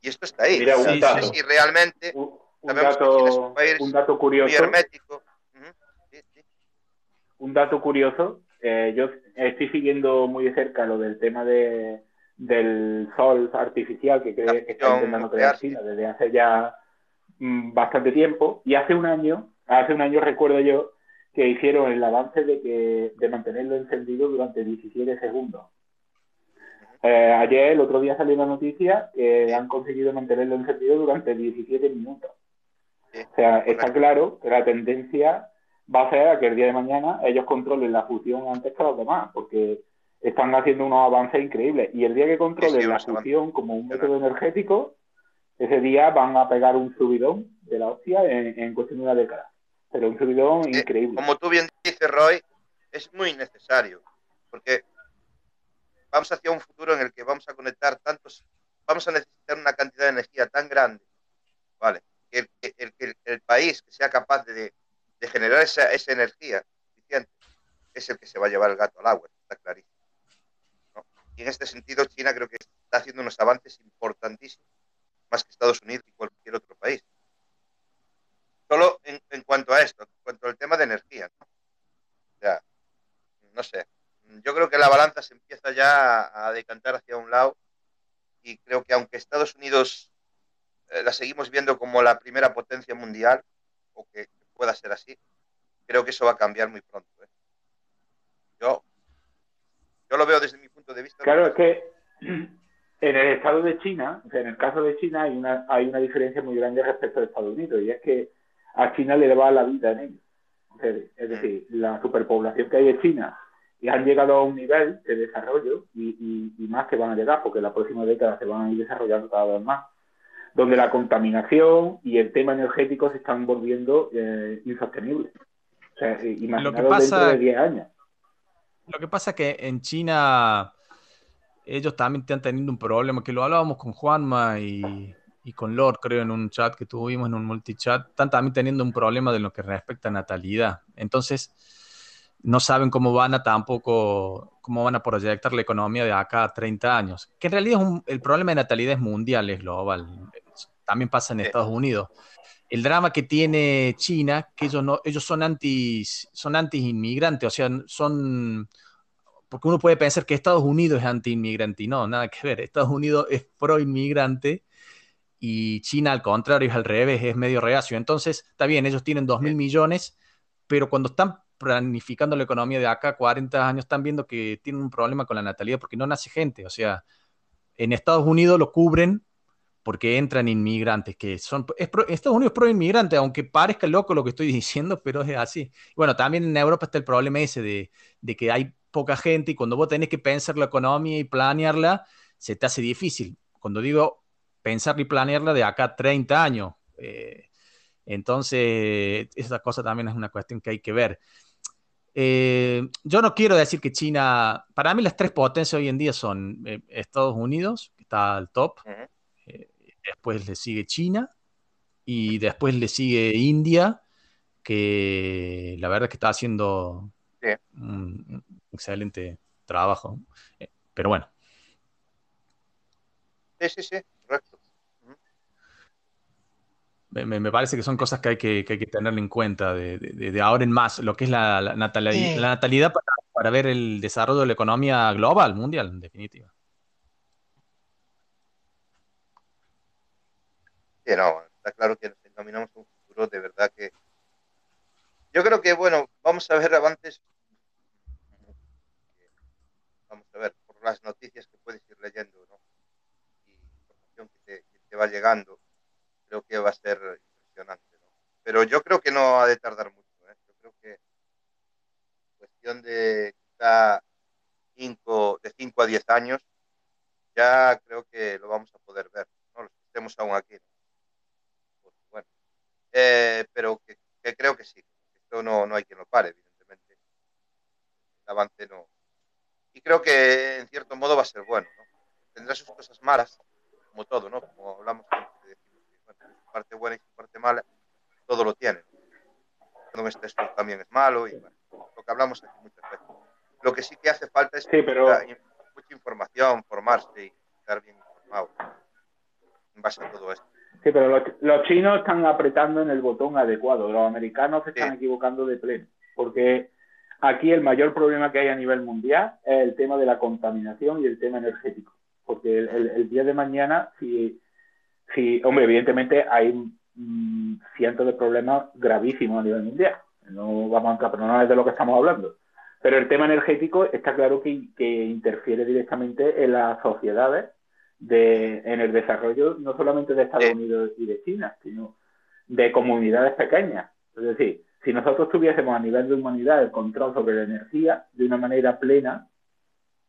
Y esto está ahí. Mira, un dato, si realmente un, dato, un, dato curioso, muy hermético. Un dato curioso, eh, yo estoy siguiendo muy de cerca lo del tema de, del sol artificial que, cree, que está intentando crear China desde hace ya mm, bastante tiempo y hace un año hace un año recuerdo yo que hicieron el avance de, que, de mantenerlo encendido durante 17 segundos. Eh, ayer, el otro día salió una noticia que han conseguido mantenerlo encendido durante 17 minutos. O sea, está claro que la tendencia va a ser a que el día de mañana ellos controlen la fusión antes que los demás, porque están haciendo unos avances increíbles. Y el día que controlen la fusión como un método energético, ese día van a pegar un subidón de la hostia en, en cuestión de una década pero un subidón eh, increíble. Como tú bien dices, Roy, es muy necesario, porque vamos hacia un futuro en el que vamos a conectar tantos, vamos a necesitar una cantidad de energía tan grande, ¿vale? Que el, el, el país que sea capaz de, de generar esa, esa, energía suficiente es el que se va a llevar el gato al agua, está clarísimo. Y en este sentido, China creo que está haciendo unos avances importantísimos, más que Estados Unidos y cualquier otro país. Solo en, cuanto a esto, en cuanto al tema de energía. ¿no? O sea, no sé. Yo creo que la balanza se empieza ya a decantar hacia un lado y creo que aunque Estados Unidos eh, la seguimos viendo como la primera potencia mundial, o que pueda ser así, creo que eso va a cambiar muy pronto. ¿eh? Yo, yo lo veo desde mi punto de vista. Claro, es que en el estado de China, o sea, en el caso de China hay una, hay una diferencia muy grande respecto a Estados Unidos, y es que a China le va la vida en ellos. Es decir, la superpoblación que hay en China y han llegado a un nivel de desarrollo y, más que van a llegar, porque en la próxima década se van a ir desarrollando cada vez más, donde la contaminación y el tema energético se están volviendo eh, insostenibles. O sea, eh, lo que pasa, dentro de 10 años. Lo que pasa es que en China ellos también están teniendo un problema, que lo hablábamos con Juanma y, y con Lord, creo, en un chat que tuvimos, en un multichat, están también teniendo un problema de lo que respecta a natalidad. Entonces, no saben cómo van a tampoco, cómo van a proyectar la economía de acá a 30 años. Que en realidad es el problema de natalidad es mundial, es global. También pasa en Estados Unidos. El drama que tiene China, que ellos, no, ellos son anti son anti inmigrantes, o sea, son porque uno puede pensar que Estados Unidos es anti-inmigrante y no, nada que ver. Estados Unidos es pro-inmigrante y China al contrario es al revés, es medio reacio. Entonces, está bien, ellos tienen 2 mil millones, pero cuando están planificando la economía de acá 40 años, están viendo que tienen un problema con la natalidad porque no nace gente. O sea, en Estados Unidos lo cubren porque entran inmigrantes, que son... Estados Unidos es pro inmigrante, aunque parezca loco lo que estoy diciendo, pero es así. Bueno, también en Europa está el problema ese de, de que hay poca gente y cuando vos tenés que pensar la economía y planearla, se te hace difícil. Cuando digo pensar y planearla de acá a 30 años. Eh, entonces, esa cosa también es una cuestión que hay que ver. Eh, yo no quiero decir que China, para mí las tres potencias hoy en día son eh, Estados Unidos, que está al top, después le sigue China y después le sigue India, que la verdad es que está haciendo un excelente trabajo. Pero bueno. Sí, sí, sí, correcto. me, parece que son cosas que hay que, que, hay que tener en cuenta de, de, ahora en más, lo que es la, la, natalidad, la natalidad para, para, ver el desarrollo de la economía global, mundial, en definitiva. Sí, no, está claro que encaminamos a un futuro de verdad que... Yo creo que, bueno, vamos a ver avances, vamos a ver, por las noticias que puedes ir leyendo, ¿no? Y información que te, va llegando creo que va a ser impresionante. ¿no? Pero yo creo que no ha de tardar mucho. ¿eh? Yo creo que cuestión de quizá cinco, de 5 a 10 años, ya creo que lo vamos a poder ver. ¿no? Los que estemos aún aquí. Bueno, eh, pero que, que, creo que sí. Esto no, no hay quien lo pare, evidentemente. El avance no. Y creo que en cierto modo va a ser bueno. ¿no? Tendrá sus cosas malas, como todo, ¿no? Como hablamos antes parte buena y su parte mala, todo lo tiene. No esto también es malo y bueno, lo que hablamos aquí muchas veces. Lo que sí que hace falta es sí, pero... mucha, mucha, información, formarse y estar bien informado en base a todo esto. Sí, pero los, los chinos están apretando en el botón adecuado, los americanos se están sí. equivocando de pleno, porque aquí el mayor problema que hay a nivel mundial es el tema de la contaminación y el tema energético. Porque el, el, el día de mañana, si Sí, hombre, evidentemente hay mmm, cientos de problemas gravísimos a nivel mundial. No vamos a entrar, pero no es de lo que estamos hablando. Pero el tema energético está claro que, que interfiere directamente en las sociedades, de, en el desarrollo no solamente de Estados Unidos y de China, sino de comunidades pequeñas. Es decir, si nosotros tuviésemos a nivel de humanidad el control sobre la energía de una manera plena,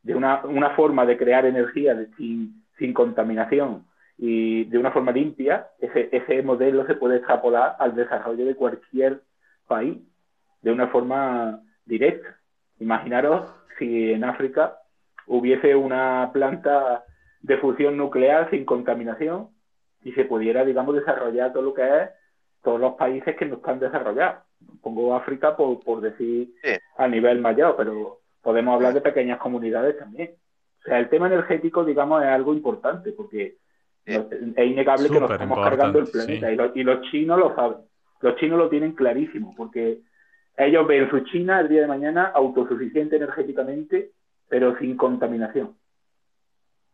de una, una forma de crear energía de, sin, sin contaminación, y de una forma limpia, ese, ese modelo se puede extrapolar al desarrollo de cualquier país de una forma directa. Imaginaros si en África hubiese una planta de fusión nuclear sin contaminación y se pudiera, digamos, desarrollar todo lo que es todos los países que no están desarrollados. Pongo África por, por decir sí. a nivel mayor, pero podemos hablar de pequeñas comunidades también. O sea, el tema energético, digamos, es algo importante porque es innegable que nos estamos cargando el planeta sí. y, los, y, los, chinos lo saben. Los chinos lo tienen clarísimo porque ellos ven su China el día de mañana autosuficiente energéticamente, pero sin contaminación.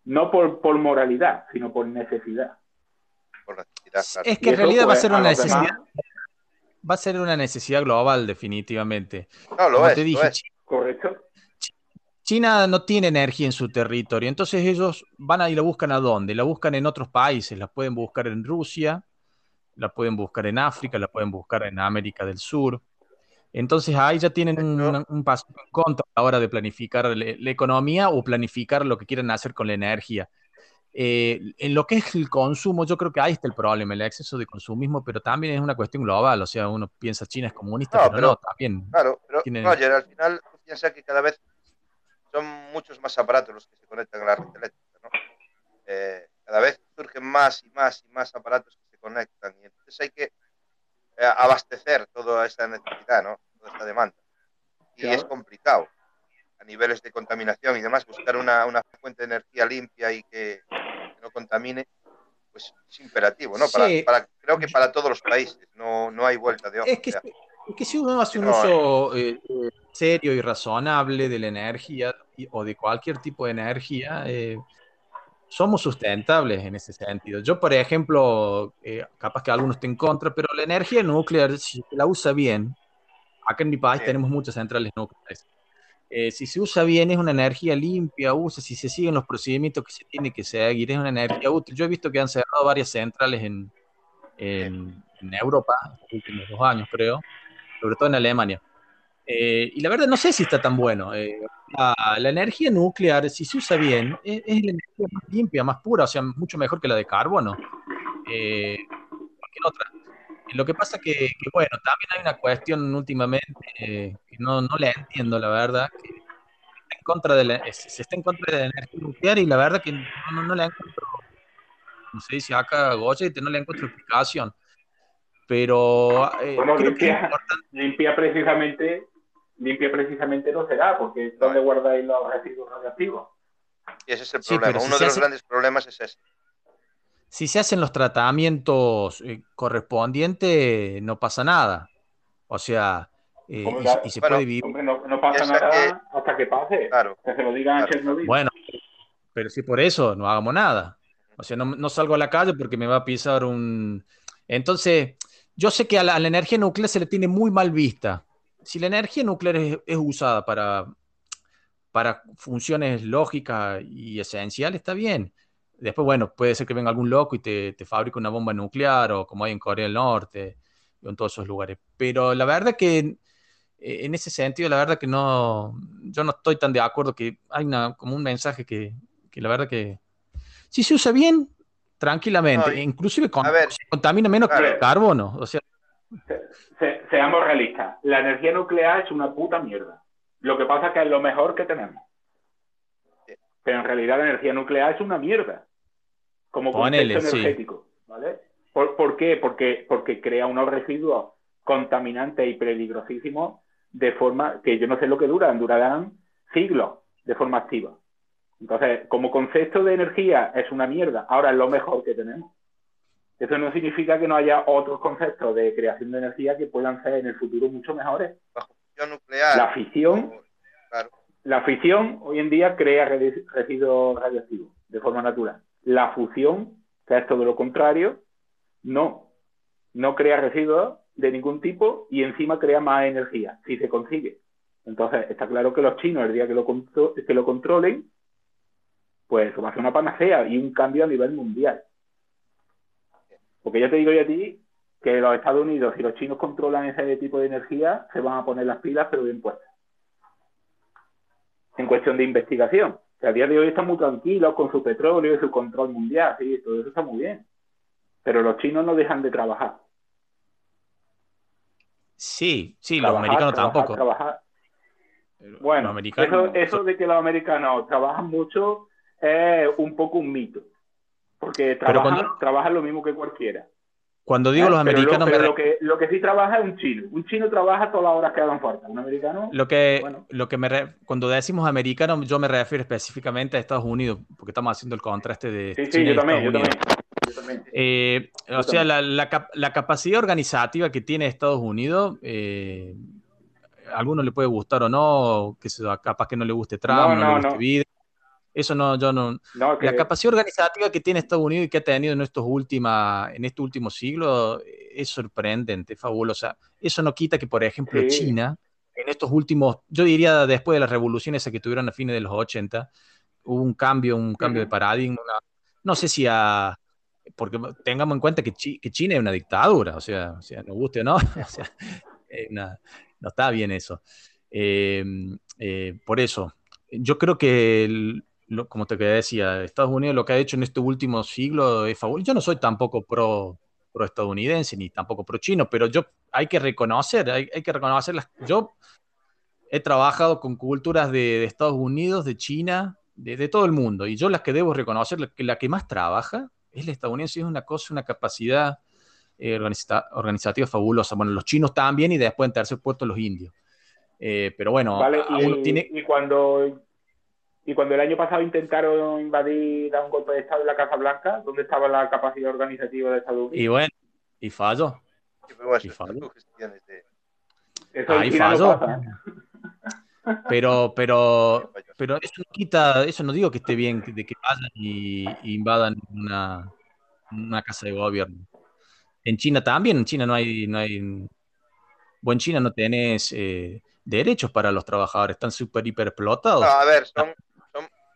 No por, por moralidad, sino por necesidad. Por necesidad claro. Es que en realidad va a ser una necesidad. Demás, va a ser una necesidad global, definitivamente. No, lo Como es, te dije, lo es. Correcto. China no tiene energía en su territorio, entonces ellos van a y la buscan a dónde? La buscan en otros países, la pueden buscar en Rusia, la pueden buscar en África, la pueden buscar en América del Sur. Entonces ahí ya tienen un, un paso en contra a la hora de planificar la, la, economía o planificar lo que quieren hacer con la energía. Eh, en lo que es el consumo, yo creo que ahí está el problema, el exceso de consumismo, pero también es una cuestión global, o sea, uno piensa China es comunista, no, pero, pero, no, también. Claro, pero tienen... Roger, al final piensa que cada vez son muchos más aparatos los que se conectan a la red eléctrica, ¿no? Eh, cada vez surgen más y más y más aparatos que se conectan y entonces hay que abastecer toda esta necesidad, ¿no? Toda esta demanda. Y claro. es complicado a niveles de contaminación y demás, buscar una, una fuente de energía limpia y que, que, no contamine, pues es imperativo, ¿no? Para, sí. para, creo que para todos los países, no, no hay vuelta de hoja. Es que, o sea, es que si uno hace un no, uso eh, serio y razonable de la energía o de cualquier tipo de energía, eh, somos sustentables en ese sentido. Yo, por ejemplo, eh, capaz que algunos estén en contra, pero la energía nuclear, si la usa bien, acá en mi país sí. tenemos muchas centrales nucleares. Eh, si se usa bien, es una energía limpia, usa, si se siguen los procedimientos que se tiene que seguir, es una energía útil. Yo he visto que han cerrado varias centrales en, en, en Europa, en los últimos dos años, creo, sobre todo en Alemania. Eh, y la verdad no sé si está tan bueno. Eh, la, la, energía nuclear, si se usa bien, es, es, la energía más limpia, más pura, o sea, mucho mejor que la de carbono. Eh, cualquier otra. Lo que pasa que, que, bueno, también hay una cuestión últimamente eh, que no, no la entiendo, la verdad, que está en contra de la, se está en contra de la energía nuclear y la verdad que no, no, no la encuentro, no sé si acá Goya, no le encuentro explicación. Pero eh, bueno, limpia, limpia precisamente limpia precisamente no será, porque es donde guardáis los residuos radioactivos. Y ese es el problema. Sí, Uno si de los hace... grandes problemas es ese. si se hacen los tratamientos eh, correspondientes, no pasa nada. O sea, eh, y, y se bueno, puede vivir. Hombre, no, no pasa nada que- hasta que pase. Claro. Que se lo digan a Claro. Chernobyl. Bueno, pero si por eso no hagamos nada. O sea, no, no salgo a la calle porque me va a pisar un... Entonces, yo sé que a la, a la energía nuclear se le tiene muy mal vista. Si la energía nuclear es, es usada para, para funciones lógicas y esenciales, está bien. Después, bueno, puede ser que venga algún loco y te, te fabrique una bomba nuclear o como hay en Corea del Norte o en todos esos lugares. Pero la verdad que eh, en ese sentido, la verdad que no, yo no estoy tan de acuerdo que hay una, como un mensaje que, que la verdad que si se usa bien, tranquilamente, No, e inclusive con- ver, se contamina menos que el carbono. O sea, Se- seamos realistas. La energía nuclear es una puta mierda. Lo que pasa es que es lo mejor que tenemos. Pero en realidad la energía nuclear es una mierda. Como Ponele, concepto sí. energético. ¿vale? ¿Por, por qué? Porque, porque crea unos residuos contaminantes y peligrosísimos de forma que yo no sé lo que duran. Durarán siglos de forma activa. Entonces, como concepto de energía es una mierda. Ahora es lo mejor que tenemos. Eso no significa que no haya otros conceptos de creación de energía que puedan ser en el futuro mucho mejores. Nuclear. La fisión, Claro. la fisión hoy en día crea resi- residuos radioactivos de forma natural. La fusión, que es todo lo contrario, no. No crea residuos de ningún tipo y encima crea más energía, si se consigue. Entonces, está claro que los chinos, el día que lo, contro- que lo controlen, pues va a ser una panacea y un cambio a nivel mundial. Porque ya te digo yo a ti que los Estados Unidos y los chinos controlan ese tipo de energía, se van a poner las pilas, pero bien puestas. En cuestión de investigación. Que a día de hoy están muy tranquilos con su petróleo y su control mundial, sí, todo eso está muy bien. Pero los chinos no dejan de trabajar. sí, sí, los americanos trabajar, tampoco. trabajar. Bueno, americanos- eso, eso de que los americanos trabajan mucho es un poco un mito. Porque cuando- trabajan lo mismo que cualquiera. Cuando digo ¿eh? los Pero lo- americanos, me pero lo, que, lo que sí trabaja es un chino. Un chino trabaja todas las horas que hagan falta. Un americano, Lo que, Bueno. lo que me re- cuando decimos americano, yo me refiero específicamente a Estados Unidos, porque estamos haciendo el contraste de sí, sí, y yo también, yo Estados también. Unidos. Yo también. Eh, o sea, la, la cap- la capacidad organizativa que tiene Estados Unidos, eh, a algunos le puede gustar o no, que capaz que no le guste Trump, No, no, no, le guste no. Eso no, yo no. No, que- La capacidad organizativa que tiene Estados Unidos y que ha tenido en estos última, en este último siglo eh, es sorprendente, fabulosa. Eso no quita que, por ejemplo, Sí. China, en estos últimos, yo diría después de las revoluciones que tuvieron a fines de los 80, hubo un cambio, un cambio de paradigma. una- no sé si a. Porque tengamos en cuenta que, Chi- que China es una dictadura, o sea, o sea, nos guste o no, o sea, una- no está bien eso. Eh, eh, por eso, yo creo que, el- lo- como te decía, Estados Unidos lo que ha hecho en este último siglo es fabuloso. Yo no soy tampoco pro, pro estadounidense ni tampoco pro chino, pero yo hay que reconocer, hay, hay que reconocer las. Yo he trabajado con culturas de, de Estados Unidos, de China, de, de todo el mundo, y yo las que debo reconocer, la que, la que más trabaja es la estadounidense, es una cosa, una capacidad eh, organiza- organizativa fabulosa. Bueno, los chinos también, y después en tercer puesto los indios. Eh, pero bueno, Vale, tiene. y cuando y cuando el año pasado intentaron invadir, dar un golpe de Estado en la Casa Blanca, ¿dónde estaba la capacidad organizativa de Estados Unidos? Y bueno, y bueno, Y fallo. Eso Ahí no pasa, ¿eh? Pero, pero, pero eso no quita, eso no digo que esté bien de que vayan y, y invadan una, una casa de gobierno. En China también, en China no hay, no hay, vos en China no tenés eh, derechos para los trabajadores, están súper hiper explotados. No, a ver, son,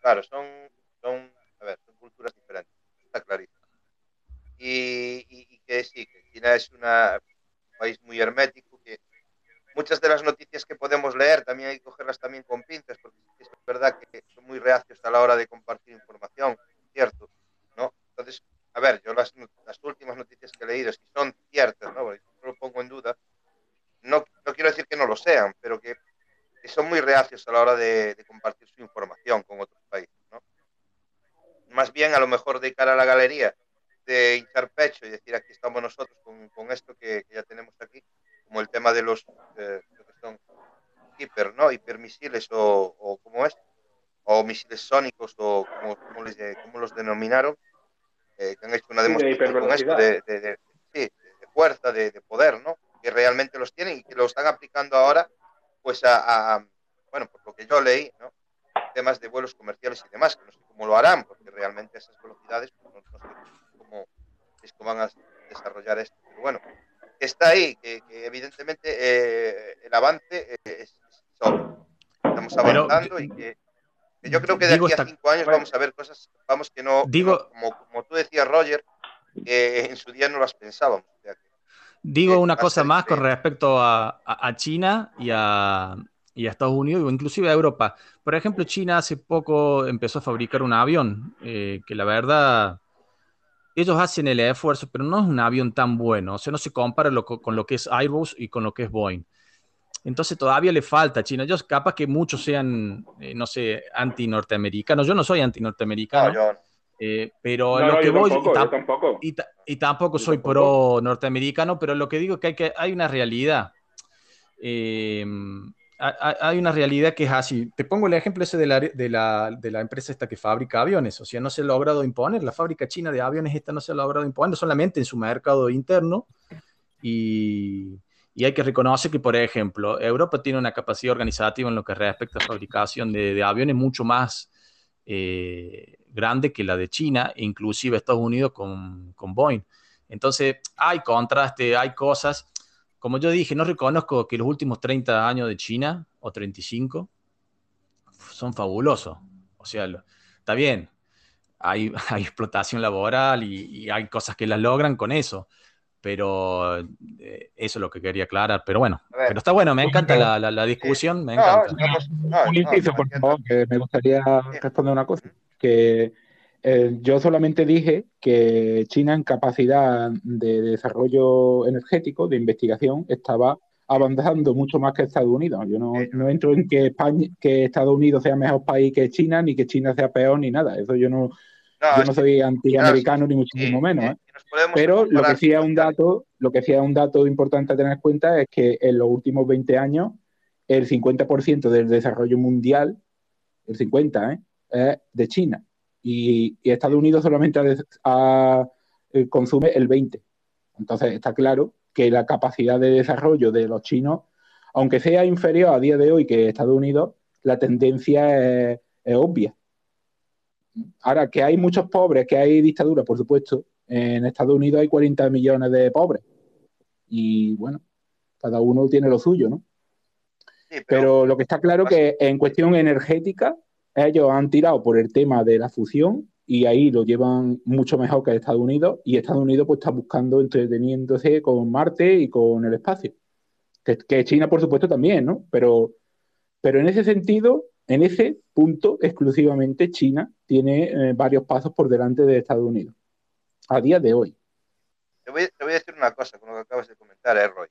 claro, son, son, a ver, son culturas diferentes, está clarísimo. Y, y- y que sí, que China es una, un país muy hermético, que muchas de las noticias que podemos leer también hay que cogerlas también con pinzas, porque es verdad que son muy reacios a la hora de compartir información, ¿cierto? ¿No? Entonces, a ver, yo las, las últimas noticias que he leído, si son ciertas, ¿no? Yo no lo pongo en duda, no, no quiero decir que no lo sean, pero que son muy reacios a la hora de, de compartir su información con otros países, ¿no? Más bien, a lo mejor de cara a la galería, de hinchar pecho y decir aquí estamos nosotros con, con esto que, que ya tenemos aquí, como el tema de los eh, que son hiper, ¿no? Hipermisiles o, o como es, o misiles sónicos o como, como les, como los denominaron, eh, que han hecho una demostración con esto de, de, de, fuerza, de, poder, ¿no? Que realmente los tienen y que lo están aplicando ahora, pues a, a bueno, por lo que yo leí, ¿no? temas de vuelos comerciales y demás, que no sé cómo lo harán, porque realmente esas velocidades pues, no, no, sé cómo, es cómo van a desarrollar esto. Pero bueno, está ahí, que, que evidentemente eh, el avance es, es solo. Estamos avanzando Pero, y que, que, yo creo que de aquí a cinco años vamos a ver cosas, vamos que no, digo, que no como, como, tú decías, Roger, que en su día no las pensábamos. O sea, que, digo una cosa más con respecto a, a, a China y a, y a Estados Unidos o inclusive a Europa. Por ejemplo, China hace poco empezó a fabricar un avión eh, que la verdad ellos hacen el esfuerzo, pero no es un avión tan bueno, o sea, no se compara lo, con lo que es Airbus y con lo que es Boeing. Entonces todavía le falta a China. Yo capaz que muchos sean, eh, no sé, anti-norteamericanos. Yo no soy anti-norteamericano. No, eh, pero no, lo que voy tampoco, y, tam tampoco. Y, y, tampoco soy pro norteamericano, pero lo que digo es que hay, que, hay una realidad. Eh, hay una realidad que es así. Te pongo el ejemplo ese de la, de, la, de la, empresa esta que fabrica aviones. O sea, no se ha logrado imponer. La fábrica china de aviones esta no se ha logrado imponer solamente en su mercado interno. Y, y hay que reconocer que, por ejemplo, Europa tiene una capacidad organizativa en lo que respecta a fabricación de, de aviones mucho más eh, grande que la de China, inclusive Estados Unidos con, con Boeing. Entonces, hay contraste, hay cosas como yo dije, no reconozco que los últimos 30 años de China, o 35, son fabulosos. O sea, está bien, hay, hay explotación laboral y, y, hay cosas que las logran con eso. Pero eh, eso es lo que quería aclarar. Pero bueno, pero está bueno, me encanta la, la, la discusión, me encanta. No, no, un inciso, por favor, que me gustaría responder una cosa. Que eh, yo solamente dije que China en capacidad de desarrollo energético, de investigación, estaba avanzando mucho más que Estados Unidos. Yo no, no entro en que, España, que Estados Unidos sea mejor país que China, ni que China sea peor, ni nada. Eso yo no, no yo no soy antiamericano, no, ni muchísimo sí, menos. ¿eh? Pero lo que sí es un dato, lo que sí es un dato importante a tener en cuenta es que en los últimos 20 años el 50% del desarrollo mundial, el 50, ¿eh? es de China y, y Estados Unidos solamente a, a, eh, consume el 20. Entonces está claro que la capacidad de desarrollo de los chinos, aunque sea inferior a día de hoy que Estados Unidos, la tendencia es, es obvia. Ahora, que hay muchos pobres, que hay dictadura, por supuesto, en Estados Unidos hay 40 millones de pobres. Y bueno, cada uno tiene lo suyo, ¿no? Sí, pero, pero, lo que está claro que en cuestión energética ellos han tirado por el tema de la fusión y ahí lo llevan mucho mejor que Estados Unidos y Estados Unidos pues está buscando entreteniéndose con Marte y con el espacio. Que, que China, por supuesto, también, ¿no? Pero, pero en ese sentido, en ese punto exclusivamente, China tiene eh, varios pasos por delante de Estados Unidos, a día de hoy. Te voy, a decir una cosa con lo que acabas de comentar, eh, Roy,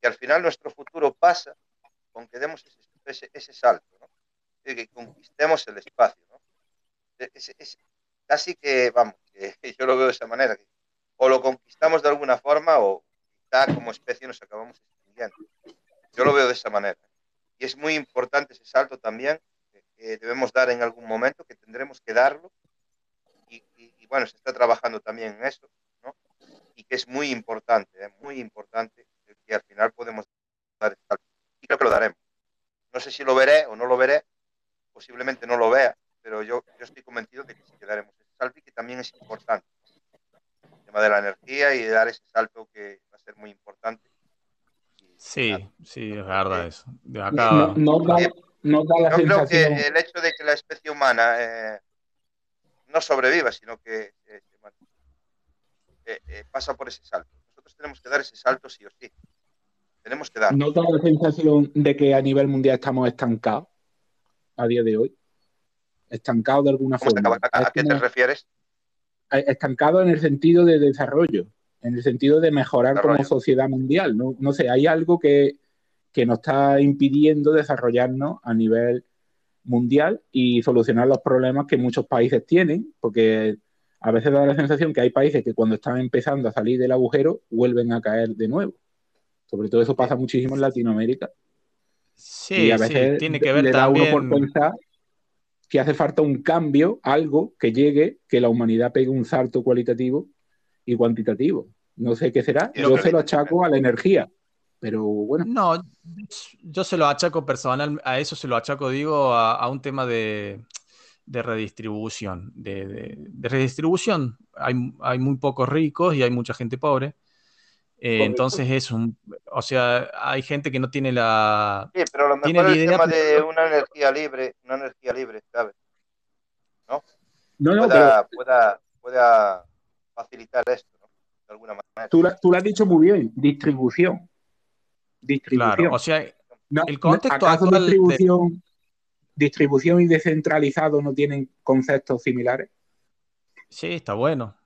que al final nuestro futuro pasa con que demos ese, ese, salto, ¿no? de que conquistemos el espacio. ¿no? Casi que, vamos, que yo lo veo de esa manera, o lo conquistamos de alguna forma o quizá como especie nos acabamos extinguiendo. Yo lo veo de esa manera. Y es muy importante ese salto también que, que debemos dar en algún momento, que tendremos que darlo. Y, bueno, se está trabajando también en eso, ¿no? Y que es muy importante, ¿eh? muy importante, que al final podemos dar ese salto. Y creo que lo daremos. No sé si lo veré o no lo veré, posiblemente no lo vea, pero yo, yo estoy convencido de que sí que daremos ese salto y que también es importante. El tema de la energía y de dar ese salto que va a ser muy importante. Sí, sí, es verdad eso. De acá... No, no, da, no da la yo sensación... creo que el hecho de que la especie humana eh, no sobreviva, sino que eh, eh, pasa por ese salto. Nosotros tenemos que dar ese salto sí o sí. Tenemos que dar. ¿No da la sensación de que a nivel mundial estamos estancados? a día de hoy? Estancado de alguna forma. ¿A, a qué te refieres? Estancado en el sentido de desarrollo, en el sentido de mejorar desarrollo. como sociedad mundial. No, no sé, hay algo que, que nos está impidiendo desarrollarnos a nivel mundial y solucionar los problemas que muchos países tienen, porque a veces da la sensación que hay países que cuando están empezando a salir del agujero vuelven a caer de nuevo. Sobre todo eso pasa muchísimo en Latinoamérica. Sí, y a veces sí, tiene que ver le también. Uno por pensar que hace falta un cambio, algo que llegue, que la humanidad pegue un salto cualitativo y cuantitativo. No sé qué será. Yo se lo achaco a la energía. Pero bueno. No, yo se lo achaco personal, a eso se lo achaco, digo, a, un tema de, redistribución. De, redistribución. Hay, hay, muy pocos ricos y hay mucha gente pobre. Eh, entonces es un, o sea, hay gente que no tiene la... Sí, pero lo mejor es el tema de una energía libre, una energía libre, ¿sabes? ¿No? No, no, pueda, pueda, pueda, facilitar esto, ¿no? De alguna manera. Tú, tú lo has dicho muy bien, distribución. Distribución. Claro, o sea, el contexto actual distribución, distribución y descentralizado no tienen conceptos similares? Sí, está bueno.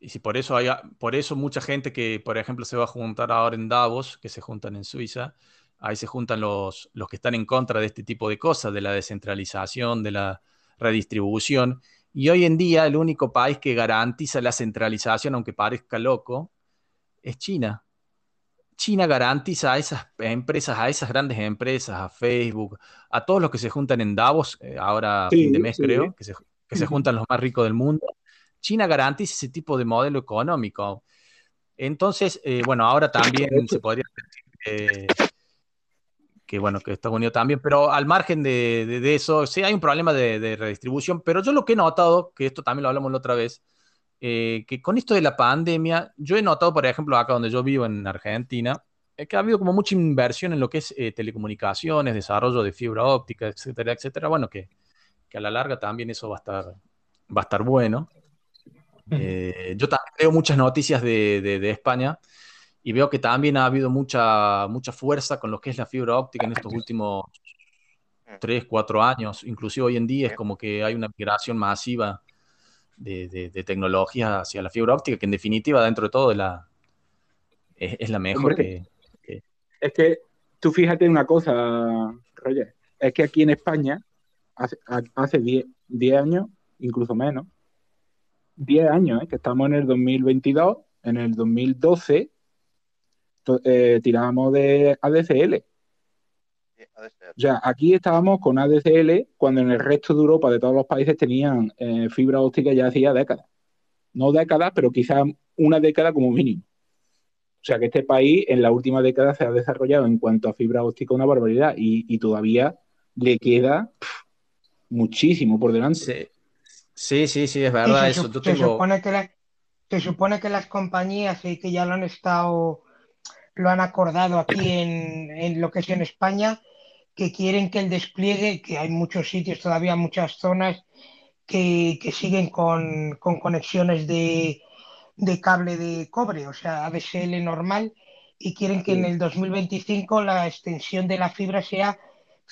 Y si por eso hay, por eso mucha gente que, por ejemplo, se va a juntar ahora en Davos, que se juntan en Suiza, ahí se juntan los, los que están en contra de este tipo de cosas, de la descentralización, de la redistribución. Y hoy en día el único país que garantiza la centralización, aunque parezca loco, es China. China garantiza a esas empresas, a esas grandes empresas, a Facebook, a todos los que se juntan en Davos, eh, ahora fin de mes creo, que se, que se juntan los más ricos del mundo, China garantiza ese tipo de modelo económico. Entonces, eh, bueno, ahora también se podría decir que, bueno, que Estados Unidos también, pero al margen de, eso, sí hay un problema de, redistribución, pero yo lo que he notado, que esto también lo hablamos la otra vez, eh, que con esto de la pandemia, yo he notado, por ejemplo, acá donde yo vivo en Argentina, que ha habido como mucha inversión en lo que es eh, telecomunicaciones, desarrollo de fibra óptica, etcétera, etcétera. Bueno, que, que, a la larga también eso va a estar, va a estar bueno. Eh, yo también veo muchas noticias de, España y veo que también ha habido mucha, mucha fuerza con lo que es la fibra óptica en estos últimos 3, 4 años. Inclusive hoy en día es como que hay una migración masiva de, tecnología hacia la fibra óptica, que en definitiva, dentro de todo, la, es, la mejor que, Es que tú fíjate una cosa, Roger, es que aquí en España, hace, hace 10 años, incluso menos, 10 años, ¿eh? que estamos en el 2022, en el 2012 eh, tirábamos de ADCL. O sea, aquí estábamos con ADCL cuando en el resto de Europa, de todos los países, tenían eh, fibra óptica ya hacía décadas. No décadas, pero quizás una década como mínimo. O sea que este país en la última década se ha desarrollado en cuanto a fibra óptica una barbaridad y, todavía le queda muchísimo por delante. Sí, sí, sí, es verdad. Se, eso, se, supone que se supone que las compañías y que ya lo han estado, lo han acordado aquí en, lo que es en España, que quieren que el despliegue, que hay muchos sitios todavía, muchas zonas que, siguen con, conexiones de, cable de cobre, o sea, ADSL normal, y quieren que en el 2025 la extensión de la fibra sea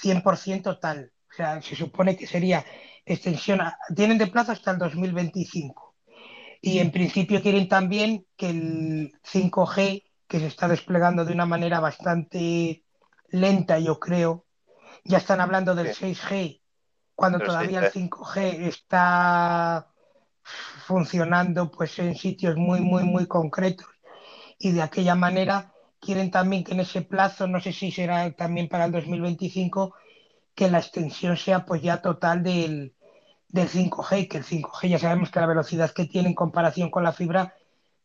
100% total. O sea, se supone que sería extensión, tienen de plazo hasta el 2025. Y en principio quieren también que el 5G, que se está desplegando de una manera bastante lenta, yo creo, ya están hablando del 6G, cuando todavía el 5G está funcionando pues en sitios muy, muy, muy concretos. Y de aquella manera quieren también que en ese plazo, no sé si será también para el 2025, que la extensión sea pues ya total del, del 5G, que el 5G ya sabemos que la velocidad que tiene en comparación con la fibra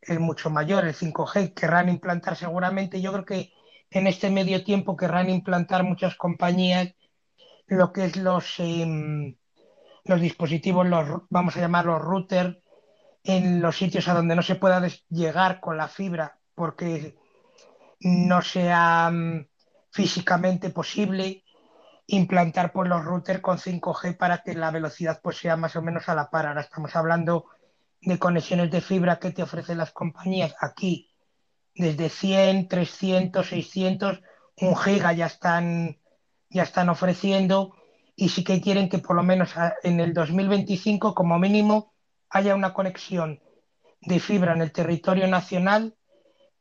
es mucho mayor. El 5G querrán implantar seguramente, yo creo que en este medio tiempo querrán implantar muchas compañías lo que es los, em, los dispositivos, los, vamos a llamarlos router, en los sitios a donde no se pueda llegar con la fibra porque no sea mm, físicamente posible implantar pues, los routers con 5G para que la velocidad pues, sea más o menos a la par. Ahora estamos hablando de conexiones de fibra que te ofrecen las compañías aquí desde 100, 300, 600, un giga ya están, ya están ofreciendo y sí que quieren que por lo menos en el 2025 como mínimo haya una conexión de fibra en el territorio nacional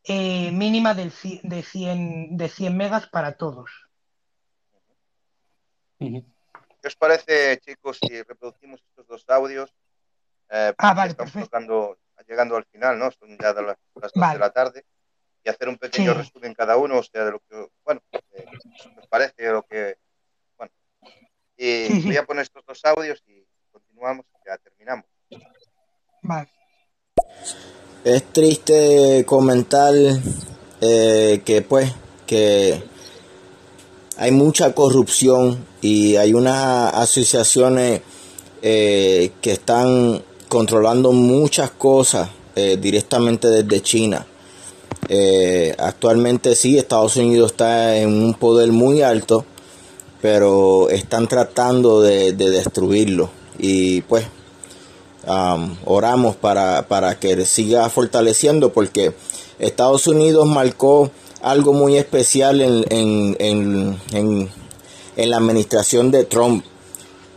eh, mínima de 100, de 100 megas para todos. ¿Qué os parece, chicos, si reproducimos estos dos audios? Eh, ah, vale, estamos llegando al final, ¿no? Son ya las, las 2 de la tarde. Y hacer un pequeño resumen cada uno, o sea, de lo que, bueno, eh, os parece, lo que, bueno, Y voy a poner estos dos audios y continuamos y ya terminamos. Vale. Es triste comentar eh, que pues que hay mucha corrupción y hay unas asociaciones eh, que están controlando muchas cosas eh, directamente desde China. Eh, actualmente sí, Estados Unidos está en un poder muy alto, pero están tratando de, de destruirlo. Y pues oramos para, para que siga fortaleciendo porque Estados Unidos marcó algo muy especial en, en, en, en la administración de Trump.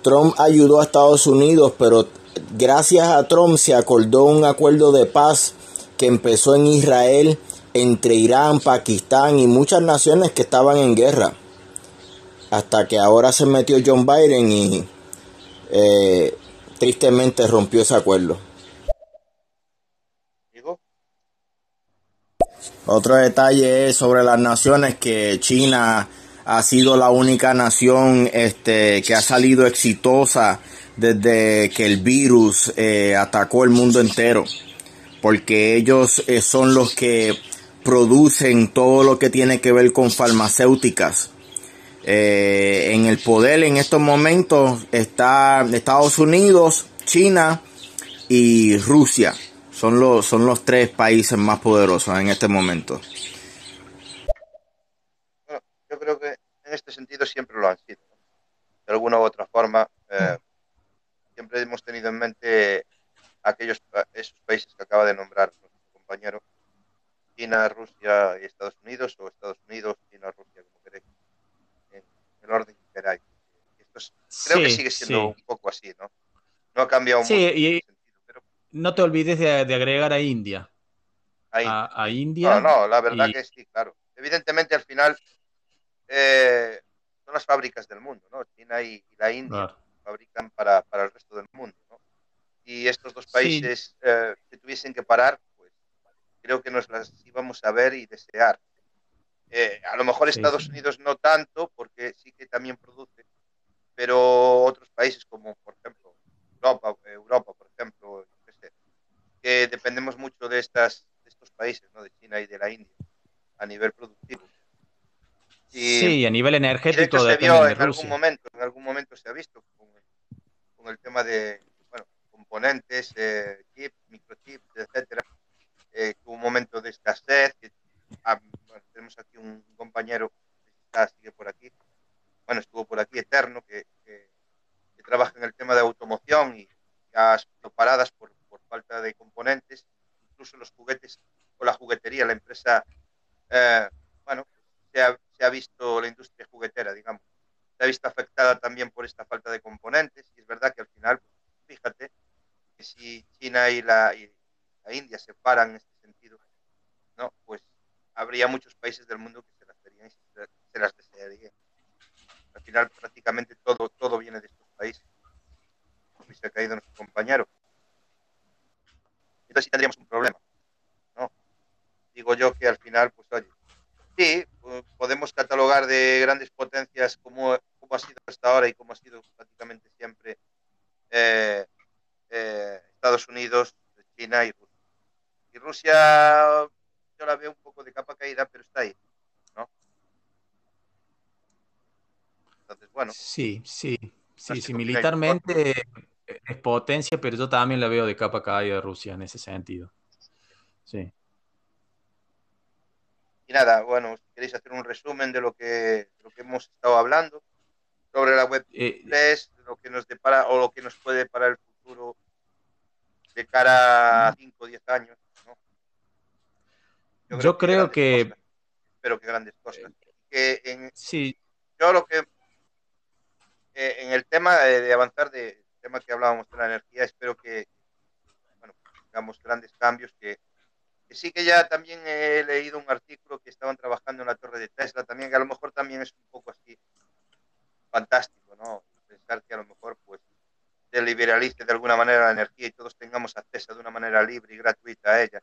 Trump ayudó a Estados Unidos, pero gracias a Trump se acordó un acuerdo de paz que empezó en Israel entre Irán, Pakistán y muchas naciones que estaban en guerra. Hasta que ahora se metió John Biden y eh, tristemente rompió ese acuerdo. Otro detalle es sobre las naciones que China ha sido la única nación este, que ha salido exitosa desde que el virus eh, atacó el mundo entero, porque ellos eh, son los que producen todo lo que tiene que ver con farmacéuticas. Eh, en el poder en estos momentos está Estados Unidos, China y Rusia. Son los, son los tres países más poderosos en este momento. Bueno, yo creo que en este sentido siempre lo han sido. De alguna u otra forma, eh, siempre hemos tenido en mente aquellos esos países que acaba de nombrar nuestro compañero, China, Rusia y Estados Unidos, o Estados Unidos, China, Rusia, como queréis, en el orden que queráis. Esto es, creo Sí, que sigue siendo sí. un poco así, ¿no? No ha cambiado Sí, mucho y- sentido, pero No te olvides de, de agregar a India. A, a India. No, no, la verdad y- que sí, claro. Evidentemente, al final, eh, son las fábricas del mundo, ¿no? China y, y la India Claro. Fabrican para, para el resto del mundo, ¿no? Y estos dos Sí. países eh, que tuviesen que parar, pues creo que nos las íbamos a ver y desear. Eh, a lo mejor Sí, Estados sí. Unidos no tanto, porque sí que también produce, pero otros países como, por ejemplo, Europa, Europa por ejemplo, que dependemos mucho de, estas, de estos países, ¿no? de China y de la India, a nivel productivo. Y, Sí, a nivel de energético se vio en algún Rusia. momento, en algún momento se ha visto el tema de bueno, componentes, eh, chips, microchips, etcétera, eh, hubo un momento de escasez, ah, tenemos aquí un compañero que está, sigue por aquí, bueno, estuvo por aquí Eterno, que, trabaja en el tema de automoción y ha sido paradas por, falta de componentes, incluso los juguetes o la juguetería, la empresa, eh, bueno, se se ha visto la industria juguetera, digamos, se ha visto afectada también por esta falta de componentes y es verdad que al final, pues, fíjate, que si China y la, India se paran en este sentido, ¿no? pues habría muchos países del mundo que se las desearían. Al final prácticamente todo, todo viene de estos países. Y se ha caído nuestro compañero. Entonces sí tendríamos un problema. ¿no? Digo yo que al final, pues oye, sí, eh, podemos catalogar de grandes potencias como, como ha sido hasta ahora y como ha sido prácticamente siempre eh, eh, Estados Unidos, China y Rusia. Y Rusia yo la veo un poco de capa caída, pero está ahí, ¿no? Entonces, bueno, Sí, sí, sí, sí, militarmente es potencia, pero yo también la veo de capa caída de Rusia en ese sentido. Sí. Y nada, bueno, si queréis hacer un resumen de lo que, de lo que hemos estado hablando sobre la web Eh, 3, lo que nos depara o lo que nos puede para el futuro de cara a 5 o 10 años, ¿no? Yo creo que- cosas. espero que grandes cosas. Que en, sí, yo lo que eh, en el tema de, avanzar de tema que hablábamos de la energía espero que bueno tengamos grandes cambios que, que sí que ya también he leído un artículo que estaban trabajando en la torre de Tesla también que a lo mejor también es un poco así fantástico no pensar que a lo mejor pues se liberalice de alguna manera la energía y todos tengamos acceso de una manera libre y gratuita a ella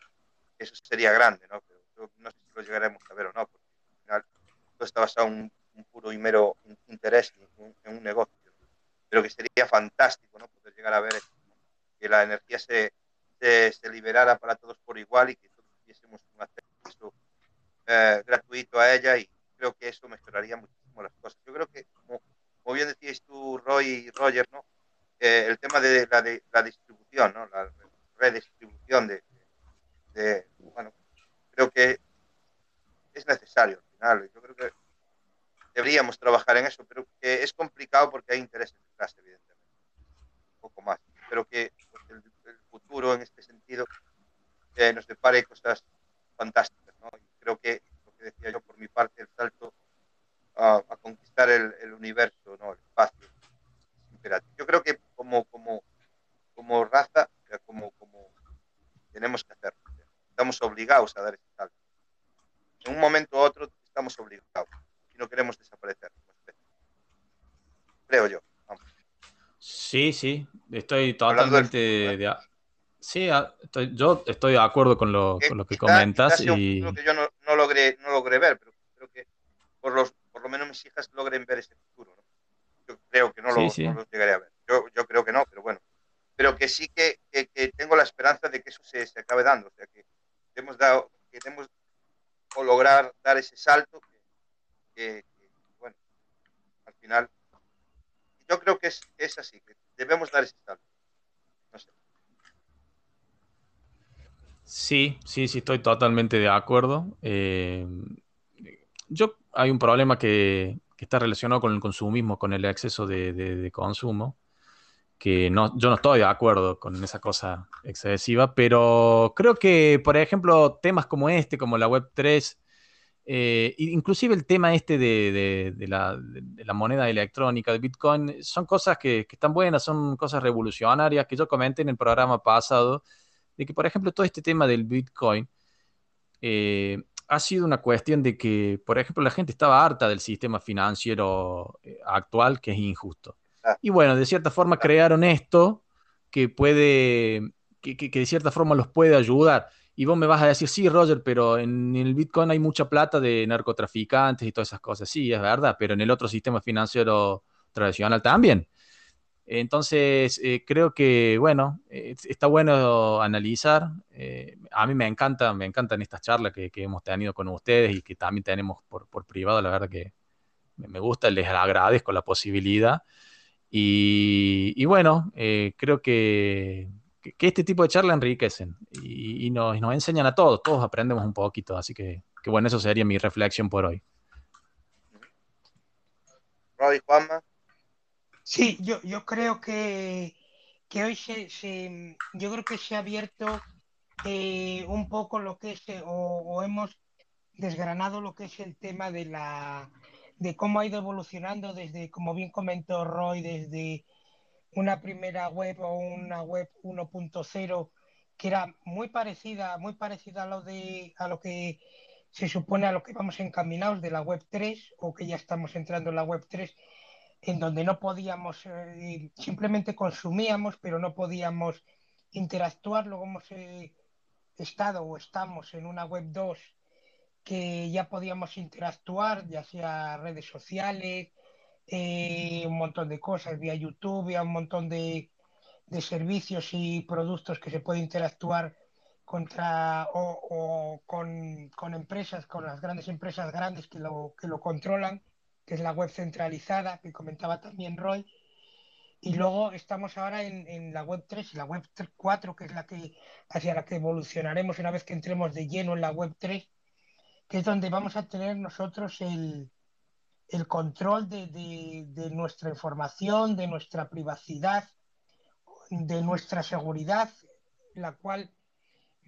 eso sería grande no pero yo no sé si lo llegaremos a ver o no porque al final todo está basado en un, puro y mero in- interés en un, en un negocio. pero que sería fantástico, ¿no? Poder llegar a ver que la energía se, se, se liberara para todos por igual y que tuviésemos un acceso eh, gratuito a ella y creo que eso mejoraría muchísimo las cosas. Yo creo que, como, como bien decíais tú, Roy y Roger, ¿no? Eh, el tema de la, de la distribución, ¿no? La redistribución de, de, bueno, creo que es necesario al final. Yo creo que deberíamos trabajar en eso, pero que es complicado porque hay intereses detrás, evidentemente. Un poco más. Pero que pues, el, el, futuro en este sentido eh, nos depare cosas fantásticas. ¿no? Y creo que lo que decía yo por mi parte, el salto a, a conquistar el, el, universo, ¿no? el espacio, es imperativo. Yo creo que como, como, como raza, como, como tenemos que hacerlo. Estamos obligados a dar ese salto. En un momento u otro estamos obligados y no queremos desaparecer. Creo yo. Vamos. Sí, sí, estoy totalmente de... Sí, estoy, yo estoy de acuerdo con lo, que, con lo que quizá, comentas. Quizá y... Que yo no, no, logré, no logré ver, pero creo que por, los, por lo menos mis hijas logren ver ese futuro. ¿no? Yo creo que no, Sí, lo, sí. no lo llegaré a ver. Yo, yo creo que no, pero bueno. Pero que sí que, que, que tengo la esperanza de que eso se, se, acabe dando. O sea, que hemos dado, que hemos o lograr dar ese salto que, que, bueno, al final, yo creo que es, es así, que debemos dar ese salto. No sé. Sí, sí, sí, estoy totalmente de acuerdo. Eh, yo hay un problema que, está relacionado con el consumismo, con el exceso de, consumo, que no, yo no estoy de acuerdo con esa cosa excesiva, pero creo que, por ejemplo, temas como este, como la Web 3, eh, inclusive el tema este de, de, la, de, la, moneda electrónica, de Bitcoin, son cosas que, que, están buenas, son cosas revolucionarias que yo comenté en el programa pasado, de que, por ejemplo, todo este tema del Bitcoin eh, ha sido una cuestión de que, por ejemplo, la gente estaba harta del sistema financiero eh, actual, que es injusto. Y bueno, de cierta forma crearon esto que puede, que, que, que de cierta forma los puede ayudar. Y vos me vas a decir, sí, Roger, pero en el Bitcoin hay mucha plata de narcotraficantes y todas esas cosas. Sí, es verdad, pero en el otro sistema financiero tradicional también. Entonces, eh, creo que, bueno, eh, está bueno analizar. Eh, a mí me encanta, me encantan estas charlas que, hemos tenido con ustedes y que también tenemos por, privado. La verdad que me gusta, les agradezco la posibilidad. Y, bueno, creo que, este tipo de charlas enriquecen y, nos, enseñan a todos, todos aprendemos un poquito, así que, que bueno, eso sería mi reflexión por hoy. Roy, Juanma. Sí, yo, yo creo que, que hoy se, se, yo creo que se ha abierto eh, un poco lo que es, o, o hemos desgranado lo que es el tema de la de cómo ha ido evolucionando desde, como bien comentó Roy, desde una primera web o una web 1.0 que era muy parecida, muy parecida a lo de a lo que se supone a lo que vamos encaminados de la web 3 o que ya estamos entrando en la web 3 en donde no podíamos eh, simplemente consumíamos pero no podíamos interactuar. Luego hemos eh, estado o estamos en una web 2 que ya podíamos interactuar, ya sea redes sociales, eh, un montón de cosas, vía YouTube, vía un montón de, de, servicios y productos que se puede interactuar contra o, o con, con, empresas, con las grandes empresas grandes que lo, que lo controlan, que es la web centralizada, que comentaba también Roy. Y luego estamos ahora en, en, la web 3 y la web 4, que es la que hacia la que evolucionaremos una vez que entremos de lleno en la web 3 que es donde vamos a tener nosotros el, el control de, de, de, nuestra información, de nuestra privacidad, de nuestra seguridad, la cual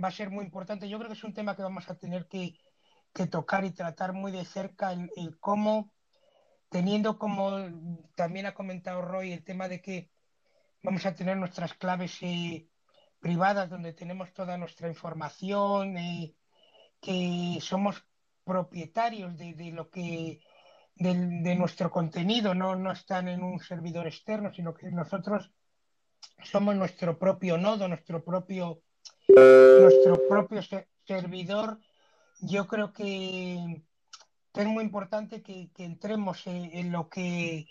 va a ser muy importante. Yo creo que es un tema que vamos a tener que, que tocar y tratar muy de cerca, el, el, cómo, teniendo como también ha comentado Roy, el tema de que vamos a tener nuestras claves eh, privadas donde tenemos toda nuestra información. Eh, que somos propietarios de, lo que de, nuestro contenido, no, no están en un servidor externo, sino que nosotros somos nuestro propio nodo, nuestro propio, nuestro propio servidor. Yo creo que es muy importante que, que entremos en, en, lo que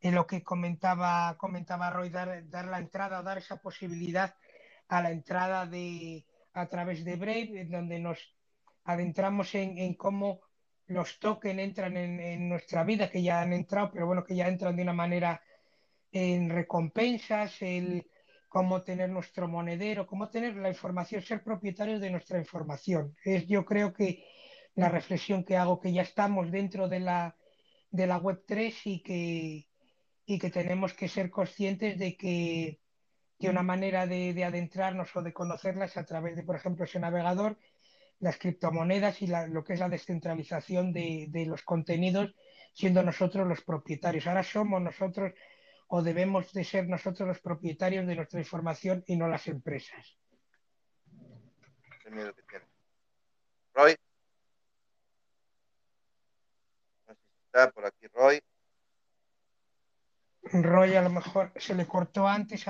en lo que comentaba, comentaba Roy, dar, dar la entrada, dar esa posibilidad a la entrada de a través de Brave, en donde nos adentramos en, en cómo los tokens entran en, en, nuestra vida, que ya han entrado, pero bueno, que ya entran de una manera en recompensas, el cómo tener nuestro monedero, cómo tener la información, ser propietarios de nuestra información. Es yo creo que la reflexión que hago, que ya estamos dentro de la, de la web 3 y que, y que tenemos que ser conscientes de que, que una manera de, de, adentrarnos o de conocerlas a través de, por ejemplo, ese navegador, las criptomonedas y lo que es la descentralización de, de los contenidos, siendo nosotros los propietarios. Ahora somos nosotros o debemos de ser nosotros los propietarios de nuestra información y no las empresas. Roy. No sé si está por aquí Roy. Roy a lo mejor se le cortó antes.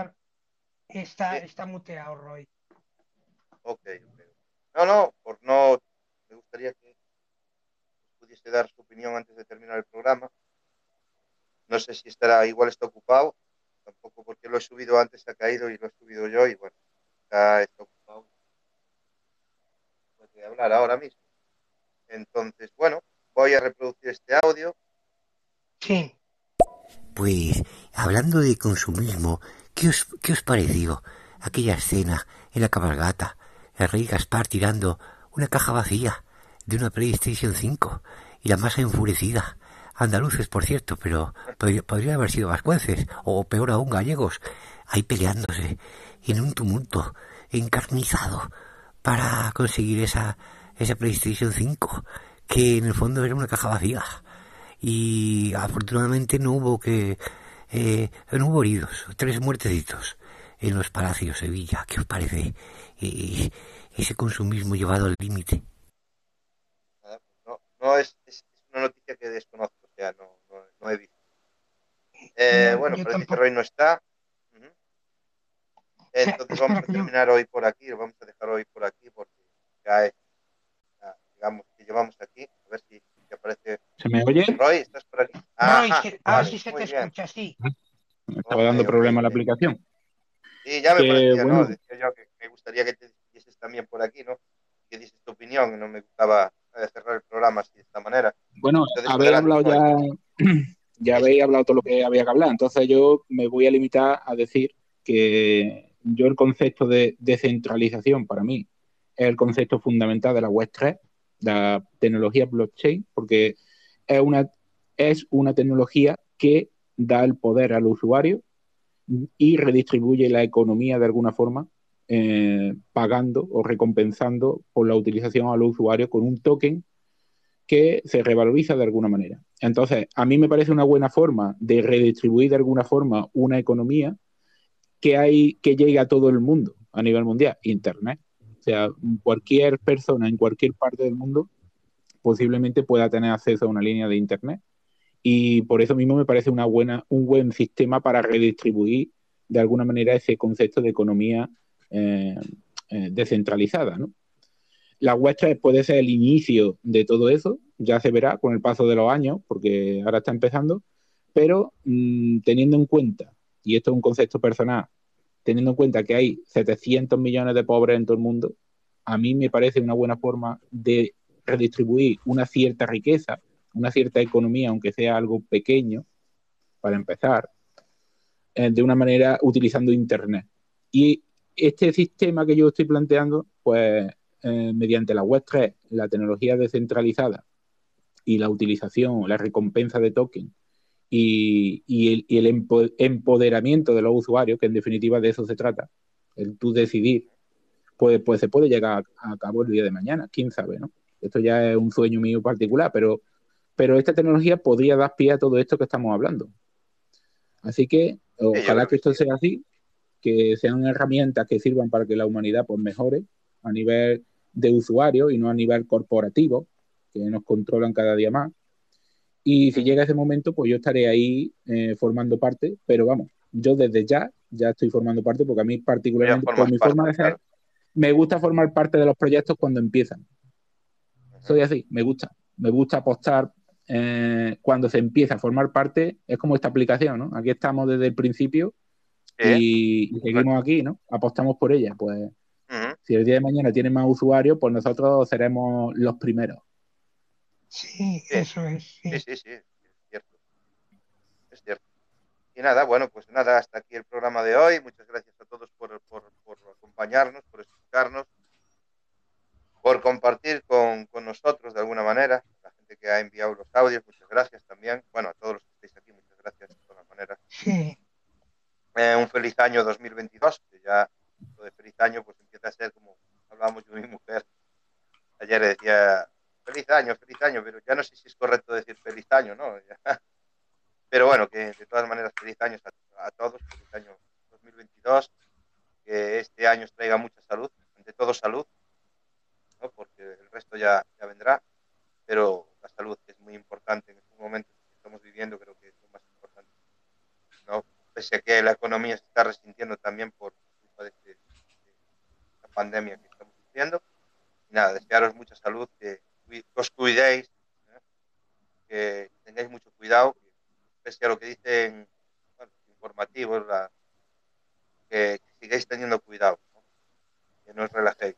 Está, Sí. está muteado, Roy. Ok, ok. No, no, por no. Me gustaría que pudiese dar su opinión antes de terminar el programa. No sé si estará, igual está ocupado. Tampoco porque lo he subido antes, ha caído y lo he subido yo y bueno, está, está ocupado. Puede hablar ahora mismo. Entonces, bueno, voy a reproducir este audio. Sí. Pues, hablando de consumismo, ¿qué os, qué os pareció aquella escena en la cabalgata? El rey Gaspar tirando una caja vacía de una PlayStation 5 y la masa enfurecida. Andaluces, por cierto, pero podría, podría haber sido vascuences, o peor aún gallegos, ahí peleándose en un tumulto encarnizado para conseguir esa, esa PlayStation 5, que en el fondo era una caja vacía y afortunadamente no hubo que eh, no hubo heridos, tres muertecitos en los palacios de Sevilla. ¿Qué os parece eh, ese consumismo llevado al límite? No, no es, es, una noticia que desconozco, o sea, no, no, no he visto. Eh, No, bueno, parece que. Roy no está. Entonces vamos a terminar hoy por aquí, lo vamos a dejar hoy por aquí porque ya es, ya, digamos, llevamos aquí. A ver si, si aparece ¿Se me oye? Roy, ¿estás por aquí? Roy, Ajá, que- ahora vale, sí se te bien. escucha, sí. Me estaba dando problema la aplicación. Sí, ya me Que, parecía, ¿no? Decía yo que me gustaría que te estuvieses también por aquí, ¿no? Que dices tu opinión, no me gustaba eh, cerrar el programa así de esta manera. Bueno, Entonces, adelante, hablado ya, ya habéis hablado todo lo que había que hablar. Entonces yo me voy a limitar a decir que yo el concepto de descentralización para mí es el concepto fundamental de la Web 3, la tecnología blockchain, porque es una, es una tecnología que da el poder al usuario y redistribuye la economía de alguna forma, eh, pagando o recompensando por la utilización a los usuarios con un token que se revaloriza de alguna manera. Entonces, a mí me parece una buena forma de redistribuir de alguna forma una economía que hay que llegue a todo el mundo a nivel mundial, Internet. O sea, cualquier persona en cualquier parte del mundo posiblemente pueda tener acceso a una línea de Internet. Y por eso mismo me parece una buena, un buen sistema para redistribuir de alguna manera ese concepto de economía eh, eh, descentralizada. La web 3 puede ser el inicio de todo eso, ya se verá con el paso de los años, porque ahora está empezando, pero mmm, teniendo en cuenta, y esto es un concepto personal, teniendo en cuenta que hay 700 millones de pobres en todo el mundo, a mí me parece una buena forma de redistribuir una cierta riqueza, una cierta economía, aunque sea algo pequeño, para empezar, eh, de una manera utilizando Internet. Y este sistema que yo estoy planteando, pues eh, mediante la web 3, la tecnología descentralizada y la utilización, la recompensa de token y, y, el, y, el, empoderamiento de los usuarios, que en definitiva de eso se trata, el tú decidir, pues, pues se puede llegar a, a cabo el día de mañana, quién sabe, ¿no? Esto ya es un sueño mío particular, pero, pero esta tecnología podría dar pie a todo esto que estamos hablando. Así que ojalá que esto sea así, que sean herramientas que sirvan para que la humanidad pues mejore a nivel de usuario y no a nivel corporativo, que nos controlan cada día más. Y si llega ese momento, pues yo estaré ahí eh, formando parte, pero vamos, yo desde ya, ya estoy formando parte, porque a mí particularmente, por mi parte, forma de ser, claro. me gusta formar parte de los proyectos cuando empiezan. Soy así, me gusta. Me gusta apostar eh, cuando se empieza a formar parte, es como esta aplicación, ¿no? Aquí estamos desde el principio y, y, seguimos aquí, ¿no? Apostamos por ella. Pues si el día de mañana tiene más usuarios, pues nosotros seremos los primeros. Sí, eso es. Sí, sí, sí, es cierto. Es cierto. Y nada, bueno, pues nada, hasta aquí el programa de hoy. Muchas gracias a todos por, por, por acompañarnos, por escucharnos, por compartir con, con, nosotros de alguna manera. La gente que ha enviado los audios, muchas gracias también. Bueno, a todos los que estáis aquí, muchas gracias de todas maneras. Sí. Eh, un feliz año 2022, que ya lo de feliz año pues empieza a ser como hablábamos yo y mi mujer. Ayer decía feliz año, feliz año, pero ya no sé si es correcto decir feliz año, ¿no? Pero bueno, que de todas maneras feliz año a, a todos, feliz año 2022, que este año os traiga mucha salud, ante todo salud, ¿no? porque el resto ya, ya vendrá, pero la salud es muy importante en estos momentos que estamos viviendo, creo que es lo más importante. ¿no? Pese a que la economía se está resintiendo también por culpa de, este, de la pandemia que estamos sufriendo. Y nada, desearos mucha salud, que os cuidéis, ¿eh? que tengáis mucho cuidado, pese a lo que dicen bueno, informativos, que, sigáis teniendo cuidado, ¿no? que no os relajéis.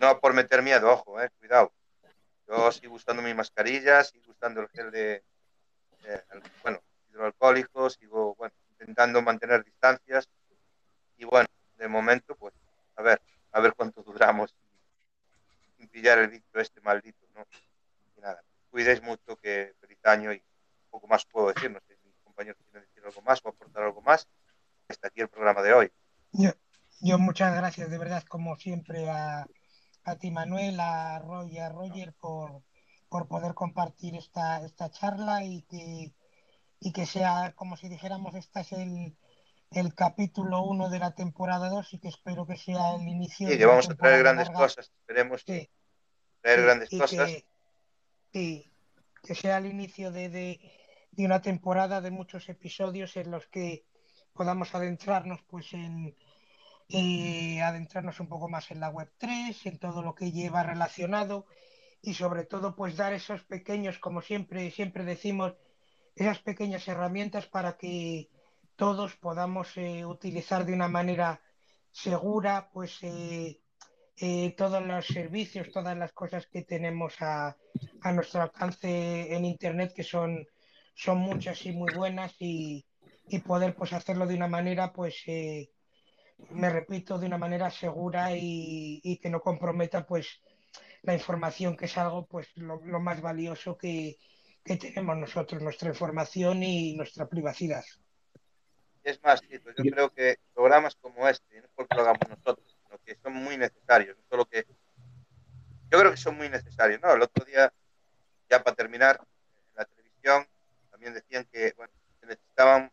No por meter miedo, ojo, eh, cuidado. Yo sigo usando mi mascarilla, sigo usando el gel de, eh, bueno, hidroalcohólico, sigo, bueno, intentando mantener distancias y bueno, de momento, pues, a ver, a ver cuánto duramos pillar el bicho este maldito, ¿no? Y nada, cuidéis mucho, que feliz año y poco más puedo decir, no sé si mis compañeros quieren decir algo más o aportar algo más. Hasta aquí el programa de hoy. Yo, yo muchas gracias de verdad, como siempre, a, a ti Manuel, a Roy y a Roger por, por poder compartir esta, esta charla y que, y que sea, como si dijéramos, este es el, el capítulo 1 de la temporada 2 y que espero que sea el inicio. Sí, que vamos a traer grandes larga. cosas, esperemos sí, traer sí, grandes cosas. Que, sí, que sea el inicio de, de, de, una temporada de muchos episodios en los que podamos adentrarnos pues en, eh, adentrarnos un poco más en la web 3, en todo lo que lleva relacionado y sobre todo pues dar esos pequeños, como siempre, siempre decimos, esas pequeñas herramientas para que todos podamos eh, utilizar de una manera segura pues eh, eh, todos los servicios, todas las cosas que tenemos a, a, nuestro alcance en internet que son, son muchas y muy buenas y, y poder pues hacerlo de una manera pues me repito de una manera segura y, y, que no comprometa pues la información que es algo pues lo, lo más valioso que, que tenemos nosotros, nuestra información y nuestra privacidad. Es más, Tito, yo creo que programas como este, no es porque lo hagamos nosotros, sino que son muy necesarios, no solo que yo creo que son muy necesarios, ¿no? El otro día, ya para terminar, en la televisión también decían que, bueno, se necesitaban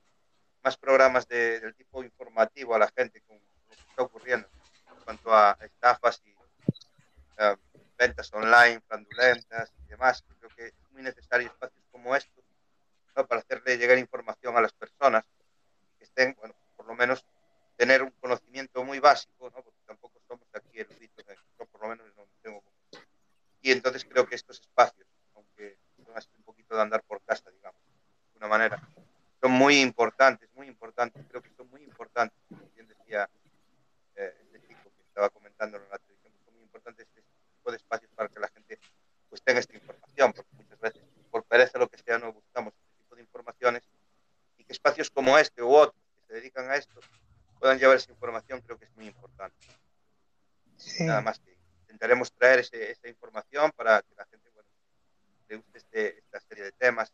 más programas de, del tipo informativo a la gente con lo que está ocurriendo en cuanto a estafas y uh, ventas online, fraudulentas y demás. Creo que es muy necesario espacios como estos ¿no? para hacerle llegar información a las personas estén, bueno, por lo menos tener un conocimiento muy básico, ¿no? porque tampoco somos aquí eruditos, yo por lo menos no tengo. Y entonces creo que estos espacios, aunque son así un poquito de andar por casa, digamos, de una manera, son muy importantes, muy importantes, creo que son muy importantes, como bien decía eh, este chico que estaba comentándolo en la televisión, son muy importantes este tipo de espacios para que la gente pues tenga esta información, porque muchas veces por pereza lo que sea no buscamos este tipo de informaciones y que espacios como este u otros que se dedican a esto puedan llevar esa información creo que es muy importante. Sí. Nada más que intentaremos traer ese, esa información para que la gente bueno, le guste este, esta serie de temas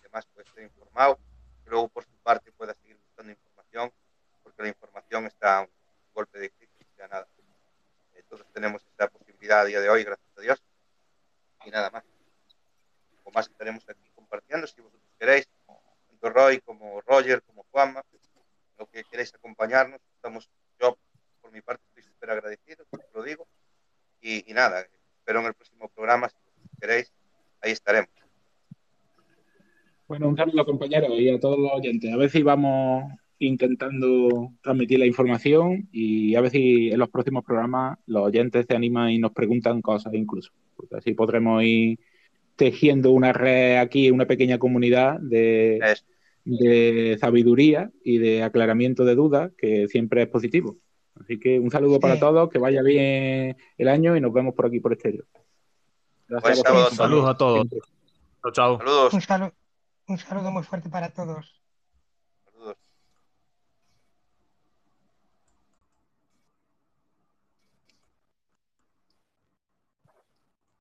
y demás pueda estar informado que luego por su parte pueda seguir buscando información, porque la información está a un golpe de sea, nada. Eh, todos tenemos esta posibilidad a día de hoy, gracias a Dios, y nada más. O más estaremos aquí compartiendo, si vosotros queréis, tanto Roy como Roger, como Juanma, lo que queréis acompañarnos, estamos, yo por mi parte estoy súper agradecido, lo digo, y, y nada, espero en el próximo programa, si queréis, ahí estaremos. Bueno, un saludo compañeros y a todos los oyentes. A ver si vamos intentando transmitir la información y a ver si en los próximos programas los oyentes se animan y nos preguntan cosas incluso. Porque así podremos ir tejiendo una red aquí, una pequeña comunidad de, Es- de sabiduría y de aclaramiento de dudas, que siempre es positivo. Así que un saludo para todos, que vaya bien el año y nos vemos por aquí por estéreo. Gracias Buen a. Saludos a todos. Chao, chao. Saludos. Un saludo, un saludo muy fuerte para todos.